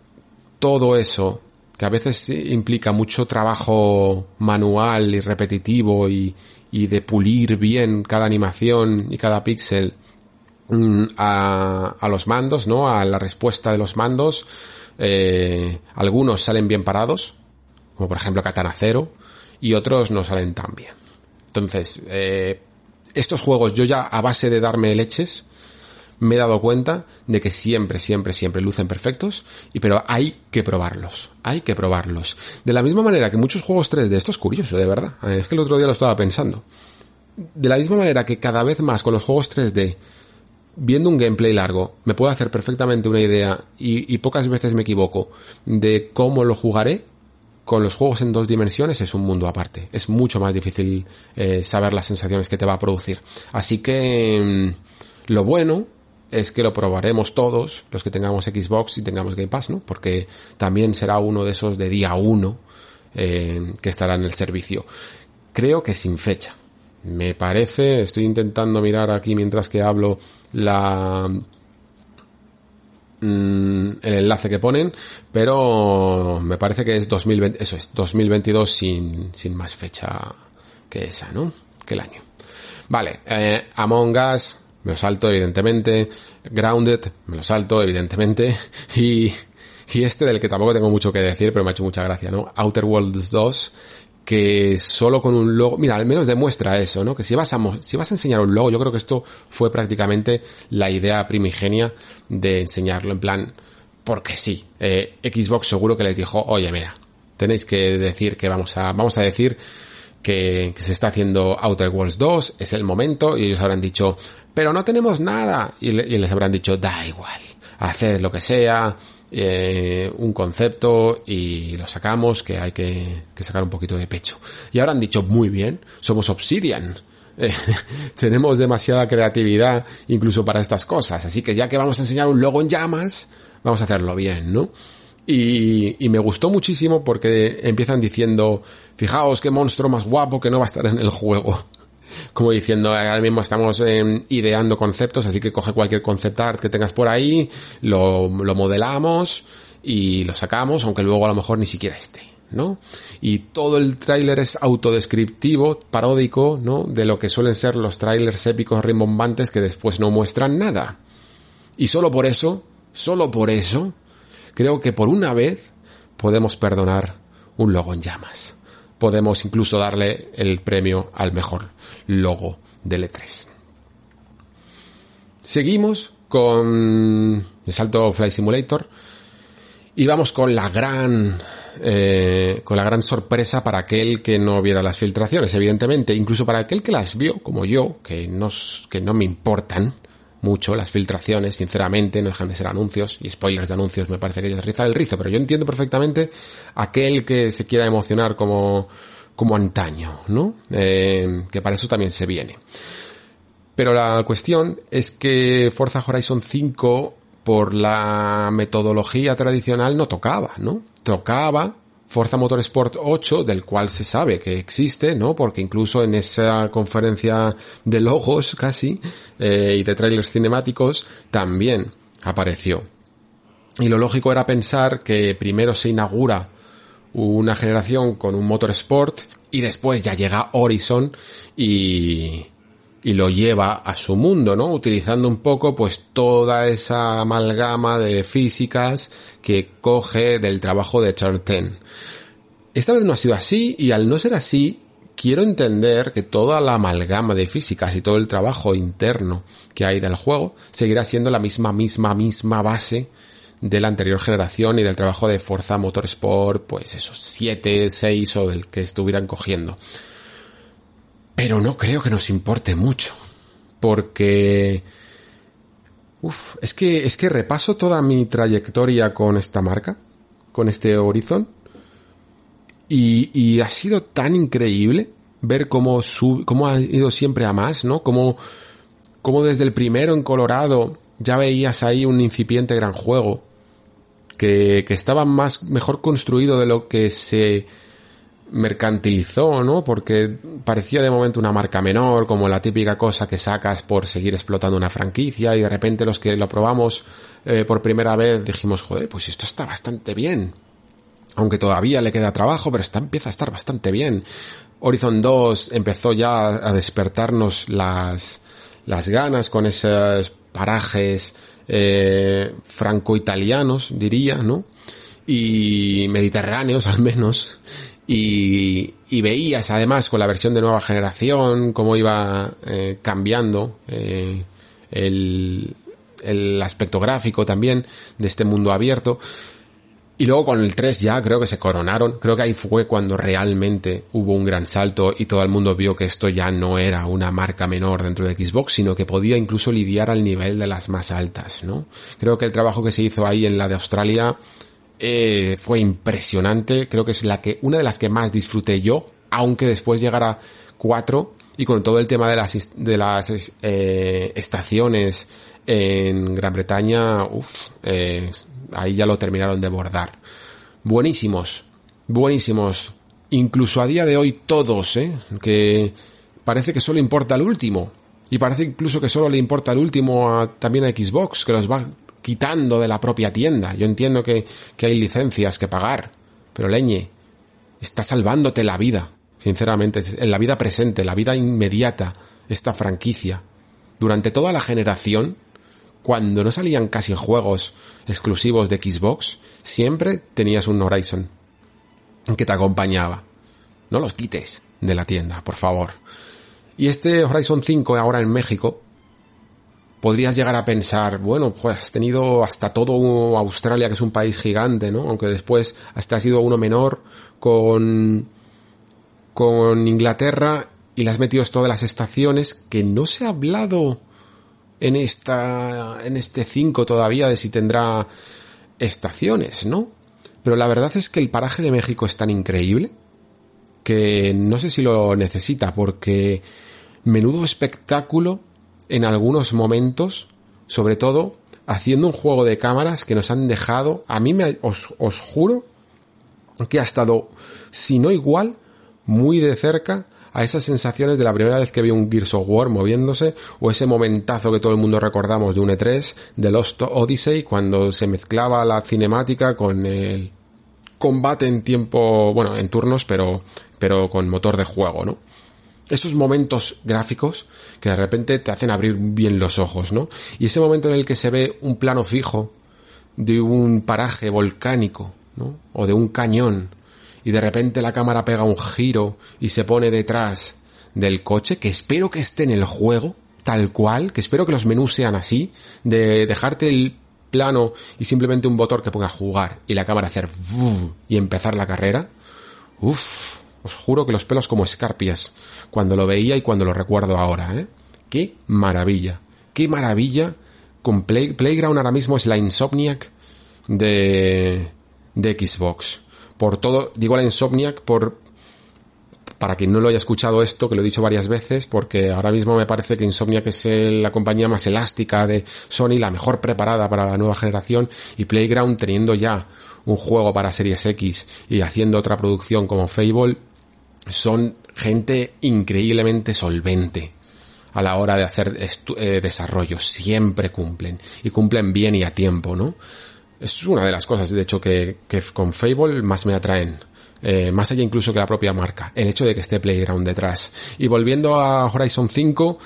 todo eso, que a veces implica mucho trabajo manual y repetitivo y, y de pulir bien cada animación y cada píxel, Mm, a, a, los mandos, ¿no? A la respuesta de los mandos. Eh, algunos salen bien parados, como por ejemplo Katana Zero, y otros no salen tan bien. Entonces, eh, estos juegos yo ya a base de darme leches, me he dado cuenta de que siempre, siempre, siempre lucen perfectos, y pero hay que probarlos, hay que probarlos. De la misma manera que muchos juegos 3D, esto es curioso, de verdad, es que el otro día lo estaba pensando. De la misma manera que cada vez más con los juegos 3D viendo un gameplay largo, me puedo hacer perfectamente una idea y, pocas veces me equivoco de cómo lo jugaré. con los juegos en dos dimensiones es un mundo aparte. Es mucho más difícil eh, saber las sensaciones que te va a producir. Así que mm, lo bueno es que lo probaremos todos, los que tengamos Xbox y tengamos Game Pass, ¿no? Porque también será uno de esos de día uno eh, que estará en el servicio. Creo que sin fecha. Me parece, estoy intentando mirar aquí mientras que hablo la mm, el enlace que ponen, pero me parece que es 2020, eso es, 2022 sin, sin más fecha que esa, ¿no? Que el año. Vale, eh, Among Us, me lo salto evidentemente, Grounded, me lo salto evidentemente, [laughs] y, y este del que tampoco tengo mucho que decir, pero me ha hecho mucha gracia, ¿no? Outer Worlds 2, que solo con un logo, mira, al menos demuestra eso, ¿no? Que si vas a, si vas a enseñar un logo, yo creo que esto fue prácticamente la idea primigenia de enseñarlo, en plan, porque sí, eh, Xbox seguro que les dijo, oye, mira, tenéis que decir que vamos a, vamos a decir que, que, se está haciendo Outer Worlds 2, es el momento, y ellos habrán dicho, pero no tenemos nada, y, le, y les habrán dicho, da igual, haced lo que sea, eh, un concepto y lo sacamos, que hay que, sacar un poquito de pecho. Y ahora han dicho, muy bien, somos Obsidian. [laughs] Tenemos demasiada creatividad incluso para estas cosas, así que ya que vamos a enseñar un logo en llamas, vamos a hacerlo bien, ¿no? Y, y me gustó muchísimo porque empiezan diciendo, fijaos qué monstruo más guapo que no va a estar en el juego como diciendo, ahora mismo estamos eh, ideando conceptos, así que coge cualquier concept art que tengas por ahí, lo, lo modelamos y lo sacamos, aunque luego a lo mejor ni siquiera esté. ¿no? Y todo el tráiler es autodescriptivo, paródico, ¿no? De lo que suelen ser los tráilers épicos rimbombantes que después no muestran nada. Y solo por eso, solo por eso, creo que por una vez podemos perdonar un logo en llamas. Podemos incluso darle el premio al mejor logo del E3. Seguimos con el salto Fly Simulator y vamos con la gran eh, con la gran sorpresa para aquel que no viera las filtraciones, evidentemente, incluso para aquel que las vio, como yo, que no, que no me importan mucho las filtraciones, sinceramente, no dejan de ser anuncios, y spoilers de anuncios me parece que es rizar el rizo, pero yo entiendo perfectamente aquel que se quiera emocionar como, como antaño, ¿no? Eh, que para eso también se viene. Pero la cuestión es que Forza Horizon 5 por la metodología tradicional no tocaba, ¿no? Tocaba Forza Motorsport 8, del cual se sabe que existe, ¿no? Porque incluso en esa conferencia de logos casi eh, y de trailers cinemáticos también apareció. Y lo lógico era pensar que primero se inaugura una generación con un Motorsport y después ya llega Horizon y, y lo lleva a su mundo, ¿no? Utilizando un poco pues toda esa amalgama de físicas que coge del trabajo de Charles Ten. Esta vez no ha sido así y al no ser así, quiero entender que toda la amalgama de físicas y todo el trabajo interno que hay del juego seguirá siendo la misma, misma, misma base de la anterior generación y del trabajo de Forza Motorsport, pues esos 7, 6 o del que estuvieran cogiendo. Pero no creo que nos importe mucho. Porque... Uf, es que, es que repaso toda mi trayectoria con esta marca, con este Horizon, y, y ha sido tan increíble ver cómo, sub, cómo ha ido siempre a más, ¿no? Cómo, cómo desde el primero en Colorado ya veías ahí un incipiente gran juego, que, que estaba más, mejor construido de lo que se, mercantilizó, ¿no? Porque parecía de momento una marca menor, como la típica cosa que sacas por seguir explotando una franquicia y de repente los que lo probamos eh, por primera vez dijimos, joder, pues esto está bastante bien. Aunque todavía le queda trabajo, pero está, empieza a estar bastante bien. Horizon 2 empezó ya a despertarnos las, las ganas con esos parajes eh, franco-italianos, diría, ¿no? Y mediterráneos [laughs] al menos y, veías además con la versión de nueva generación cómo iba eh, cambiando eh, el, el aspecto gráfico también de este mundo abierto. Y luego con el 3 ya creo que se coronaron. Creo que ahí fue cuando realmente hubo un gran salto y todo el mundo vio que esto ya no era una marca menor dentro de Xbox, sino que podía incluso lidiar al nivel de las más altas, ¿no? Creo que el trabajo que se hizo ahí en la de Australia eh, fue impresionante, creo que es la que, una de las que más disfruté yo, aunque después llegara 4 y con todo el tema de las, de las eh, estaciones en Gran Bretaña, uff, eh, ahí ya lo terminaron de bordar. Buenísimos, buenísimos. Incluso a día de hoy todos, ¿eh? Que parece que solo importa el último. Y parece incluso que solo le importa el último también a Xbox, que los va quitando de la propia tienda. Yo entiendo que, que hay licencias que pagar, pero leñe, está salvándote la vida, sinceramente, en la vida presente, la vida inmediata, esta franquicia. Durante toda la generación, cuando no salían casi juegos exclusivos de Xbox, siempre tenías un Horizon que te acompañaba. No los quites de la tienda, por favor. Y este Horizon 5 ahora en México, podrías llegar a pensar, bueno, pues has tenido hasta todo Australia, que es un país gigante, ¿no? Aunque después hasta ha sido uno menor con, con Inglaterra y le has metido todas las estaciones que no se ha hablado en esta, en este 5 todavía de si tendrá estaciones, ¿no? Pero la verdad es que el paraje de México es tan increíble que no sé si lo necesita porque menudo espectáculo en algunos momentos, sobre todo haciendo un juego de cámaras que nos han dejado, a mí me, os, os juro que ha estado, si no igual, muy de cerca a esas sensaciones de la primera vez que vi un Gears of War moviéndose, o ese momentazo que todo el mundo recordamos de un E3, de Lost Odyssey, cuando se mezclaba la cinemática con el combate en tiempo, bueno, en turnos, pero, pero con motor de juego, ¿no? esos momentos gráficos que de repente te hacen abrir bien los ojos, ¿no? Y ese momento en el que se ve un plano fijo de un paraje volcánico, ¿no? O de un cañón, y de repente la cámara pega un giro y se pone detrás del coche, que espero que esté en el juego, tal cual, que espero que los menús sean así, de dejarte el plano y simplemente un botón que ponga jugar y la cámara hacer y empezar la carrera. Uf, os juro que los pelos como escarpias cuando lo veía y cuando lo recuerdo ahora, ¿eh? Qué maravilla, qué maravilla. Con Playground ahora mismo es la Insomniac de, de Xbox. Por todo, digo la Insomniac por, para quien no lo haya escuchado esto, que lo he dicho varias veces, porque ahora mismo me parece que Insomniac es la compañía más elástica de Sony, la mejor preparada para la nueva generación, y Playground teniendo ya un juego para Series X y haciendo otra producción como Fable, son gente increíblemente solvente a la hora de hacer eh, desarrollo. Siempre cumplen. Y cumplen bien y a tiempo, ¿no? Es una de las cosas, de hecho, que, con Fable más me atraen. Eh, más allá incluso que la propia marca. El hecho de que esté Playground detrás. Y volviendo a Horizon 5,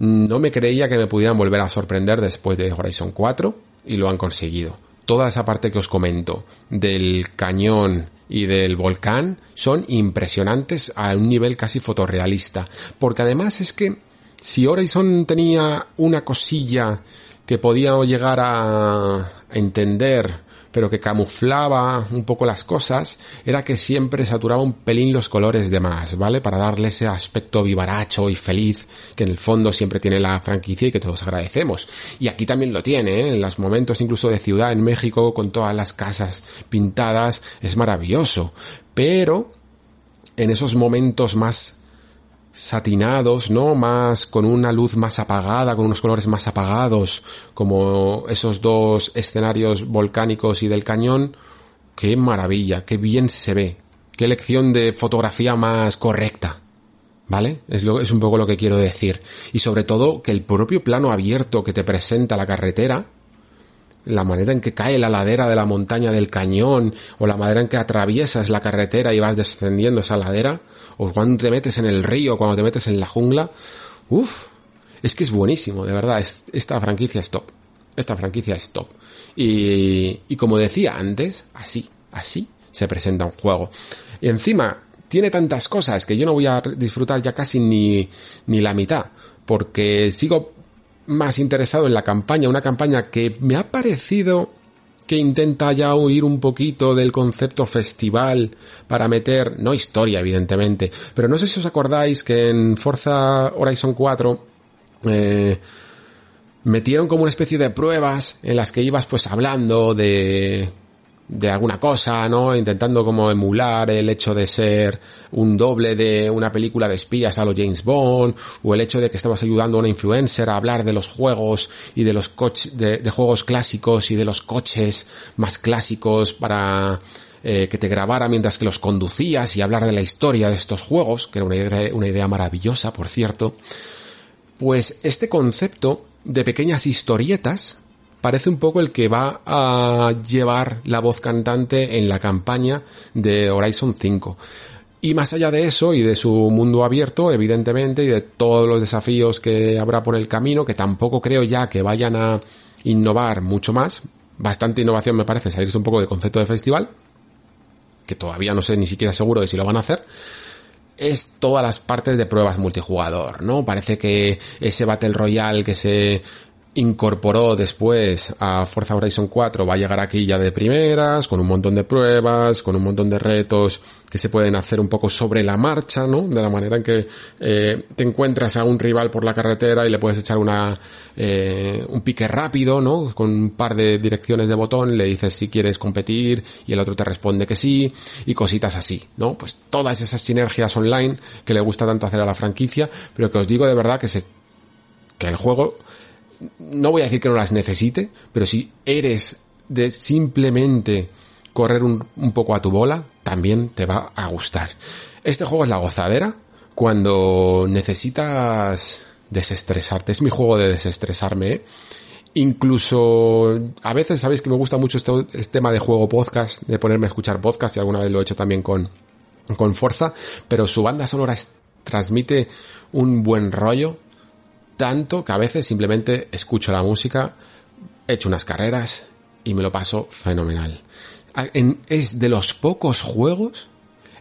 no me creía que me pudieran volver a sorprender después de Horizon 4 y lo han conseguido. Toda esa parte que os comento del cañón y del volcán son impresionantes a un nivel casi fotorrealista. Porque además es que si Horizon tenía una cosilla que podía llegar a entender pero que camuflaba un poco las cosas, era que siempre saturaba un pelín los colores de más, ¿vale? Para darle ese aspecto vivaracho y feliz que en el fondo siempre tiene la franquicia y que todos agradecemos. Y aquí también lo tiene, ¿eh? En los momentos incluso de ciudad en México con todas las casas pintadas, es maravilloso. Pero en esos momentos más satinados, ¿no? Más, con una luz más apagada, con unos colores más apagados, como esos dos escenarios volcánicos y del cañón. Qué maravilla, qué bien se ve. Qué lección de fotografía más correcta. ¿Vale? Es, lo, es un poco lo que quiero decir. Y sobre todo que el propio plano abierto que te presenta la carretera, la manera en que cae la ladera de la montaña del cañón, o la manera en que atraviesas la carretera y vas descendiendo esa ladera, o cuando te metes en el río, cuando te metes en la jungla, uff, es que es buenísimo, de verdad, esta franquicia es top. Esta franquicia es top. Y, y como decía antes, así, así se presenta un juego. Y encima, tiene tantas cosas que yo no voy a disfrutar ya casi ni, ni la mitad, porque sigo más interesado en la campaña, una campaña que me ha parecido que intenta ya huir un poquito del concepto festival para meter, no historia evidentemente, pero no sé si os acordáis que en Forza Horizon 4 eh, metieron como una especie de pruebas en las que ibas pues hablando de de alguna cosa, ¿no? Intentando como emular el hecho de ser un doble de una película de espías a lo James Bond, o el hecho de que estamos ayudando a una influencer a hablar de los juegos y de los coches, de, juegos clásicos y de los coches más clásicos para eh, que te grabara mientras que los conducías y hablar de la historia de estos juegos, que era una idea, una idea maravillosa, por cierto. Pues este concepto de pequeñas historietas parece un poco el que va a llevar la voz cantante en la campaña de Horizon 5. Y más allá de eso y de su mundo abierto, evidentemente, y de todos los desafíos que habrá por el camino, que tampoco creo ya que vayan a innovar mucho más, bastante innovación me parece salirse un poco del concepto de festival, que todavía no sé ni siquiera seguro de si lo van a hacer, es todas las partes de pruebas multijugador, ¿no? Parece que ese Battle Royale que se incorporó después a Forza Horizon 4 va a llegar aquí ya de primeras, con un montón de pruebas, con un montón de retos que se pueden hacer un poco sobre la marcha, ¿no? De la manera en que eh, te encuentras a un rival por la carretera y le puedes echar una eh, un pique rápido, ¿no? Con un par de direcciones de botón, le dices si quieres competir y el otro te responde que sí y cositas así, ¿no? Pues todas esas sinergias online que le gusta tanto hacer a la franquicia, pero que os digo de verdad que se que el juego no voy a decir que no las necesite, pero si eres de simplemente correr un, poco a tu bola, también te va a gustar. Este juego es la gozadera cuando necesitas desestresarte. Es mi juego de desestresarme. ¿eh? Incluso a veces sabéis que me gusta mucho este, tema de juego podcast, de ponerme a escuchar podcast y alguna vez lo he hecho también con, con pero su banda sonora transmite un buen rollo tanto que a veces simplemente escucho la música, echo unas carreras y me lo paso fenomenal. es de los pocos juegos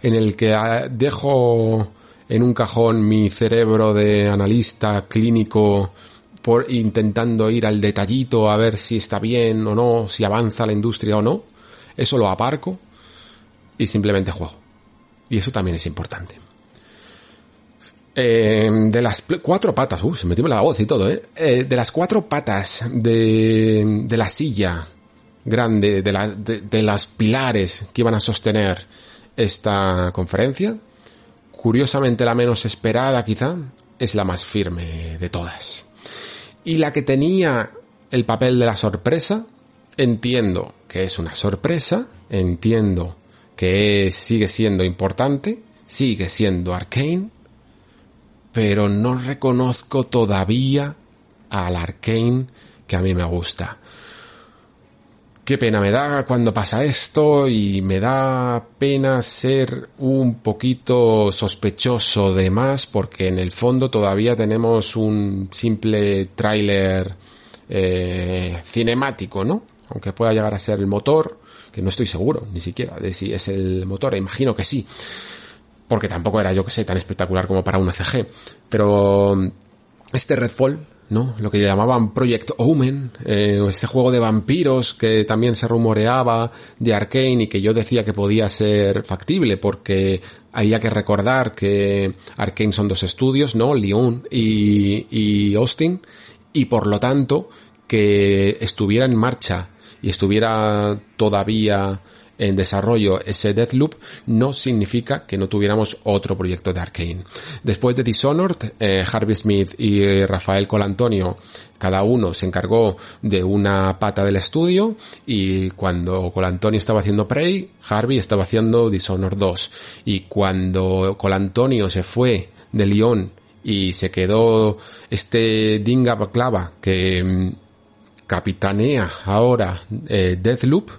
en el que ah, dejo en un cajón mi cerebro de analista clínico por intentando ir al detallito a ver si está bien o no, si avanza la industria o no. Eso lo aparco y simplemente juego. Y eso también es importante. Eh, de las cuatro patas, uh, se me la voz y todo, ¿eh? ¿eh? de las cuatro patas de, de la silla grande, de, la, de, las pilares que iban a sostener esta conferencia, curiosamente la menos esperada quizá, es la más firme de todas. Y la que tenía el papel de la sorpresa, entiendo que es una sorpresa, entiendo que sigue siendo importante, sigue siendo arcane, pero no reconozco todavía al Arkane que a mí me gusta. Qué pena me da cuando pasa esto y me da pena ser un poquito sospechoso de más porque en el fondo todavía tenemos un simple tráiler eh, cinemático, ¿no? Aunque pueda llegar a ser el motor, que no estoy seguro ni siquiera de si es el motor, imagino que sí porque tampoco era, yo que sé, tan espectacular como para una CG. Pero mm, este Redfall, ¿no? Lo que llamaban Project Omen, eh, ese juego de vampiros que también se rumoreaba de Arkane y que yo decía que podía ser factible porque había que recordar que Arkane son dos estudios, ¿no? Lyon y, y Austin, y por lo tanto que estuviera en marcha y estuviera todavía en desarrollo ese Deathloop no significa que no tuviéramos otro proyecto de Arkane. Después de Dishonored, eh, Harvey Smith y Rafael Colantonio, cada uno se encargó de una pata del estudio y cuando Colantonio estaba haciendo Prey, Harvey estaba haciendo Dishonored 2 y cuando Colantonio se fue de Lyon y se quedó este Dinga Baklava que mm, capitanea ahora eh, Deathloop,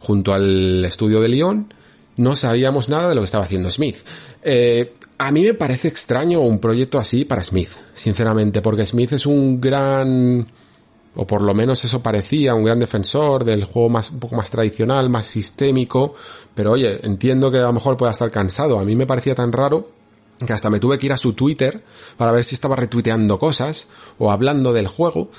junto al estudio de Lyon, no sabíamos nada de lo que estaba haciendo Smith. Eh, a mí me parece extraño un proyecto así para Smith, sinceramente, porque Smith es un gran, o por lo menos eso parecía, un gran defensor del juego más, un poco más tradicional, más sistémico, pero oye, entiendo que a lo mejor pueda estar cansado. A mí me parecía tan raro que hasta me tuve que ir a su Twitter para ver si estaba retuiteando cosas o hablando del juego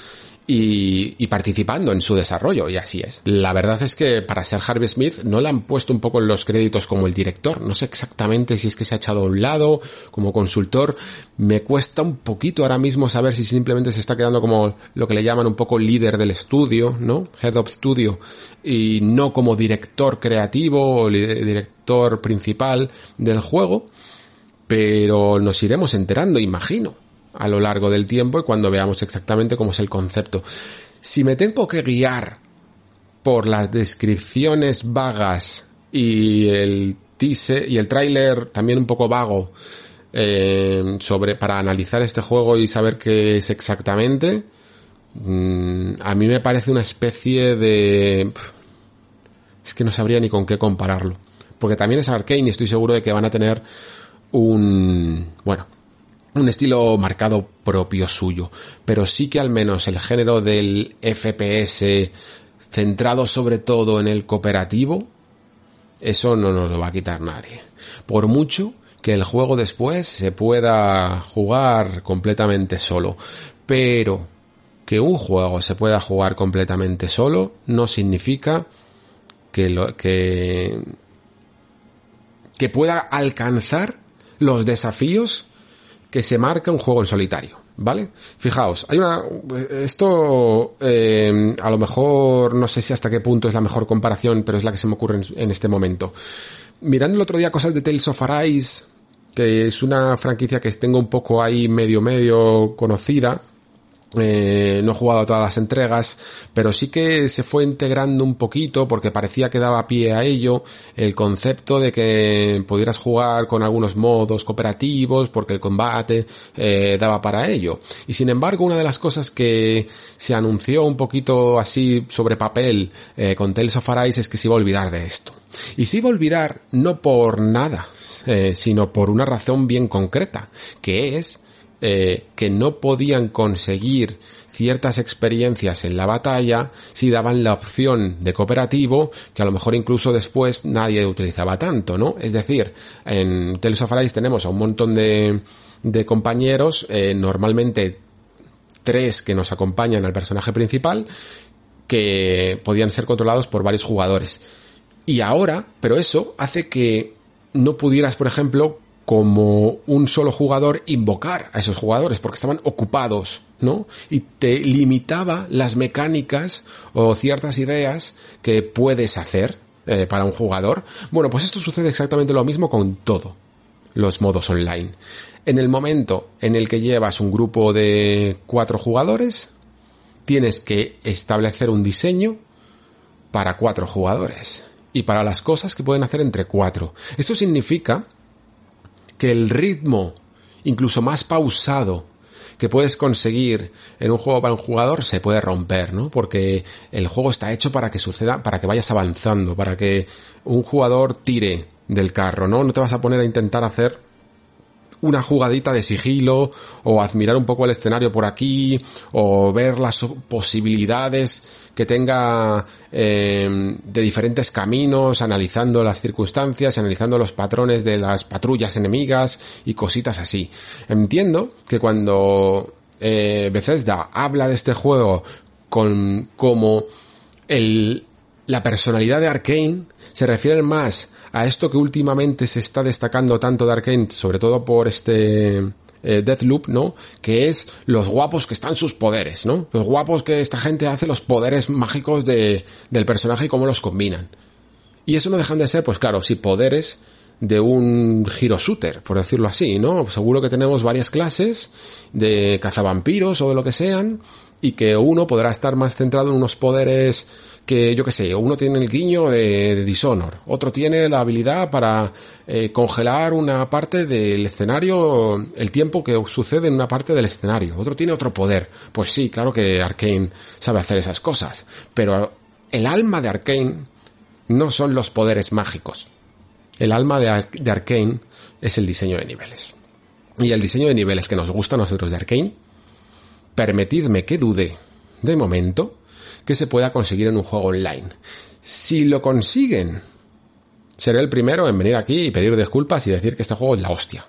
y, participando en su desarrollo, y así es. La verdad es que para ser Harvey Smith no le han puesto un poco en los créditos como el director, no sé exactamente si es que se ha echado a un lado como consultor, me cuesta un poquito ahora mismo saber si simplemente se está quedando como lo que le llaman un poco líder del estudio, ¿no? Head of Studio, y no como director creativo o director principal del juego, pero nos iremos enterando, imagino a lo largo del tiempo y cuando veamos exactamente cómo es el concepto. Si me tengo que guiar por las descripciones vagas y el teaser y el tráiler también un poco vago eh, sobre para analizar este juego y saber qué es exactamente, mm, a mí me parece una especie de es que no sabría ni con qué compararlo, porque también es arcane y estoy seguro de que van a tener un bueno un estilo marcado propio suyo, pero sí que al menos el género del FPS centrado sobre todo en el cooperativo, eso no nos lo va a quitar nadie. Por mucho que el juego después se pueda jugar completamente solo, pero que un juego se pueda jugar completamente solo no significa que lo que que pueda alcanzar los desafíos que se marca un juego en solitario, ¿vale? Fijaos, hay una, esto, eh, a lo mejor no sé si hasta qué punto es la mejor comparación, pero es la que se me ocurre en, este momento. Mirando el otro día cosas de Tales of Arise, que es una franquicia que tengo un poco ahí medio medio conocida, eh, no he jugado todas las entregas, pero sí que se fue integrando un poquito porque parecía que daba pie a ello el concepto de que pudieras jugar con algunos modos cooperativos porque el combate eh, daba para ello. Y sin embargo, una de las cosas que se anunció un poquito así sobre papel eh, con Tales of Arise es que se iba a olvidar de esto. Y se iba a olvidar no por nada, sino por una razón bien concreta, que es eh, que no podían conseguir ciertas experiencias en la batalla si daban la opción de cooperativo que a lo mejor incluso después nadie utilizaba tanto, ¿no? Es decir, en Tales of Arise tenemos a un montón de, de compañeros, eh, normalmente tres que nos acompañan al personaje principal, que podían ser controlados por varios jugadores. Y ahora, pero eso hace que no pudieras, por ejemplo, como un solo jugador invocar a esos jugadores porque estaban ocupados, ¿no? Y te limitaba las mecánicas o ciertas ideas que puedes hacer eh, para un jugador. Bueno, pues esto sucede exactamente lo mismo con todo los modos online. En el momento en el que llevas un grupo de cuatro jugadores, tienes que establecer un diseño para cuatro jugadores y para las cosas que pueden hacer entre cuatro. Eso significa que el ritmo, incluso más pausado, que puedes conseguir en un juego para un jugador se puede romper, ¿no? Porque el juego está hecho para que suceda, para que vayas avanzando, para que un jugador tire del carro, ¿no? No te vas a poner a intentar hacer una jugadita de sigilo o admirar un poco el escenario por aquí o ver las posibilidades que tenga eh, de diferentes caminos, analizando las circunstancias, analizando los patrones de las patrullas enemigas y cositas así. Entiendo que cuando eh, Bethesda habla de este juego con como el, la personalidad de Arkane se refiere más a esto que últimamente se está destacando tanto de Arkane, sobre todo por este eh, Deathloop, ¿no? Que es los guapos que están sus poderes, ¿no? Los guapos que esta gente hace los poderes mágicos de, del personaje y cómo los combinan. Y eso no dejan de ser, pues claro, si poderes de un giro shooter, por decirlo así, ¿no? Seguro que tenemos varias clases de cazavampiros o de lo que sean, y que uno podrá estar más centrado en unos poderes que yo que sé, uno tiene el guiño de, Dishonor, otro tiene la habilidad para eh, congelar una parte del escenario, el tiempo que sucede en una parte del escenario, otro tiene otro poder. Pues sí, claro que Arkane sabe hacer esas cosas, pero el alma de Arkane no son los poderes mágicos. El alma de, de Arkane es el diseño de niveles. Y el diseño de niveles que nos gusta a nosotros de Arkane, permitidme que dude, de momento, que se pueda conseguir en un juego online. Si lo consiguen, seré el primero en venir aquí y pedir disculpas y decir que este juego es la hostia.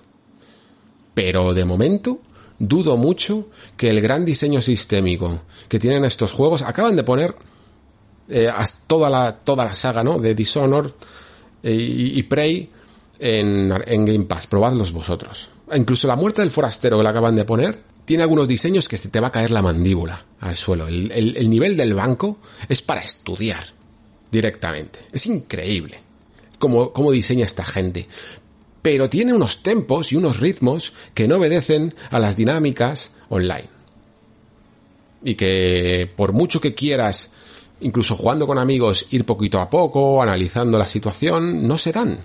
Pero de momento dudo mucho que el gran diseño sistémico que tienen estos juegos acaban de poner eh, toda la toda la saga, ¿no? De Dishonored eh, y, Prey en, en Game Pass. Probadlos vosotros. Incluso la muerte del forastero que la acaban de poner tiene algunos diseños que te va a caer la mandíbula al suelo. El, nivel del banco es para estudiar directamente. Es increíble cómo, cómo diseña esta gente. Pero tiene unos tempos y unos ritmos que no obedecen a las dinámicas online. Y que por mucho que quieras, incluso jugando con amigos, ir poquito a poco, analizando la situación, no se dan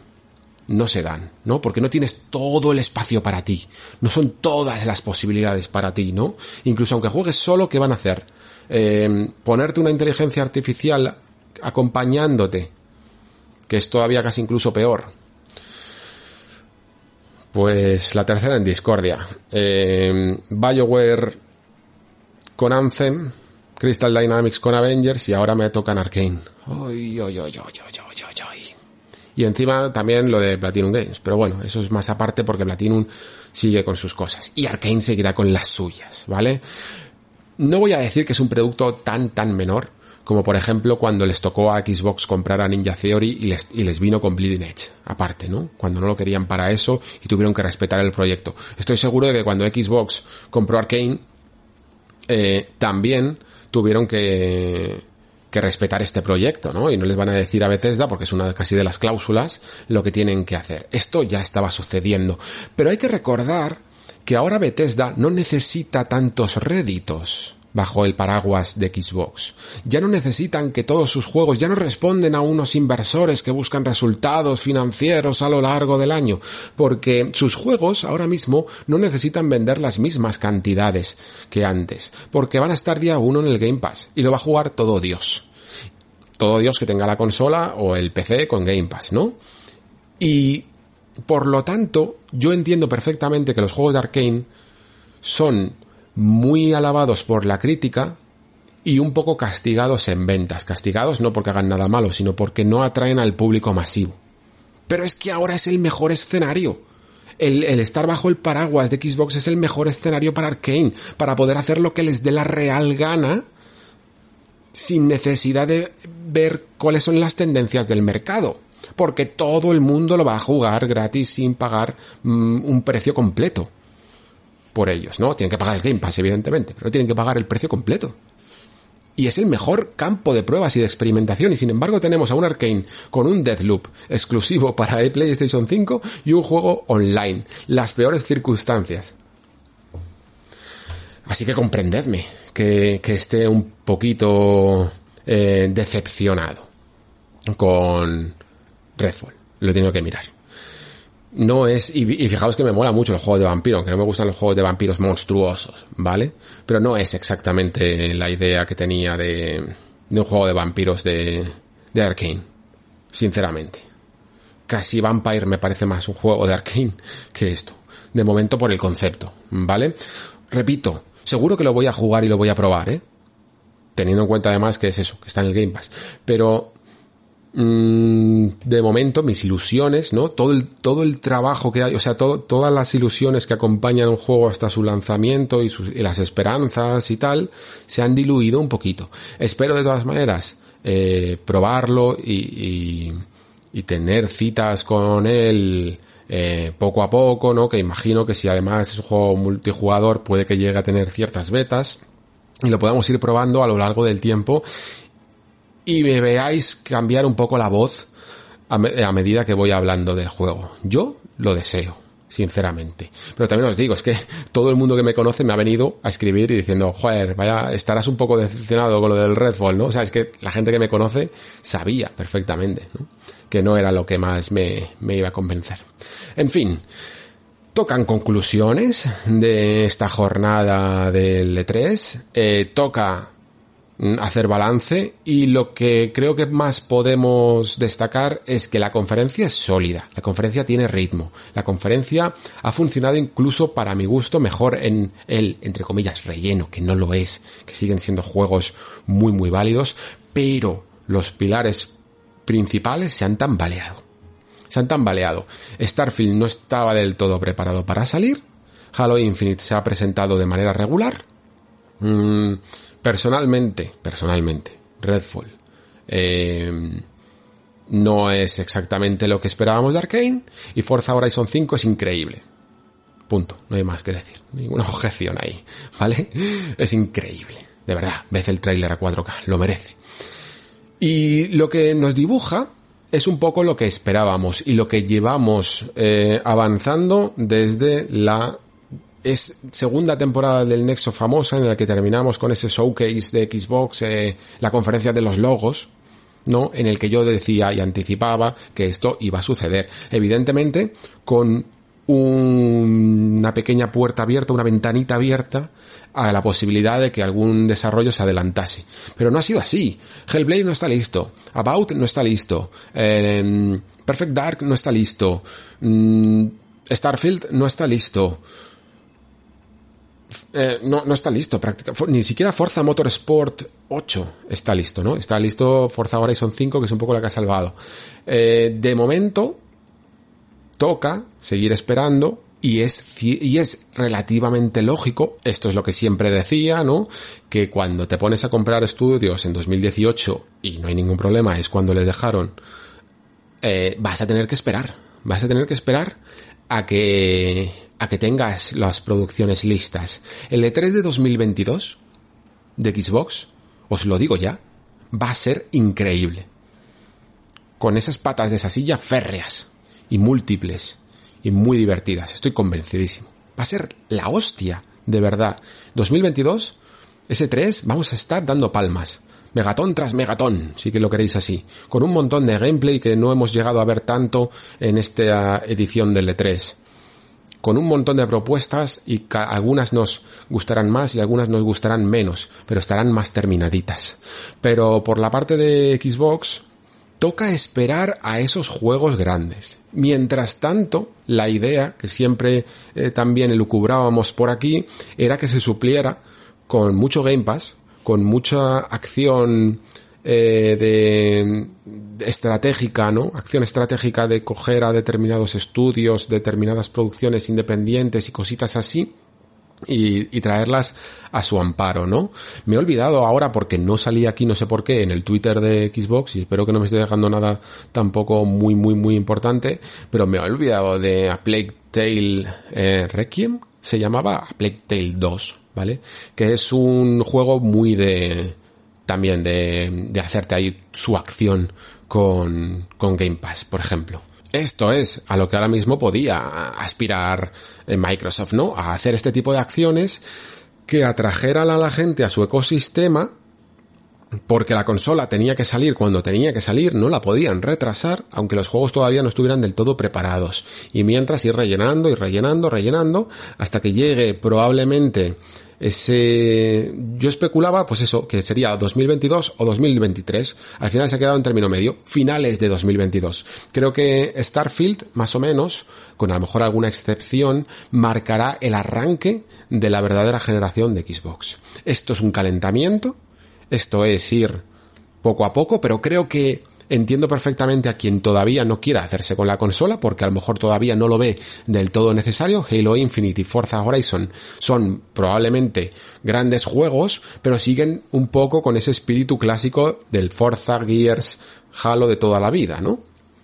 no se dan, ¿no? Porque no tienes todo el espacio para ti. No son todas las posibilidades para ti, ¿no? Incluso aunque juegues solo, ¿qué van a hacer? Eh, ponerte una inteligencia artificial acompañándote, que es todavía casi incluso peor. Pues la tercera en discordia. Eh, BioWare con Anthem, Crystal Dynamics con Avengers y ahora me tocan Arkane. Uy, uy, uy, y encima también lo de Platinum Games. Pero bueno, eso es más aparte porque Platinum sigue con sus cosas. Y Arkane seguirá con las suyas, ¿vale? No voy a decir que es un producto tan, tan menor como por ejemplo cuando les tocó a Xbox comprar a Ninja Theory y les, y les vino con Bleeding Edge, aparte, ¿no? Cuando no lo querían para eso y tuvieron que respetar el proyecto. Estoy seguro de que cuando Xbox compró Arkane, eh, también tuvieron que, que respetar este proyecto, ¿no? Y no les van a decir a Bethesda, porque es una casi de las cláusulas, lo que tienen que hacer. Esto ya estaba sucediendo. Pero hay que recordar que ahora Bethesda no necesita tantos réditos bajo el paraguas de Xbox. Ya no necesitan que todos sus juegos ya no responden a unos inversores que buscan resultados financieros a lo largo del año, porque sus juegos ahora mismo no necesitan vender las mismas cantidades que antes, porque van a estar día uno en el Game Pass y lo va a jugar todo Dios. Todo Dios que tenga la consola o el PC con Game Pass, ¿no? Y por lo tanto, yo entiendo perfectamente que los juegos de Arkane son muy alabados por la crítica y un poco castigados en ventas. Castigados no porque hagan nada malo, sino porque no atraen al público masivo. Pero es que ahora es el mejor escenario. El, estar bajo el paraguas de Xbox es el mejor escenario para Arkane, para poder hacer lo que les dé la real gana sin necesidad de ver cuáles son las tendencias del mercado. Porque todo el mundo lo va a jugar gratis sin pagar mm, un precio completo por ellos, ¿no? Tienen que pagar el Game Pass, evidentemente, pero tienen que pagar el precio completo. Y es el mejor campo de pruebas y de experimentación, y sin embargo tenemos a un Arkane con un Deathloop exclusivo [laughs] para PlayStation 5 y un juego online. Las peores circunstancias. Así que comprendedme que, esté un poquito eh, decepcionado con Redfall. Lo tengo que mirar no es, y, fijaos que me mola mucho el juego de vampiro, aunque no me gustan los juegos de vampiros monstruosos, ¿vale? Pero no es exactamente la idea que tenía de, de un juego de vampiros de, de Arkane, sinceramente. Casi Vampire me parece más un juego de Arkane que esto. De momento por el concepto, ¿vale? Repito, seguro que lo voy a jugar y lo voy a probar, ¿eh? Teniendo en cuenta además que es eso, que está en el Game Pass. Pero de momento mis ilusiones, ¿no? Todo el, todo el trabajo que hay, o sea, todas las ilusiones que acompañan un juego hasta su lanzamiento y, las esperanzas y tal, se han diluido un poquito. Espero de todas maneras eh, probarlo y, y, tener citas con él eh, poco a poco, ¿no? Que imagino que si además es un juego multijugador puede que llegue a tener ciertas betas y lo podamos ir probando a lo largo del tiempo y me veáis cambiar un poco la voz a, medida que voy hablando del juego. Yo lo deseo, sinceramente. Pero también os digo, es que todo el mundo que me conoce me ha venido a escribir y diciendo, joder, vaya, estarás un poco decepcionado con lo del Redfall, ¿no? O sea, es que la gente que me conoce sabía perfectamente, ¿no? Que no era lo que más me, me iba a convencer. En fin, tocan conclusiones de esta jornada del E3, eh, toca hacer balance y lo que creo que más podemos destacar es que la conferencia es sólida, la conferencia tiene ritmo, la conferencia ha funcionado incluso para mi gusto mejor en el, entre comillas, relleno, que no lo es, que siguen siendo juegos muy muy válidos, pero los pilares principales se han tambaleado. Se han tambaleado. Starfield no estaba del todo preparado para salir, Halo Infinite se ha presentado de manera regular. Mm, personalmente, personalmente, Redfall eh, no es exactamente lo que esperábamos de Arkane y Forza Horizon 5 es increíble. Punto, no hay más que decir, ninguna [laughs] objeción ahí, ¿vale? Es increíble, de verdad, ves el tráiler a 4K, lo merece. Y lo que nos dibuja es un poco lo que esperábamos y lo que llevamos eh, avanzando desde la es segunda temporada del Nexo famosa en la que terminamos con ese showcase de Xbox, eh, la conferencia de los logos, ¿no? En el que yo decía y anticipaba que esto iba a suceder. Evidentemente, con una pequeña puerta abierta, una ventanita abierta a la posibilidad de que algún desarrollo se adelantase. Pero no ha sido así. Hellblade no está listo. About no está listo. Em, Perfect Dark no está listo. Mm, Starfield no está listo. Eh, no, no está listo prácticamente. Ni siquiera Forza Motorsport 8 está listo, ¿no? Está listo Forza Horizon 5, que es un poco la que ha salvado. Eh, de momento, toca seguir esperando y es, y es relativamente lógico, esto es lo que siempre decía, ¿no? Que cuando te pones a comprar estudios en 2018 y no hay ningún problema, es cuando les dejaron, eh, vas a tener que esperar, vas a tener que esperar a que, a que tengas las producciones listas. El E3 de 2022 de Xbox, os lo digo ya, va a ser increíble. Con esas patas de esa silla férreas y múltiples y muy divertidas. Estoy convencidísimo. Va a ser la hostia, de verdad. 2022, ese 3, vamos a estar dando palmas. Megatón tras megatón, si que lo queréis así. Con un montón de gameplay que no hemos llegado a ver tanto en esta edición del E3. Con un montón de propuestas y algunas nos gustarán más y algunas nos gustarán menos, pero estarán más terminaditas. Pero por la parte de Xbox, toca esperar a esos juegos grandes. Mientras tanto, la idea, que siempre eh, también elucubrábamos por aquí, era que se supliera con mucho Game Pass, con mucha acción eh, de, estratégica, ¿no? Acción estratégica de coger a determinados estudios, determinadas producciones independientes y cositas así, y, y, traerlas a su amparo, ¿no? Me he olvidado ahora porque no salí aquí, no sé por qué, en el Twitter de Xbox y espero que no me esté dejando nada tampoco muy, muy, muy importante, pero me he olvidado de A Plague Tale eh, Requiem, se llamaba A Plague Tale 2, ¿vale? Que es un juego muy de, también de, de hacerte ahí su acción con, con Game Pass, por ejemplo. Esto es a lo que ahora mismo podía aspirar Microsoft, ¿no? A hacer este tipo de acciones que atrajeran a la gente a su ecosistema porque la consola tenía que salir cuando tenía que salir, no la podían retrasar, aunque los juegos todavía no estuvieran del todo preparados. Y mientras ir rellenando y rellenando, rellenando, hasta que llegue probablemente ese, yo especulaba, pues eso, que sería 2022 o 2023. Al final se ha quedado en término medio, finales de 2022. Creo que Starfield, más o menos, con a lo mejor alguna excepción, marcará el arranque de la verdadera generación de Xbox. Esto es un calentamiento, esto es ir poco a poco, pero creo que entiendo perfectamente a quien todavía no quiera hacerse con la consola, porque a lo mejor todavía no lo ve del todo necesario. Halo Infinite y Forza Horizon son probablemente grandes juegos, pero siguen un poco con ese espíritu clásico del Forza Gears Halo de toda la vida, ¿no?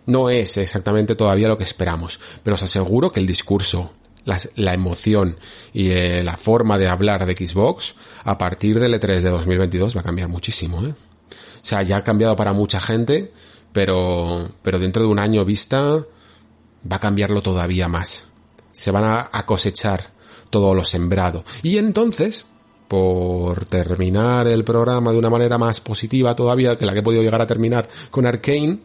No es exactamente todavía lo que esperamos, pero os aseguro que el discurso, la, emoción y eh, la forma de hablar de Xbox a partir del E3 de 2022 va a cambiar muchísimo, ¿eh? O sea, ya ha cambiado para mucha gente, pero, pero dentro de un año vista va a cambiarlo todavía más. Se van a, a cosechar todo lo sembrado. Y entonces, por terminar el programa de una manera más positiva todavía que la que he podido llegar a terminar con Arkane,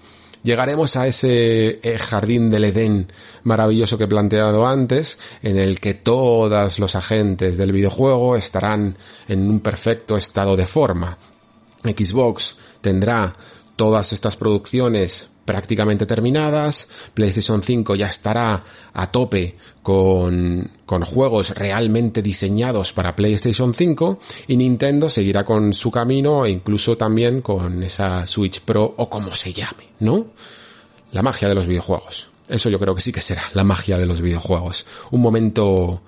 llegaremos a ese eh, jardín del Edén maravilloso que he planteado antes, en el que todos los agentes del videojuego estarán en un perfecto estado de forma. Xbox tendrá todas estas producciones prácticamente terminadas, PlayStation 5 ya estará a tope con, con juegos realmente diseñados para PlayStation 5 y Nintendo seguirá con su camino e incluso también con esa Switch Pro o como se llame, ¿no? La magia de los videojuegos. Eso yo creo que sí que será la magia de los videojuegos. Un momento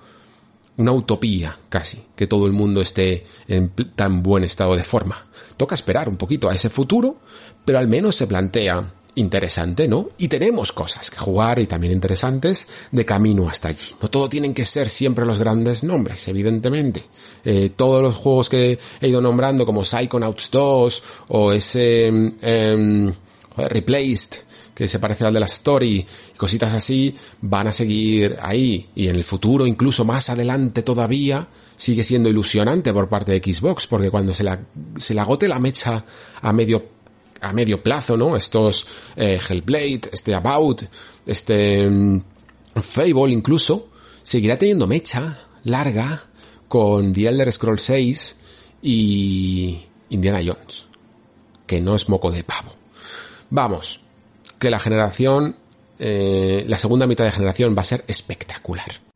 una utopía casi, que todo el mundo esté en tan buen estado de forma. Toca esperar un poquito a ese futuro, pero al menos se plantea interesante, ¿no? Y tenemos cosas que jugar y también interesantes de camino hasta allí. No todo tienen que ser siempre los grandes nombres, evidentemente. Eh, todos los juegos que he ido nombrando como Psychonauts 2 o ese eh, Replaced que se parece al de la Story y cositas así, van a seguir ahí. Y en el futuro, incluso más adelante todavía, sigue siendo ilusionante por parte de Xbox, porque cuando se la, se la agote la mecha a medio a medio plazo, ¿no? Estos eh, Hellblade, este About, este um, Fable incluso, seguirá teniendo mecha larga con The Elder Scrolls 6 y Indiana Jones, que no es moco de pavo. Vamos, que la generación, eh, la segunda mitad de generación va a ser espectacular.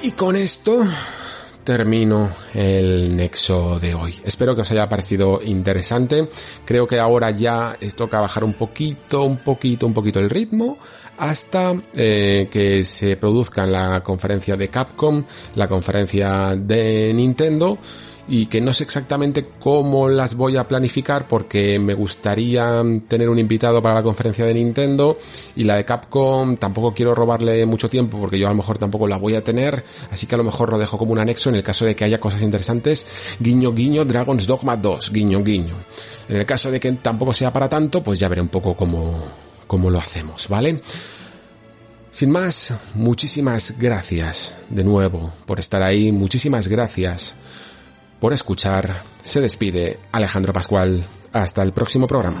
Y con esto termino el nexo de hoy. Espero que os haya parecido interesante. Creo que ahora ya toca bajar un poquito, un poquito, un poquito el ritmo hasta eh, que se produzca la conferencia de Capcom, la conferencia de Nintendo y que no sé exactamente cómo las voy a planificar porque me gustaría tener un invitado para la conferencia de Nintendo y la de Capcom tampoco quiero robarle mucho tiempo porque yo a lo mejor tampoco la voy a tener, así que a lo mejor lo dejo como un anexo en el caso de que haya cosas interesantes, guiño guiño Dragon's Dogma 2, guiño guiño. En el caso de que tampoco sea para tanto, pues ya veré un poco cómo, cómo lo hacemos, ¿vale? Sin más, muchísimas gracias de nuevo por estar ahí, muchísimas gracias por escuchar. Se despide Alejandro Pascual. Hasta el próximo programa.